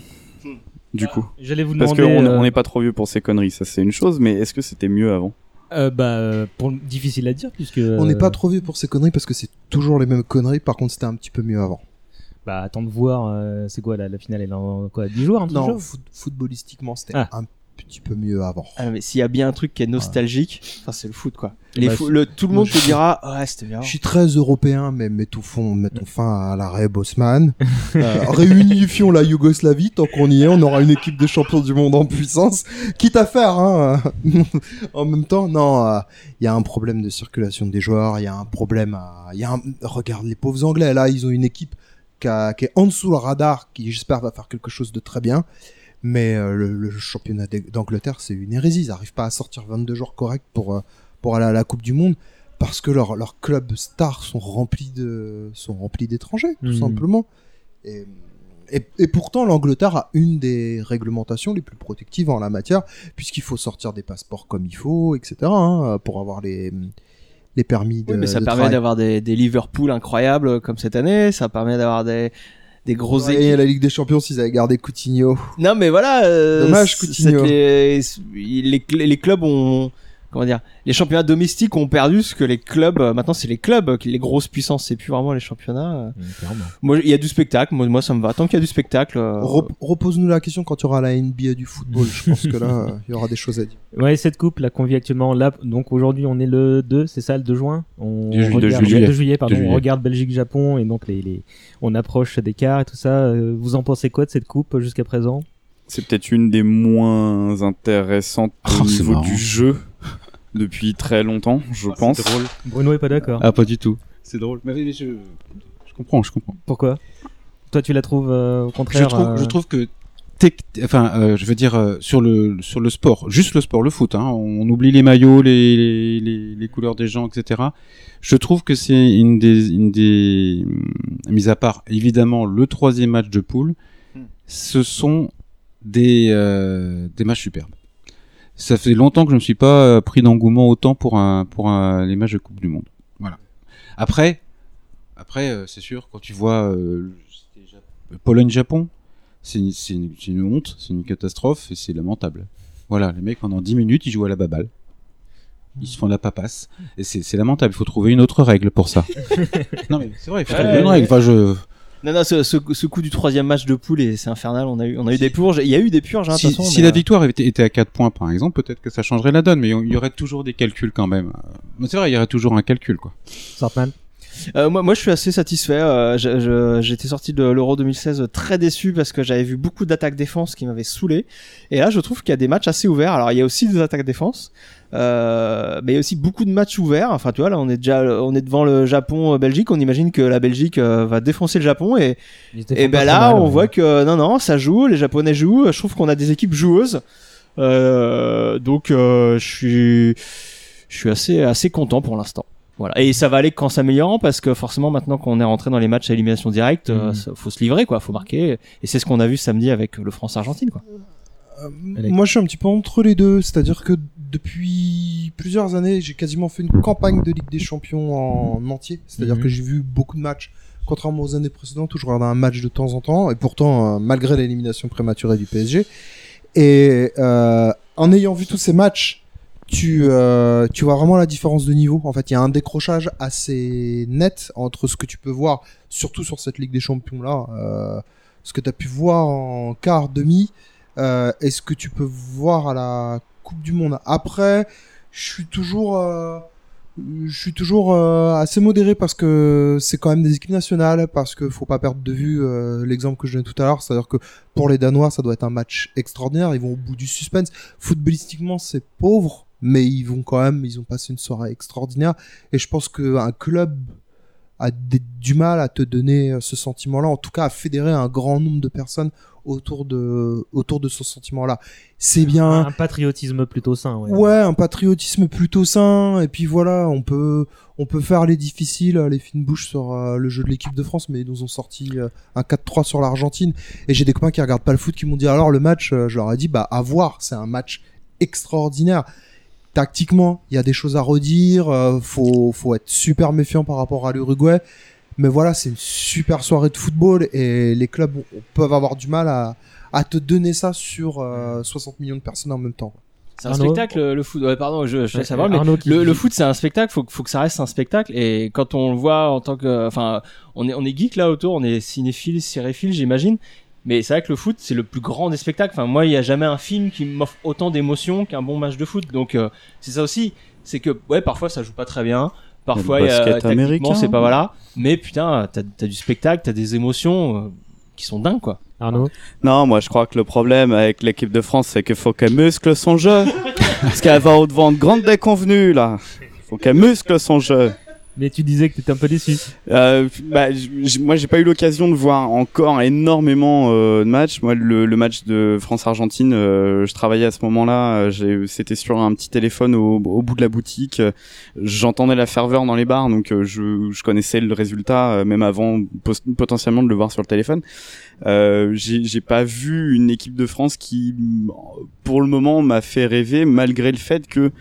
du coup? J'allais vous Parce demander. qu'on euh, on n'est pas trop vieux pour ces conneries, ça c'est une chose, mais est-ce que c'était mieux avant? Euh, bah, pour, difficile à dire puisque. On n'est pas trop vieux pour ces conneries parce que c'est toujours les mêmes conneries. Par contre, c'était un petit peu mieux avant. Bah, attends de voir. euh, c'est quoi la, la finale Elle est en quoi 10 jours, un Non, foot- footballistiquement, c'était Ah. un petit peu mieux avant. Ah, mais s'il y a bien un truc qui est nostalgique, enfin, c'est le foot, quoi. Les Bah, le, tout le monde te dira, ouais, c'était bien. Je suis très européen, mais mettons, fond, mettons fin à l'arrêt Bosman. Euh, réunifions la Yougoslavie, tant qu'on y est, on aura une équipe de champions du monde en puissance. Quitte à faire, hein. en même temps, non, euh, il y a un problème de circulation des joueurs, il y a un problème à... il Y a un... Regarde les pauvres Anglais, là, ils ont une équipe qui, a- qui est en dessous le radar, qui j'espère va faire quelque chose de très bien. Mais euh, le, le championnat d'Angleterre, c'est une hérésie. Ils n'arrivent pas à sortir 22 jours corrects pour, euh, pour aller à la Coupe du Monde parce que leurs leurs clubs stars sont remplis de sont remplis d'étrangers tout Mhm. simplement et, et, et pourtant l'Angleterre a une des réglementations les plus protectives en la matière puisqu'il faut sortir des passeports comme il faut etc hein, pour avoir les les permis de Oui, mais ça de permet d'avoir des, des Liverpool incroyables euh, comme cette année. Ça permet d'avoir des, des grosses Ouais, équipes. la Ligue des Champions s'ils avaient gardé Coutinho Non, mais voilà. euh, Dommage, Coutinho. les, les clubs ont. Comment dire Les championnats domestiques ont perdu ce que les clubs. euh, Maintenant, c'est les clubs, euh, les grosses puissances. C'est plus vraiment les championnats. euh. Mm. Moi, il y a du spectacle. Moi, moi, ça me va. Tant qu'il y a du spectacle. euh, Rep- repose-nous la question quand tu auras la NBA du football je pense que là il y aura des choses à dire Ouais, cette coupe là qu'on vit actuellement là, donc aujourd'hui on est le 2, c'est ça le 2 juin? On De ju- de regarde, juillet. de juillet, pardon, De juillet. on regarde Belgique-Japon et donc les, les, on approche des quarts et tout ça. Vous en pensez quoi de cette coupe jusqu'à présent? C'est peut-être une des moins intéressantes Oh, au niveau marrant. du jeu depuis très longtemps, je pense. C'est drôle. Bruno est pas d'accord. Ah, pas du tout. C'est drôle. Mais, mais je, je comprends, je comprends. Pourquoi? Toi tu la trouves euh, au contraire Je trouve, euh, je trouve que enfin, euh, je veux dire euh, sur le sur le sport, juste le sport, le foot. Hein, on oublie les maillots, les, les, les, les couleurs des gens, etc. Je trouve que c'est une des une des hum, mis à part évidemment le troisième match de poule, ce sont des euh, des matchs superbes. Ça fait longtemps que je ne me suis pas euh, pris d'engouement autant pour un pour un, les matchs de Coupe du Monde. Voilà. Après, après euh, c'est sûr quand tu vois euh, Pologne-Japon, c'est une, honte, c'est une catastrophe et c'est lamentable. Voilà, les mecs pendant 10 minutes ils jouent à la baballe. Ils se font de la papasse. Et c'est lamentable, il faut trouver une autre règle pour ça. non mais c'est vrai, il faut trouver Ouais, une ouais. règle. Enfin, je... Non, non, ce, ce, ce coup du troisième match de poule, et c'est infernal. On a eu, on a eu des purges. Il y a eu des purges, hein, de Si, toute façon. si mais, la euh, victoire avait été, était à 4 points par exemple, peut-être que ça changerait la donne, mais il y aurait toujours des calculs quand même. Mais c'est vrai, il y aurait toujours un calcul quoi. Sartman Euh, moi, moi, je suis assez satisfait. Euh, je- je- J'étais sorti de l'Euro 2016 très déçu parce que j'avais vu beaucoup d'attaques-défense qui m'avaient saoulé. Et là, je trouve qu'il y a des matchs assez ouverts. Alors, il y a aussi des attaques-défense, euh, mais il y a aussi beaucoup de matchs ouverts. Enfin, tu vois, là, on est déjà, on est devant le Japon-Belgique. On imagine que la Belgique euh, va défoncer le Japon et et ben là, mal, on ouais. voit que non, non, ça joue. Les Japonais jouent. Je trouve qu'on a des équipes joueuses. Euh, donc, euh, je suis, je suis assez, assez content pour l'instant. Voilà. Et ça va aller qu'en s'améliorant parce que forcément maintenant qu'on est rentré dans les matchs à élimination directe, euh, Mhm. ça- faut se livrer quoi, faut marquer. Et c'est ce qu'on a vu samedi avec le France-Argentine quoi. Euh, moi, je suis un petit peu entre les deux. C'est-à-dire que depuis plusieurs années, j'ai quasiment fait une campagne de Ligue des Champions en entier. C'est-à-dire Mhm. que j'ai vu beaucoup de matchs. Contrairement aux années précédentes où je regardais un match de temps en temps, et pourtant, euh, malgré l'élimination prématurée du PSG. Et euh, en ayant vu tous ces matchs, tu, euh, tu vois vraiment la différence de niveau. En fait, il y a un décrochage assez net entre ce que tu peux voir, surtout sur cette Ligue des Champions-là, euh, ce que tu as pu voir en quart, demi, euh, et ce que tu peux voir à la Du Monde. Après, je suis toujours, euh, je suis toujours euh, assez modéré parce que c'est quand même des équipes nationales, parce que faut pas perdre de vue euh, l'exemple que je donnais tout à l'heure, c'est-à-dire que pour les Danois, ça doit être un match extraordinaire. Ils vont au bout du suspense. Footballistiquement, c'est pauvre, mais ils vont quand même, ils ont passé une soirée extraordinaire. Et je pense qu'un club a du mal à te donner euh, ce sentiment-là, en tout cas à fédérer un grand nombre de personnes autour de, autour de ce sentiment-là. C'est bien. Un patriotisme plutôt sain, ouais. Ouais, un patriotisme plutôt sain. Et puis voilà, on peut, on peut faire les difficiles, les fines bouches sur euh, le jeu de l'équipe de France, mais ils nous ont sorti euh, un 4-3 sur l'Argentine. Et j'ai des copains qui regardent pas le foot qui m'ont dit alors le match, euh, je leur ai dit bah à voir, c'est un match extraordinaire. Tactiquement, il y a des choses à redire. euh, faut, faut être super méfiant par rapport à l'Uruguay. Mais voilà, c'est une super soirée de football et les clubs peuvent avoir du mal à, à te donner ça sur euh, 60 millions de personnes en même temps. C'est un Arnaud spectacle le foot. Ouais, pardon, je, je Ouais, savoir, mais qui- le, le foot c'est un spectacle. Faut, faut que ça reste un spectacle. Et quand on le voit en tant que, enfin, on est on est geek là autour, on est cinéphile, cinéphile, j'imagine. Mais c'est vrai que le foot c'est le plus grand des spectacles. Enfin, moi, il y a jamais un film qui m'offre autant d'émotions qu'un bon match de foot. Donc euh, c'est ça aussi, c'est que ouais, parfois ça joue pas très bien. Parfois, il y a- basket tactiquement, américain. c'est pas voilà. Mais putain, t'as as du spectacle, t'as des émotions euh, qui sont dingues quoi. Arnaud Non, moi je crois que le problème avec l'équipe de France, c'est qu'il faut qu'elle muscle son jeu. Parce qu'elle va au-devant de grandes déconvenues, là. faut qu'elle muscle son jeu. Mais tu disais que t'étais un peu déçu. Euh, bah, moi, j'ai pas eu l'occasion de voir encore énormément euh, de matchs. Moi, le, le match de France-Argentine, euh, je travaillais à ce moment-là. C'était sur un petit téléphone au, au bout de la boutique. J'entendais la ferveur dans les bars, donc euh, je, je connaissais le résultat euh, même avant potentiellement de le voir sur le téléphone. Euh, j'ai pas vu une équipe de France qui, pour le moment, m'a fait rêver, malgré le fait que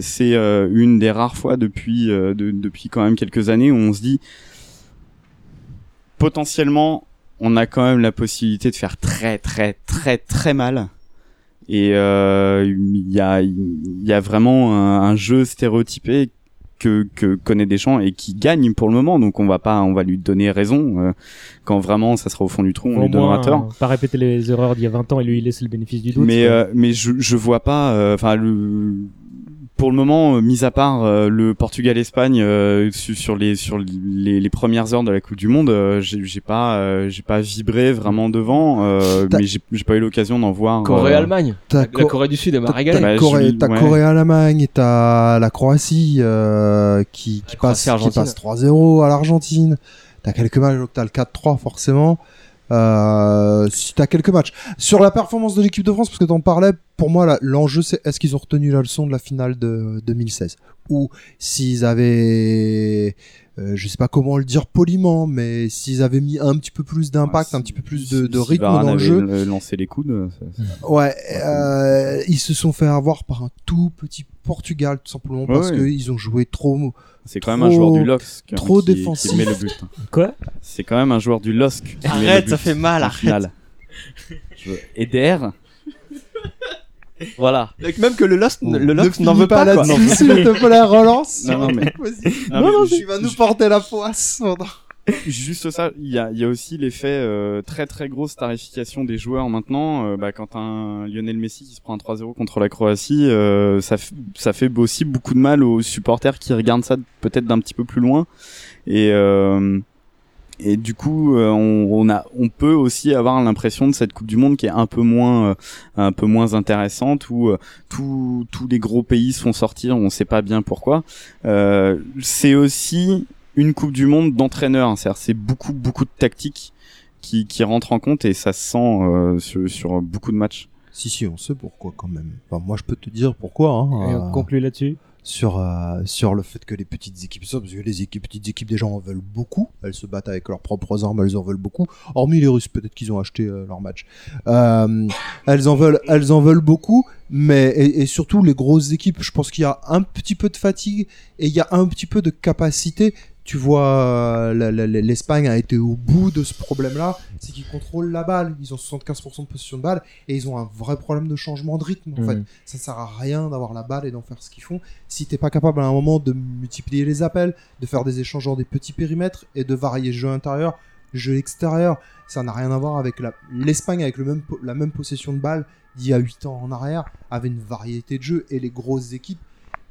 c'est euh, une des rares fois depuis euh, de- depuis quand même quelques années où on se dit potentiellement on a quand même la possibilité de faire très très très très mal. Et euh, il y a il y a vraiment un, un jeu stéréotypé que que connaît Deschamps et qui gagne pour le moment. Donc on va pas on va lui donner raison euh, quand vraiment ça sera au fond du trou on Au lui donnera moins, tort. euh, Pas répéter les erreurs d'il y a 20 ans et lui laisser le bénéfice du doute. mais euh, mais je je vois pas euh, enfin le pour le moment euh, mis à part euh, le Portugal Espagne euh, su- sur les sur les, les premières heures de la Coupe du monde euh, j'ai j'ai pas euh, j'ai pas vibré vraiment devant euh, mais j'ai j'ai pas eu l'occasion d'en voir Corée euh, Allemagne. T'as La, la Co- Corée du Sud elle m'a T'as régalé. Bah, t'as je Corée, lui- t'as la Croatie euh, qui, qui La passe, Croatie, qui Argentine. passe 3-0 à l'Argentine. T'as quelques matchs, t'as le 4-3 forcément. Euh, si t'as quelques matchs. Sur la performance de l'équipe de France, parce que t'en parlais, pour moi, l'enjeu, c'est est-ce qu'ils ont retenu la leçon de la finale de 2016 Ou s'ils avaient, euh, je sais pas comment le dire poliment, mais s'ils avaient mis un petit peu plus d'impact, un petit peu plus de, rythme dans le jeu. l- lancé les coudes ça- ça- Ouais, euh, ils se sont fait avoir par un tout petit Portugal, tout simplement parce ouais. qu'ils ont joué trop. c'est quand même un joueur du LOSC hein, trop qui, défensif. qui met le but Quoi? C'est quand même un joueur du LOSC qui met le Arrête, but ça fait mal, arrête. Je veux- Eder voilà même que le Lost, le Lost n'en veut pas, là-dessus, s'il te plaît, relance. Non, non, mais-. Non, je- tu vas nous porter la poisse. pendant- Juste ça, il y a, il y a aussi l'effet euh, très très grosse tarification des joueurs maintenant. Euh, bah, quand un Lionel Messi qui se prend un 3-0 contre la Croatie, euh, ça, ça fait aussi beaucoup de mal aux supporters qui regardent ça peut-être d'un petit peu plus loin. Et, euh, et du coup, euh, on, on, a, on peut aussi avoir l'impression de cette Coupe du Monde qui est un peu moins, euh, un peu moins intéressante, où euh, tous tous les gros pays se font sortir, on sait pas bien pourquoi. Euh, c'est aussi une Coupe du Monde d'entraîneurs, hein, c'est-à-dire c'est beaucoup beaucoup de tactiques qui, qui rentrent en compte et ça se sent euh, sur, sur beaucoup de matchs. Si, si, on sait pourquoi quand même. Enfin, moi, je peux te dire pourquoi. Hein, Et euh, on conclut là-dessus. Sur euh, sur le fait que les petites équipes ça parce que les équipes, petites équipes déjà en veulent beaucoup. Elles se battent avec leurs propres armes elles en veulent beaucoup. Hormis les Russes peut-être qu'ils ont acheté euh, leur match. Euh, elles en veulent elles en veulent beaucoup mais et, et surtout les grosses équipes je pense qu'il y a un petit peu de fatigue et il y a un petit peu de capacité tu vois, euh, l'Espagne a été au bout de ce problème-là, c'est qu'ils contrôlent la balle. Ils ont 75% de possession de balle et ils ont un vrai problème de changement de rythme. En Mhm. fait, ça sert à rien d'avoir la balle et d'en faire ce qu'ils font si t'es pas capable à un moment de multiplier les appels, de faire des échanges dans des petits périmètres et de varier jeu intérieur, jeu extérieur. Ça n'a rien à voir avec la l'Espagne avec le même po- la même possession de balle d'il y a 8 ans en arrière avait une variété de jeux et les grosses équipes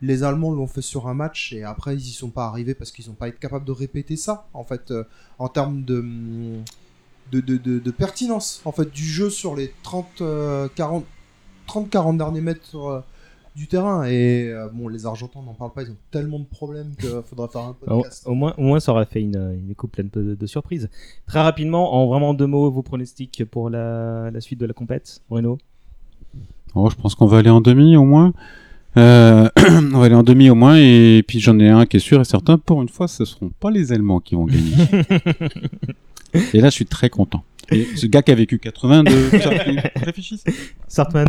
les Allemands l'ont fait sur un match et après ils y sont pas arrivés parce qu'ils n'ont pas été capables de répéter ça en fait euh, en termes de, de, de, de- de pertinence en fait du jeu sur les 30 euh, 40 30 40 derniers mètres euh, du terrain et euh, bon les Argentins n'en parle pas ils ont tellement de problèmes qu'il faudrait faire un podcast au moins, au moins, ça aurait fait une, une coupe pleine de, de surprises. Très rapidement, en vraiment deux mots, vos pronostics pour la, la suite de la compète, Bruno? Oh, je pense qu'on va aller en demi au moins. Euh, on va aller en demi au moins et puis j'en ai un qui est sûr et certain. Pour une fois, ce seront pas les Allemands qui vont gagner. et là, je suis très content. Et ce gars qui a vécu 82, réfléchissez. Sartman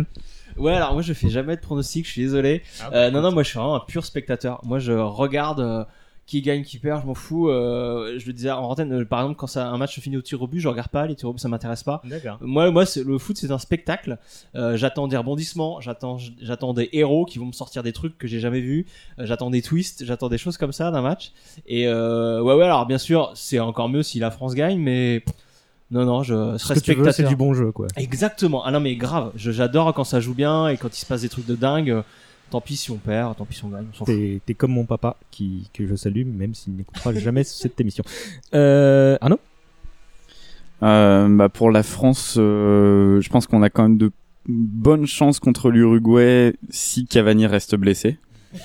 Ouais, alors moi je fais jamais de pronostic, je suis désolé. Ah, Euh, non, non, moi je suis vraiment un pur spectateur. Moi je regarde euh, qui gagne, qui perd, je m'en fous. Euh, je le disais en antenne, euh, par exemple, quand ça, un match se finit au tir au but, je regarde pas, les tirs au but ça m'intéresse pas. D'accord. Moi, moi le foot c'est un spectacle. Euh, j'attends des rebondissements, j'attends, j'attends des héros qui vont me sortir des trucs que j'ai jamais vus. J'attends des twists, j'attends des choses comme ça d'un match. Et euh, ouais, ouais, alors bien sûr, c'est encore mieux si la France gagne, mais non, non, je Ce serais que tu veux, spectateur. c'est du bon jeu, quoi. Exactement. Ah non, mais grave. Je- J'adore quand ça joue bien et quand il se passe des trucs de dingue. Tant pis si on perd, tant pis si on gagne. on s'en fout. T'es comme mon papa, qui, que je salue, même s'il n'écoutera jamais cette émission. Euh, Arnaud? Euh, bah pour la France, euh, je pense qu'on a quand même de bonnes chances contre l'Uruguay si Cavani reste blessé.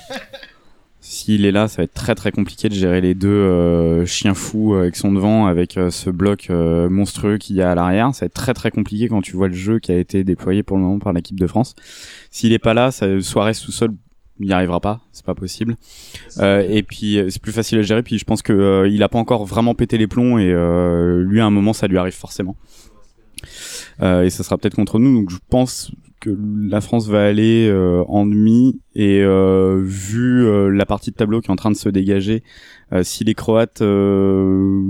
S'il est là, ça va être très très compliqué de gérer les deux euh, chiens fous euh, qui sont devant avec euh, ce bloc euh, monstrueux qu'il y a à l'arrière. Ça va être très très compliqué quand tu vois le jeu qui a été déployé pour le moment par l'équipe de France. S'il est pas là, ça, Suarez tout seul, il n'y arrivera pas, c'est pas possible. Euh, et puis euh, c'est plus facile à gérer. Puis je pense que euh, il a pas encore vraiment pété les plombs et euh, lui à un moment ça lui arrive forcément. Euh, et ça sera peut-être contre nous. Donc je pense que la France va aller euh, en demi et euh, vu euh, la partie de tableau qui est en train de se dégager, euh, si les Croates euh,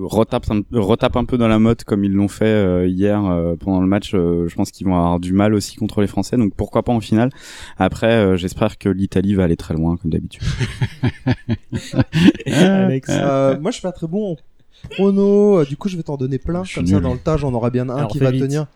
retapent, un, retapent un peu dans la mode comme ils l'ont fait euh, hier euh, pendant le match, euh, je pense qu'ils vont avoir du mal aussi contre les Français. Donc pourquoi pas en finale. Après, euh, j'espère que l'Italie va aller très loin comme d'habitude. Alex Euh, moi je suis pas très bon en prono euh, du coup je vais t'en donner plein Je comme ça nul. dans le tas j'en aurai bien un Alors, qui va vite. tenir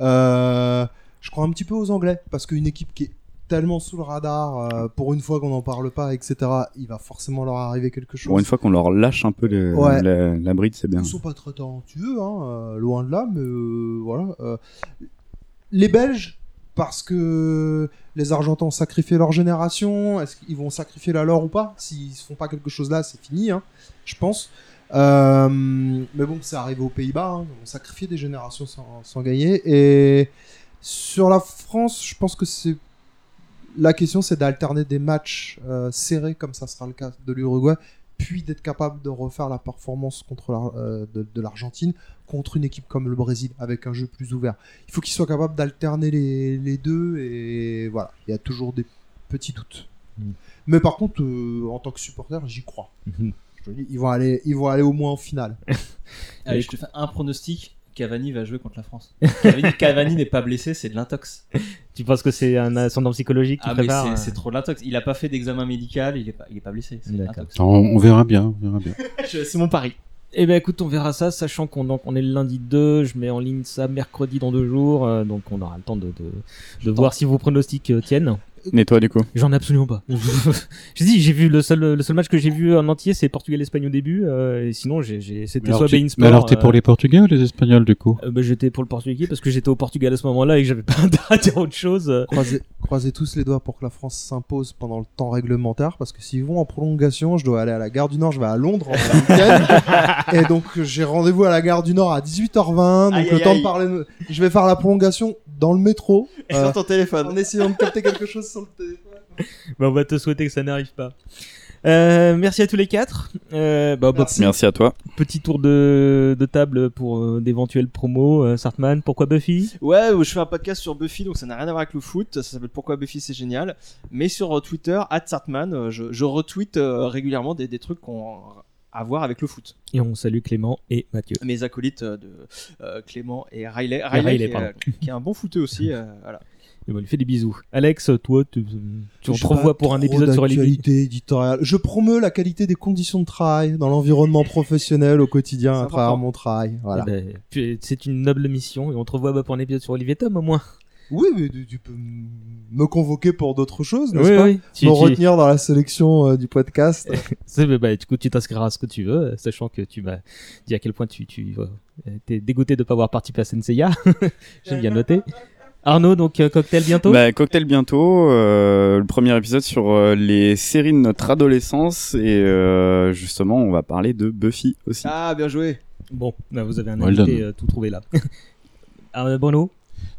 Euh, je crois un petit peu aux Anglais parce qu'une équipe qui est tellement sous le radar euh, pour une fois qu'on n'en parle pas etc il va forcément leur arriver quelque chose Pour une fois qu'on leur lâche un peu Ouais. la, la bride, c'est bien. Ils sont pas très talentueux, hein, euh, loin de là, mais euh, voilà. euh. Les Belges, parce que les Argentins ont sacrifié leur génération, est-ce qu'ils vont sacrifier la leur ou pas? S'ils se font pas quelque chose là, c'est fini, hein, je pense. Euh, mais bon, c'est arrivé aux Pays-Bas, hein, on sacrifié des générations sans, sans gagner. Et sur la France, je pense que c'est la question, c'est d'alterner des matchs euh, serrés, comme ça sera le cas de l'Uruguay, puis d'être capable de refaire la performance contre la- euh, de, de l'Argentine contre une équipe comme le Brésil, avec un jeu plus ouvert. Il faut qu'ils soient capables d'alterner les, les deux, et voilà, il y a toujours des petits doutes. Mm. Mais par contre, euh, en tant que supporter, j'y crois. Mhm. Je te le dis, ils vont aller, ils vont aller au moins en finale. Allez, je te fais un pronostic. Cavani va jouer contre la France. Cavani, Cavani n'est pas blessé, c'est de l'intox. Tu penses que c'est un ascendant psychologique qui Ah, mais prépare c'est- euh, c'est trop de l'intox. Il a pas fait d'examen médical, il est pas, il est pas blessé. On, on verra bien, on verra bien. C'est mon pari. Eh ben écoute, on verra ça, sachant qu'on donc, on est le lundi 2, je mets en ligne ça mercredi dans deux jours, euh, donc on aura le temps de, de, de voir si vos pronostics euh, tiennent. Nettoie du coup. J'en ai absolument pas. j'ai dit, j'ai vu le seul, le seul match que j'ai vu en entier, c'est Portugal-Espagne au début, euh, et sinon j'ai, j'ai, c'était Mais alors, soit tu- Bein mais Sport. alors, t'es euh, pour les Portugais ou les Espagnols du coup? Euh, bah, j'étais pour le Portugais parce que j'étais au Portugal à ce moment-là et que j'avais pas intérêt à dire autre chose. euh. Croisez, croisez tous les doigts pour que la France s'impose pendant le temps réglementaire, parce que s'ils vont en prolongation, je dois aller à la gare du Nord, je vais à Londres en week-end. et donc j'ai rendez-vous à la gare du Nord à 18h20, donc Aïe, le aïe, temps aïe. de parler. Je vais faire la prolongation dans le métro, Et euh, sur ton téléphone. en essayant de capter quelque chose sur le téléphone. Bah, on va te souhaiter que ça n'arrive pas. Euh, merci à tous les quatre. Euh, bah, Merci. Merci à toi. petit tour de, de table pour euh, d'éventuelles promos. Euh, Sartman, pourquoi Buffy? Ouais, je fais un podcast sur Buffy, donc ça n'a rien à voir avec le foot. Ça s'appelle Pourquoi Buffy c'est génial. Mais sur euh, Twitter, @sartman, je, je retweet euh, régulièrement des, des trucs qu'on à voir avec le foot. Et on salue Clément et Mathieu. Mes acolytes de euh, Clément et Riley, Riley, Riley, qui, est, pardon. euh, qui est un bon footeux aussi. euh, voilà. Et on lui fait des bisous. Alex, toi, tu, tu on J'ai te revois pas pour un épisode sur les d'actualité éditoriale. Je promeus la qualité des conditions de travail dans l'environnement professionnel au quotidien à travers mon travail. Voilà. Eh ben, c'est une noble mission et on te revoit bah, pour un épisode sur Olivier Tom au moins. Oui, mais tu, tu peux me convoquer pour d'autres choses, n'est-ce pas Tu- Me tu- retenir dans la sélection euh, du podcast. Bah, bah, du coup, tu t'inscriras à ce que tu veux, sachant que tu m'as dit à quel point tu, tu euh, t'es dégoûté de ne pas avoir participé à Senseiya. J'ai bien noté. Arnaud, donc euh, cocktail bientôt? Bah, cocktail bientôt. euh, le premier épisode sur euh, les séries de notre adolescence et euh, justement, on va parler de Buffy aussi. Ah, bien joué. Bon, bah, vous avez un Well invité euh, tout trouvé là. Ah, Bruno,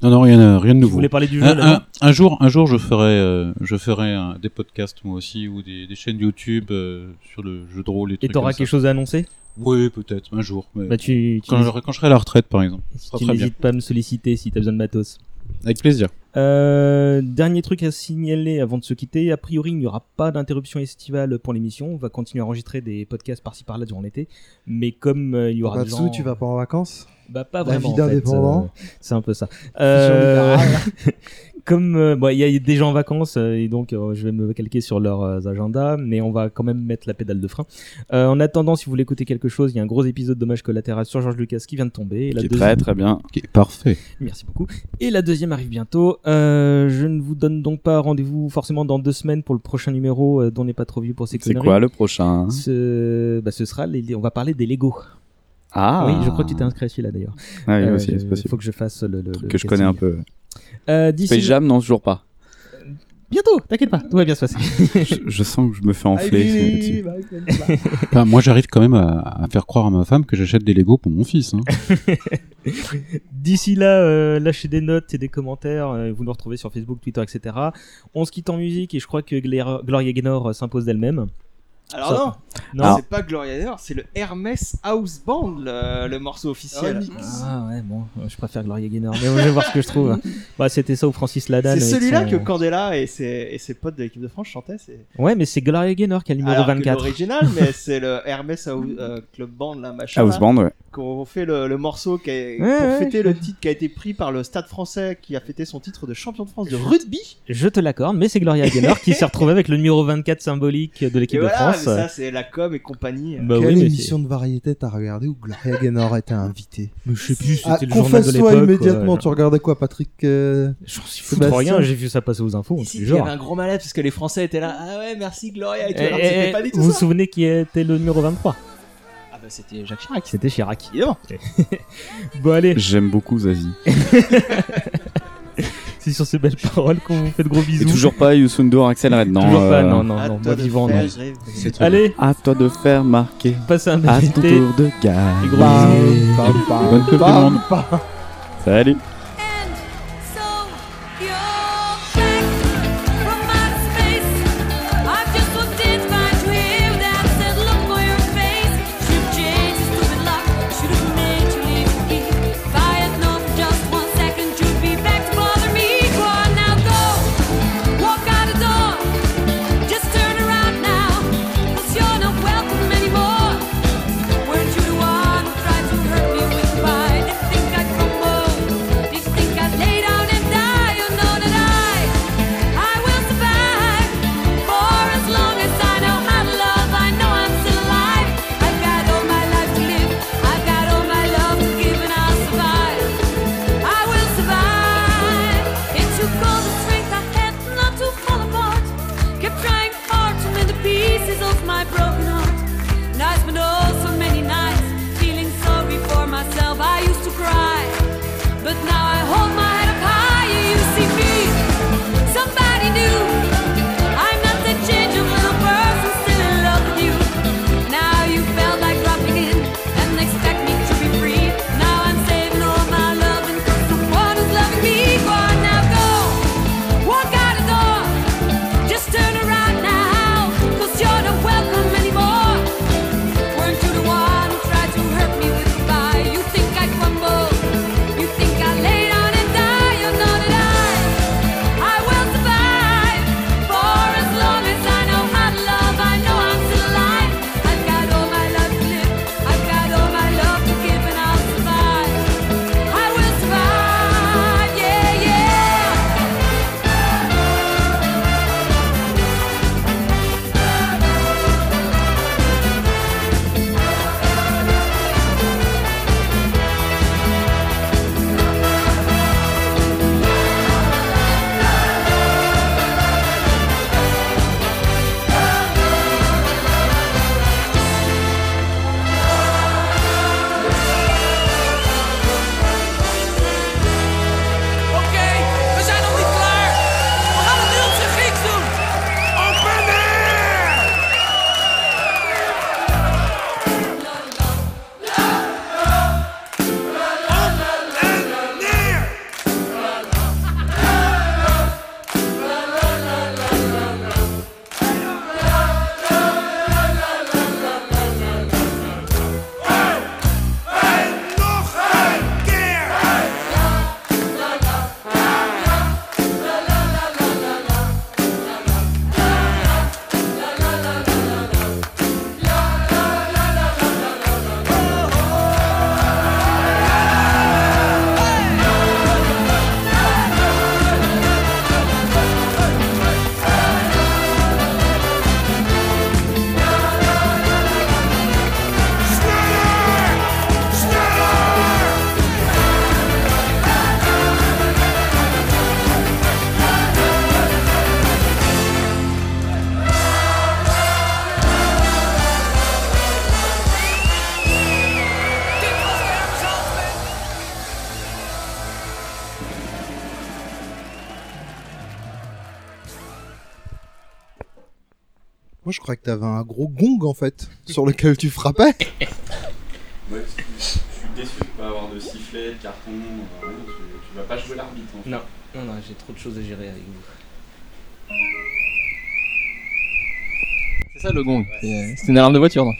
Non, non, rien, rien de tu nouveau. voulais parler du jeu Un, là, un- un jour, un jour, je ferai, euh, je ferai un- des podcasts moi aussi ou des, des chaînes YouTube euh, sur le jeu de rôle et Et trucs t'auras comme quelque ça. chose à annoncer? Oui, peut-être un jour. mais Bah, tu, tu quand, je- quand je serai à la retraite, par exemple, sera tu n'hésites pas à me solliciter si t'as besoin de matos. Avec plaisir. Euh, dernier truc à signaler avant de se quitter. A priori, il n'y aura pas d'interruption estivale pour l'émission. On va continuer à enregistrer des podcasts par-ci par-là durant l'été. Mais comme euh, il y aura des Matsu, gens... tu vas pas en vacances? Bah pas La vraiment. vie en fait, d'indépendant. euh, c'est un peu ça. Comme euh, bon, il y a des gens en vacances euh, et donc euh, je vais me calquer sur leurs agendas, mais on va quand même mettre la pédale de frein. Euh, en attendant, si vous voulez écouter quelque chose, il y a un gros épisode dommage collatéral sur George Lucas qui vient de tomber. Et la Qui est deuxième- très très bien. Ok, parfait. Merci beaucoup. Et la deuxième arrive bientôt. Euh, je ne vous donne donc pas rendez-vous forcément dans deux semaines pour le prochain numéro euh, dont n'est pas trop vieux pour ces C'est quoi le prochain? Ce... Bah, ce sera les... on va parler des Lego. Ah Oui, je crois que tu t'es inscrit à celui-là d'ailleurs. Ah oui, Euh, aussi, je- c'est possible. faut que je fasse le, le- le que je connais un peu. Euh, Space Jam, non, toujours pas. bientôt, t'inquiète pas, tout va bien se passer. je, je sens que je me fais enfler. Enfin, moi, j'arrive quand même à, à faire croire à ma femme que j'achète des Lego pour mon fils. Hein. D'ici là, euh, lâchez des notes et des commentaires. euh, vous nous retrouvez sur Facebook, Twitter, etc. On se quitte en musique et je crois que Gloria Gaynor euh, s'impose d'elle-même. Alors Ça- non, Non. c'est pas Gloria Gaynor, c'est le Hermès House Band, le, le morceau officiel. Ah ouais, bon, je préfère Gloria Gaynor. Mais on va voir ce que je trouve. bah, c'était ça ou Francis Lalanne. C'est celui-là son- que Candela et ses, et ses potes de l'équipe de France chantaient. C'est Ouais, mais c'est Gloria Gaynor qui a le numéro Alors que 24. l'original, mais c'est le Hermès House, euh, Club Band, là, machin. House là, Band, ouais. Qu'on fait le, le morceau qui Ouais, pour ouais, fêter je- le titre qui a été pris par le Stade français qui a fêté son titre de champion de France de rugby. Je te l'accorde, mais c'est Gloria Gaynor qui s'est retrouvée avec le numéro 24 symbolique de Et l'équipe de voilà, France. Mais ça c'est la com et compagnie. Bah Quelle oui, mais émission de variété t'as regardé où Gloria Gaynor était invitée Mais je sais plus, Ah, c'était le journal de Confesse-toi l'époque. immédiatement, quoi. tu regardais quoi, Patrick euh, J'en suis fou de rien, j'ai vu ça passer aux infos. Ici, il y avait genre. un gros malade parce que les Français étaient là. Ah ouais, merci Gloria et tout. Eh, alors eh, pas tout vous vous souvenez qui était le numéro 23 Ah bah c'était Jacques Chirac. C'était Chirac. Évidemment. Bon allez, J'aime beaucoup Zazie. c'est sur ces belles paroles qu'on vous fait de gros Et bisous. toujours pas Youssoundour, Axel Red, non. Toujours pas, euh, non, non, À non, moi vivant, non. Allez, À toi de faire marquer. passez un À bel ton été. tour de bam, Bonne coupe du bam, monde. bam. Salut. Que t'avais un gros gong en fait, sur lequel tu frappais. Ouais, je suis déçu de pas avoir de sifflet, de carton. euh, tu, tu vas pas jouer l'arbitre. en fait. Non, non, non, j'ai trop de choses à gérer avec vous. C'est ça le gong. C'est c'est une alarme de voiture, non?